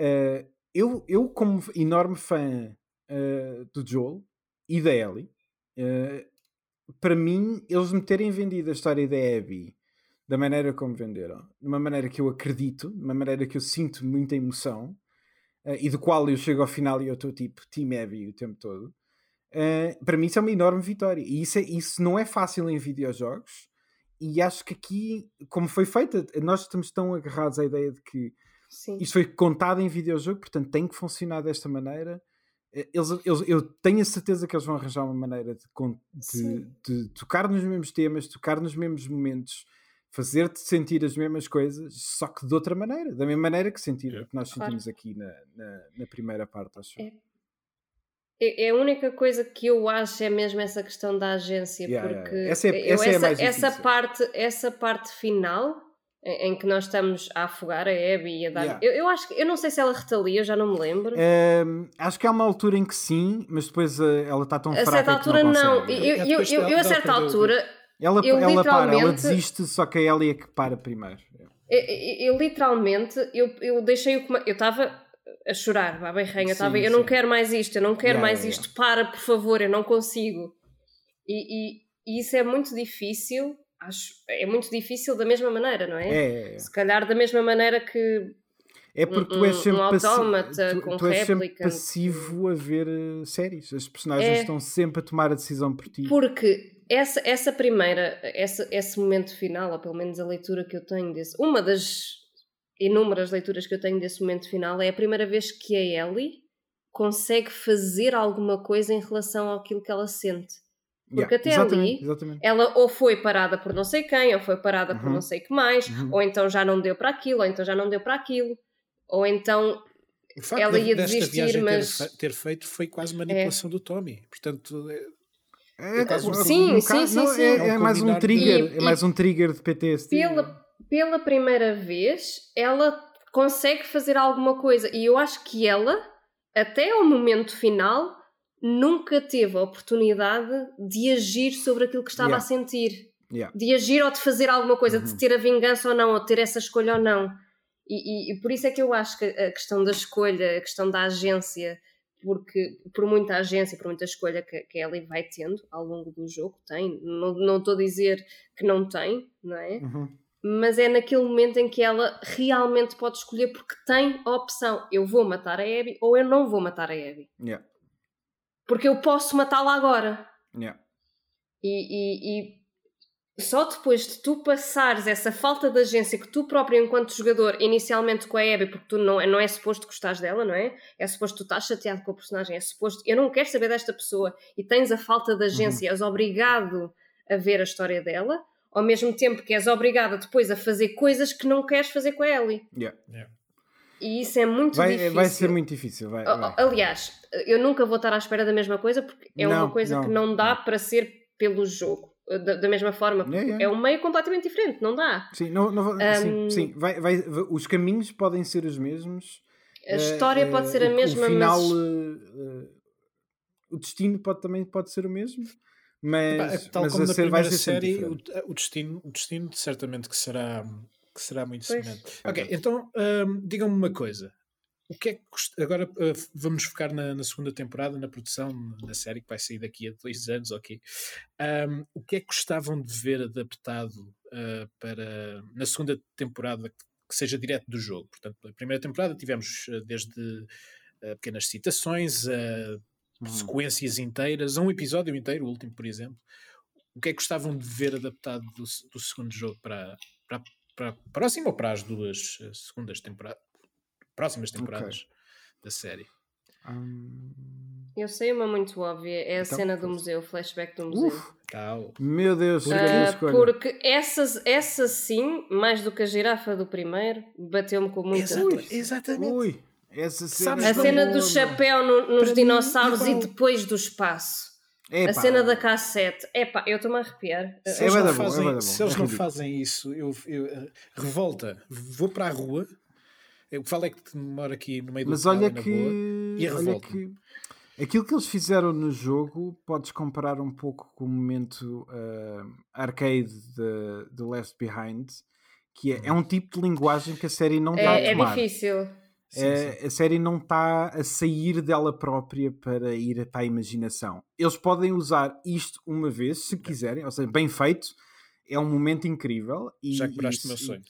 Uh, eu, eu, como enorme fã uh, do Joel e da Ellie, uh, para mim, eles me terem vendido a história da Abby da maneira como venderam, de uma maneira que eu acredito, de uma maneira que eu sinto muita emoção e do qual eu chego ao final e eu estou tipo Team Abby o tempo todo. para mim, isso é uma enorme vitória. E isso, é, isso não é fácil em videojogos e acho que aqui, como foi feita, nós estamos tão agarrados à ideia de que Sim. isto foi contado em videojogo, portanto tem que funcionar desta maneira. Eh, eles, eles, eu tenho a certeza que eles vão arranjar uma maneira de, de, de tocar nos mesmos temas, tocar nos mesmos momentos, fazer-te sentir as mesmas coisas, só que de outra maneira, da mesma maneira que, sentir, que nós sentimos claro. aqui na, na, na, primeira parte, acho. É, é, é a única coisa que eu acho é mesmo essa questão da agência, yeah, porque yeah. Essa, é, essa, essa, é essa parte, essa parte final em, em, que nós estamos a afogar a Abby e a dar. Yeah. Eu, eu acho que eu não sei se ela retalia, já não me lembro. Um, acho que há uma altura em que sim, mas depois uh, ela está tão a fraca. A certa altura não. não. Eu, eu, eu, eu, eu, a certa altura. Ela, eu ela para, ela desiste, só que a Ellie é que para primeiro. Eu, eu, literalmente, eu, eu deixei o. Eu estava a chorar, vá bem rainha, sim, eu não quero mais isto, eu não quero yeah, mais yeah. isto, para, por favor, eu não consigo. E, e, e, isso é muito difícil, acho, é muito difícil da mesma maneira, não é? é, é. Se calhar da mesma maneira que é porque tu és sempre, um autómata, tu, tu és sempre passivo a ver uh, séries. As personagens é. estão sempre a tomar a decisão por ti. Porque essa, essa primeira, essa, esse momento final, ou pelo menos a leitura que eu tenho desse, uma das inúmeras leituras que eu tenho desse momento final, é a primeira vez que a Ellie consegue fazer alguma coisa em relação àquilo que ela sente. Porque yeah, até exatamente, ali exatamente. ela ou foi parada por não sei quem, ou foi parada uhum. por não sei que mais, uhum. ou então já não deu para aquilo, ou então já não deu para aquilo, ou então ela ia desistir, mas. Ter, ter, feito foi quase manipulação é. do Tommy. Portanto. É... É, é sim, sim, sim, não, sim, É, é mais um trigger, e, é mais um trigger de PTSD. Pela, pela primeira vez, ela consegue fazer alguma coisa. E eu acho que ela, até ao momento final, nunca teve a oportunidade de agir sobre aquilo que estava yeah. a sentir. Yeah. De agir ou de fazer alguma coisa, uhum. de ter a vingança ou não, ou de ter essa escolha ou não. E, e, e, por isso é que eu acho que a questão da escolha, a questão da agência, porque por muita agência, por muita escolha que, que ela vai tendo ao longo do jogo, tem, não, não estou a dizer que não tem, não é? Uhum mas é naquele momento em que ela realmente pode escolher porque tem a opção: eu vou matar a Abby ou eu não vou matar a Abby. Yeah. Porque eu posso matá-la agora. Yeah. E, e, e, só depois de tu passares essa falta de agência que tu próprio, enquanto jogador, inicialmente com a Abby, porque tu não, não é suposto gostares dela, não é? É suposto tu estás chateado com a personagem, é suposto eu não quero saber desta pessoa e tens a falta de agência, uhum. és obrigado a ver a história dela ao mesmo tempo que és obrigada depois a fazer coisas que não queres fazer com a Ellie. Yeah. Yeah. E isso é muito vai, difícil. Vai ser muito difícil. Vai, vai. Aliás, eu nunca vou estar à espera da mesma coisa porque é não, uma coisa não, que não dá não. para ser pelo jogo. Da, da mesma forma, yeah, é um meio completamente diferente, não dá. Sim, não, não, um, sim, sim. Vai, vai, os caminhos podem ser os mesmos. A história uh, pode ser a mesma, o final, mas... Uh, o destino pode, também pode ser o mesmo. Mas, tal mas como na primeira série, o, o, destino, o destino certamente que será, que será muito pois. semelhante. Ok, então um, digam-me uma coisa. O que é que agora uh, vamos focar na, na, segunda temporada, na produção da série que vai sair daqui a dois anos, ok? Um, o que é que gostavam de ver adaptado uh, para na segunda temporada que seja direto do jogo? Portanto, na primeira temporada tivemos uh, desde pequenas citações, Uhum. sequências inteiras, um episódio inteiro, o último, por exemplo. O que é que gostavam de ver adaptado do, do segundo jogo para, para, para a próxima ou para as duas eh, segundas temporadas, próximas temporadas okay. da série? Um... Eu sei uma muito óbvia, é a então, cena do museu, o flashback do museu. Uf, Meu Deus, uh, porque essa, essa sim, mais do que a girafa do primeiro, bateu-me com muita Exato, Exatamente. Ui. Essa cena, a cena do chapéu no, nos dinossauros mim, e depois do espaço. Epa. A cena da cassete. Epá, eu estou-me a arrepiar. Se eles, é não, fazem, bom, se eles é não fazem isso, eu, eu, uh, revolta. Vou para a rua. Eu falo é que moro aqui no meio do Mas olha que, boa, e a revolta. Que... Aquilo que eles fizeram no jogo podes comparar um pouco com o momento uh, arcade de, Left Behind, que é, é, um tipo de linguagem que a série não está é, a tomar. É difícil. Sim, é, sim. A série não está a sair dela própria para ir para a imaginação. Eles podem usar isto uma vez, se quiserem, ou seja, bem feito, é um momento incrível. E, Já quebraste o meu sonho.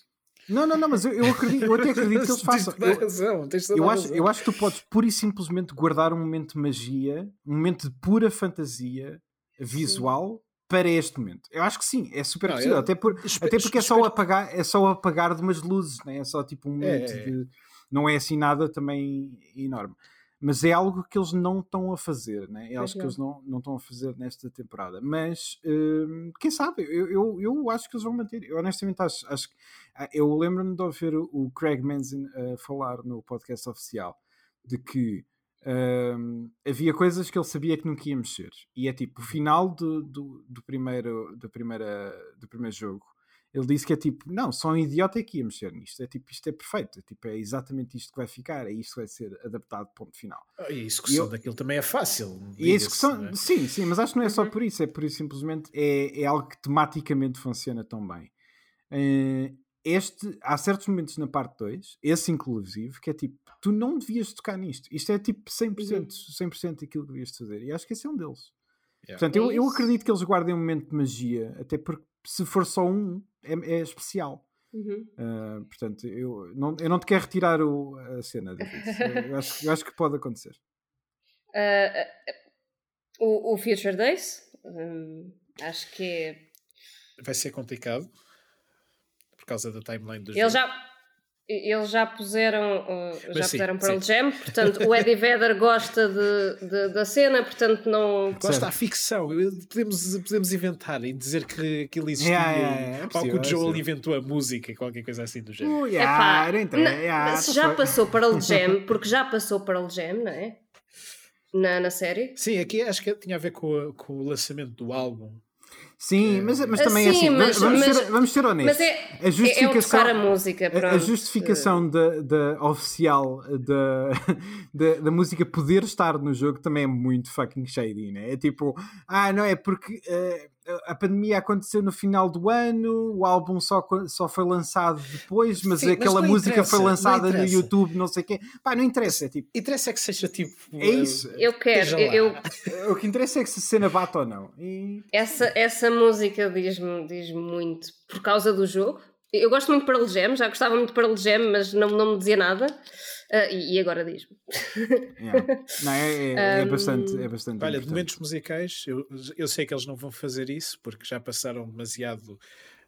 Não, não, não, mas eu, eu, acredito, eu até acredito que eles façam. Eu, razão, eu, acho, eu acho que tu podes pura e simplesmente guardar um momento de magia, um momento de pura fantasia visual sim. para este momento. Eu acho que sim, é super não, possível. Eu, até, por, até porque é só, apagar, é só apagar de umas luzes, né? é só tipo um momento é, de. Não é assim nada também enorme mas é algo que eles não estão a fazer, né? é algo que eles não, não estão a fazer nesta temporada. Mas uh, quem sabe, eu, eu, eu, acho que eles vão manter. Eu honestamente acho, acho que ah, eu lembro-me de ouvir o Craig Manzin uh, falar no podcast oficial de que uh, havia coisas que ele sabia que nunca ia mexer, e é tipo o final do, do, do primeiro, do, primeira, do primeiro jogo ele disse que é tipo, não, só um idiota é que ia mexer nisto. É tipo, isto é perfeito. É, tipo, é exatamente isto que vai ficar, é isto que vai ser adaptado, ponto final. Ah, e a execução eu, daquilo também é fácil. E a execução, é? sim, sim, mas acho que não é só uhum. por isso, é por isso simplesmente é, é algo que tematicamente funciona tão bem. Uh, este, há certos momentos na parte 2, esse inclusive, que é tipo, tu não devias tocar nisto. Isto é tipo 100%, 100% aquilo que devias fazer. E acho que esse é um deles. Yeah. Portanto, eu, eu acredito que eles guardem um momento de magia, até porque se for só um, é, é especial. Uhum. Uh, portanto, eu não, eu não te quero retirar o, a cena, eu, acho, eu acho que pode acontecer. Uh, o, o Future Days, um, acho que é... vai ser complicado por causa da timeline do Ele jogo. já eles já puseram, uh, já sim, puseram Pearl sim. Jam, portanto o Eddie Vedder gosta de, de, da cena, portanto não. Gosta da ficção, podemos, podemos inventar e dizer que aquilo existia, yeah, yeah, yeah. É possível, ou que o Joel é inventou a música, qualquer coisa assim do género. Uh, yeah, Epá, não, yeah, se já passou Pearl Jam, porque já passou Pearl Jam, não é? Na, na série? Sim, aqui acho que tinha a ver com, com o lançamento do álbum. Sim, mas, mas também Sim, é assim, mas, vamos, mas, ser, vamos ser honestos. Mas é, a justificação, é a música, pronto. A justificação da, da oficial da, da, da, música poder estar no jogo também é muito fucking shady, né? É tipo, ah, não é porque. Uh, a pandemia aconteceu no final do ano, o álbum só, só foi lançado depois, mas Sim, aquela mas música foi lançada no YouTube, não sei o quê. Pá, não interessa. É tipo, interessa é que seja tipo. É isso. Eu quero. Eu, eu... O que interessa é que se a cena bate ou não. E... Essa, essa música diz-me diz muito por causa do jogo. Eu gosto muito de Pearl Jam, já gostava muito de Pearl Jam, mas não, não me dizia nada. Uh, e, e, agora diz-me. Yeah. Não, é, é, é, um, bastante, é bastante. Olha, de momentos musicais, eu, eu sei que eles não vão fazer isso porque já passaram demasiado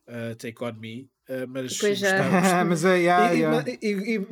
uh, Take On Me, uh, mas. Pois já. mas é, yeah, yeah. E, e, e,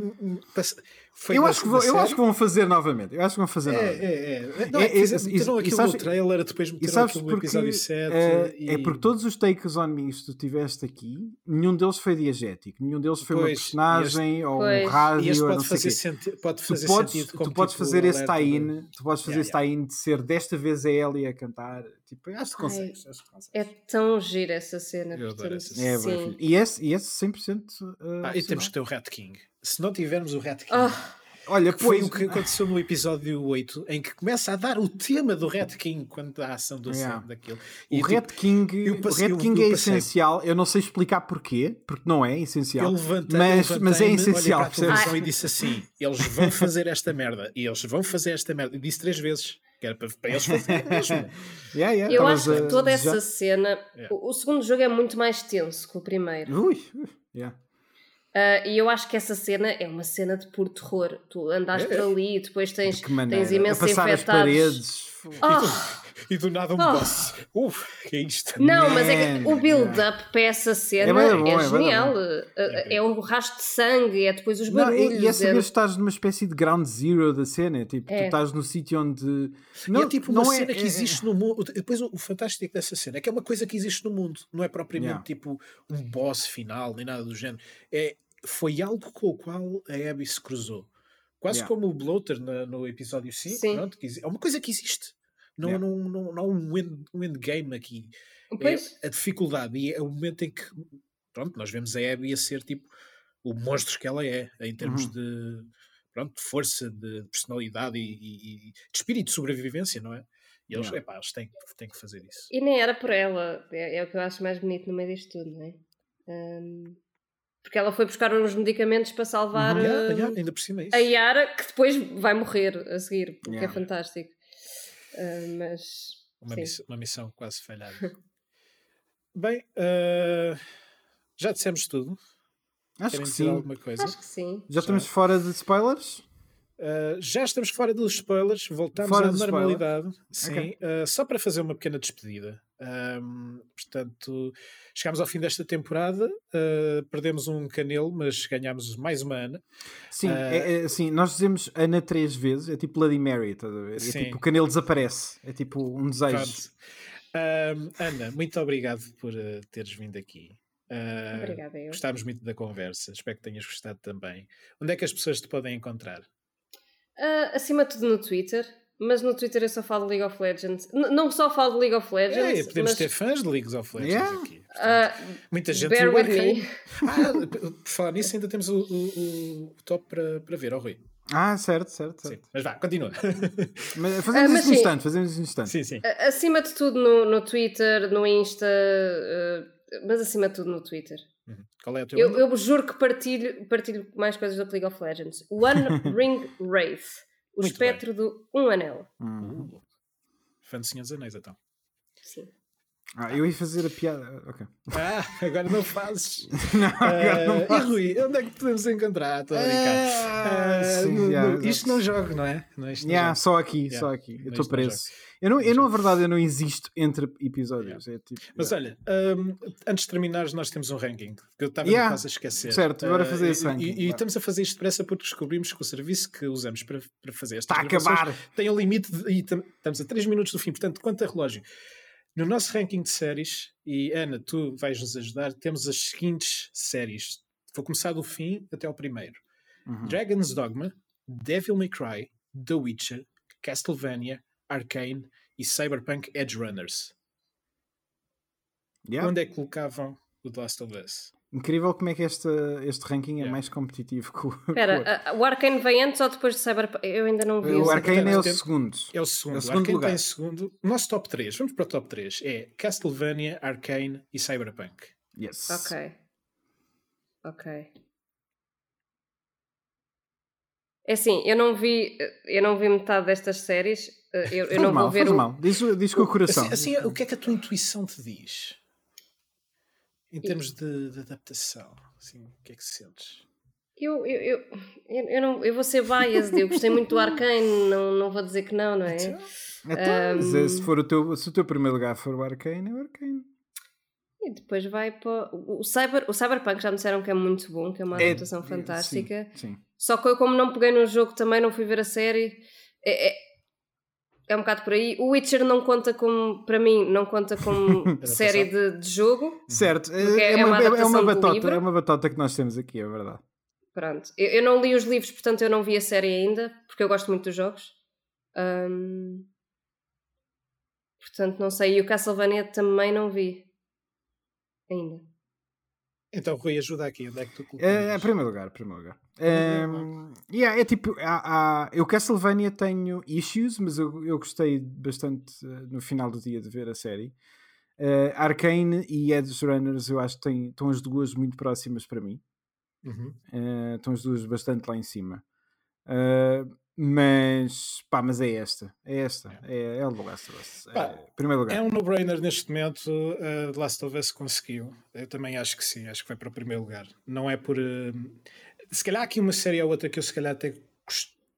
eu, acho que vou, eu acho que vão fazer novamente. Eu acho que vão fazer é, novamente. É, é. Não, é, é, é meteram aquilo sabes, no trailer, depois meteram aquilo no episódio 7. É, e... é porque todos os takes on me que tu tiveste aqui, nenhum deles foi diegético. Nenhum deles foi pois, uma personagem este, ou pois. um rádio. Este pode, não fazer, senti pode fazer tu podes, sentido. Tu podes tipo fazer esse tie-in. Tu podes fazer esse tie-in de ser desta vez a Ellie a cantar. Tipo, acho que consegues. Ai, acho que consegues. É tão gira essa cena. Eu adoro essa cena. É, e esse, e esse 100%. Uh, ah, e temos que ter o Rat King. Se não tivermos o Rat King. Oh Olha, que foi o que aconteceu no episódio 8, em que começa a dar o tema do Red King quando a ação do yeah. daquilo. E, o, Red tipo, King, passei, o Red King é essencial, eu não sei explicar porquê, porque não é essencial. Levantei, mas, mas é essencial. Olhei para a televisão e disse assim: eles vão fazer esta merda, e eles vão fazer esta merda. E disse três vezes. Que era para, para eles fazerem mesmo. yeah, yeah, eu acho que toda essa cena. Yeah. O, o, segundo jogo é muito mais tenso que o primeiro. Ui, yeah. Uh, e eu acho que essa cena é uma cena de puro terror. Tu andas é, por ali e depois tens, tens imensos infectados. Oh. E do nada um oh. boss. Uf, que é isto? Não, Man. mas é que o build-up para essa cena é, bom, é, é genial. É, é, o rastro de sangue, é depois os barulhos. Não, e, e essa vez estás numa espécie de ground zero da cena. Tipo, tu é. estás no sítio onde. Não, é tipo uma não cena que existe no mundo. Depois o, o, fantástico dessa cena é que é uma coisa que existe no mundo. Não é propriamente yeah. tipo um boss final, nem nada do género. É foi algo com o qual a Abby se cruzou. Quase yeah. como o Bloater no, no episódio 5. Pronto, é uma coisa que existe. Não, yeah. não, não, não há um, end, um endgame aqui. É a dificuldade e é o momento em que pronto, nós vemos a Abby a ser tipo o monstro que ela é, em termos uhum. de pronto, de força, de personalidade e, e, e, de espírito de sobrevivência, não é? E eles, epá, eles têm, têm que fazer isso. E nem era por ela, é, é, o que eu acho mais bonito no meio disto tudo, não é? Um, porque ela foi buscar uns medicamentos para salvar uhum. yeah, yeah, ainda por cima é a Yara, que depois vai morrer a seguir, porque é yeah. é fantástico. Uh, mas. Uma, miss uma missão quase falhada. Bem, uh, já dissemos tudo. Acho Querem que sim. alguma coisa? Acho que sim. Já, já. estamos fora de spoilers? Uh, já estamos fora dos spoilers, voltamos fora à normalidade. Sim, okay. uh, só para fazer uma pequena despedida. Um, portanto, chegámos ao fim desta temporada, uh, perdemos um canelo, mas ganhámos mais uma Ana. Sim, é, é, assim, nós dizemos Ana três vezes, é tipo Bloody Mary, estás a ver? É sim. tipo o canelo desaparece, é tipo um desejo. Ana, muito obrigado por teres vindo aqui. Uh, Obrigada, eu. Gostámos muito da conversa, espero que tenhas gostado também. Onde é que as pessoas te podem encontrar? Uh, acima de tudo no Twitter, mas no Twitter eu só falo de League of Legends. N não só falo de League of Legends. É, podemos mas... ter fãs de League of Legends yeah. aqui. uh, muita gente bear with me. Ah, por falar nisso, ainda temos o, o, o top para, para ver, ao oh, Rui. Ah, certo, certo, certo. Sim, mas vá, continua. Mas fazemos uh, mas isso no instante, fazemos isso instante. Sim, sim. Acima de tudo no, no Twitter, no Insta, uh, mas acima de tudo no Twitter. Qual é o teu eu, eu juro que partilho, partilho mais coisas do League of Legends. One Ring Wraith. O Muito espectro bem. do Um Anel. Senhor dos Anéis, então. Ah, eu ia fazer a piada. Ok. Ah, agora não fazes. não, agora não faço. E Rui, onde é que podemos encontrar? Estou a brincar. Uh, sim, no, yeah, isto não joga, não é? Não, isto yeah, só aqui, yeah. só aqui. Eu estou preso. Eu, não, eu, na verdade, eu não existo entre episódios. É tipo, Mas olha, um, antes de terminares, nós temos um ranking que eu estava yeah. quase a esquecer. Certo, agora fazer uh, esse ranking. E, e, estamos a fazer isto depressa porque descobrimos que o serviço que usamos para, para fazer estas Está a acabar. tem um limite de, e estamos a 3 minutos do fim, portanto, quanto a relógio? No nosso ranking de séries, e Ana, tu vais nos ajudar, temos as seguintes séries. Vou começar do fim até ao primeiro: uhum. Dragon's Dogma, Devil May Cry, The Witcher, Castlevania, Arcane e Cyberpunk Edge Runners. Yeah. Onde é que colocavam o The Last of Us? Incrível como é que este, este ranking é yeah. mais competitivo que o. Espera, o Arcane vem antes ou depois de Cyberpunk? Eu ainda não vi o O Arcane é o segundo. É o segundo. É o segundo lugar. tem segundo. O nosso top 3, vamos para o top 3. É Castlevania, Arcane e Cyberpunk. Yes. Ok. Ok. É assim, eu não vi, eu não vi metade destas séries. Eh, eu, eu não mal, vou ver. Faz o... mal. Diz, diz com o coração. Assim, assim, o que é que a tua intuição te diz? Em termos de, de, adaptação, assim, o que é que sentes? Eu, eu, eu, eu, não, eu vou ser biased, eu gostei muito do Arcane, não, não vou dizer que não, não é? Então, então um, se, for o teu, se o teu primeiro lugar for o Arcane, é o Arcane. E depois vai para. O, Cyber, o Cyberpunk já me disseram que é muito bom, que é uma é, adaptação fantástica. Sim, sim. Só que eu, como não peguei no jogo também, não fui ver a série. É, é, é um bocado por aí. O Witcher não conta como, para mim, não conta como série de, de, jogo. Certo, é, é, uma, é, uma batota, é uma batota que nós temos aqui, é verdade. Pronto, eu, eu, não li os livros, portanto eu não vi a série ainda, porque eu gosto muito dos jogos. Um, portanto, não sei. E o Castlevania também não vi ainda. Então, Rui, ajuda aqui. Onde é que tu colocas? É, é primeiro lugar, primeiro lugar. É, yeah, é tipo, há, há, eu Castlevania tenho issues, mas eu, eu gostei bastante uh, no final do dia de ver a série. Uh, Arcane e Edge Runners, eu acho que têm, estão as duas muito próximas para mim. Uhum. Uh, estão as duas bastante lá em cima. Uh, mas, pá, mas é esta. É esta. É, é o The Last of Us. Pá, é, primeiro lugar. É um no-brainer neste momento. Uh, The Last of Us conseguiu. Eu também acho que sim. Acho que vai para o primeiro lugar. Não é por. Uh, se calhar há aqui uma série ou outra que eu se calhar até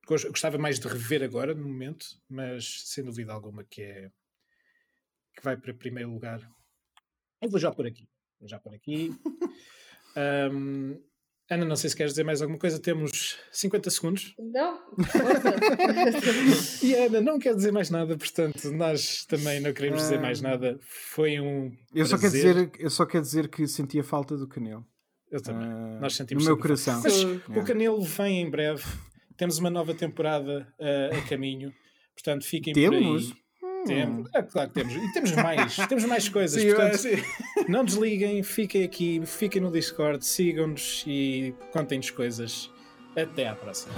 gostava mais de rever agora, no momento. Mas sem dúvida alguma que é. que vai para primeiro lugar. Eu vou já por aqui. Vou já por aqui. um, Ana, não sei se queres dizer mais alguma coisa, temos 50 segundos. Não, E Ana não quer dizer mais nada, portanto, nós também não queremos dizer mais nada. Foi um. Eu só, quero dizer, eu só quero dizer que sentia falta do Canelo. Eu também. Uh, nós sentimos no meu coração. Mas o Canelo vem em breve. Temos uma nova temporada uh, a caminho. Portanto, fiquem Temos? por aí. Temos, é claro que temos. E temos mais, temos mais coisas. Sim, portanto, é, não desliguem, fiquem aqui, fiquem no Discord, sigam-nos e contem-nos coisas. Até à próxima.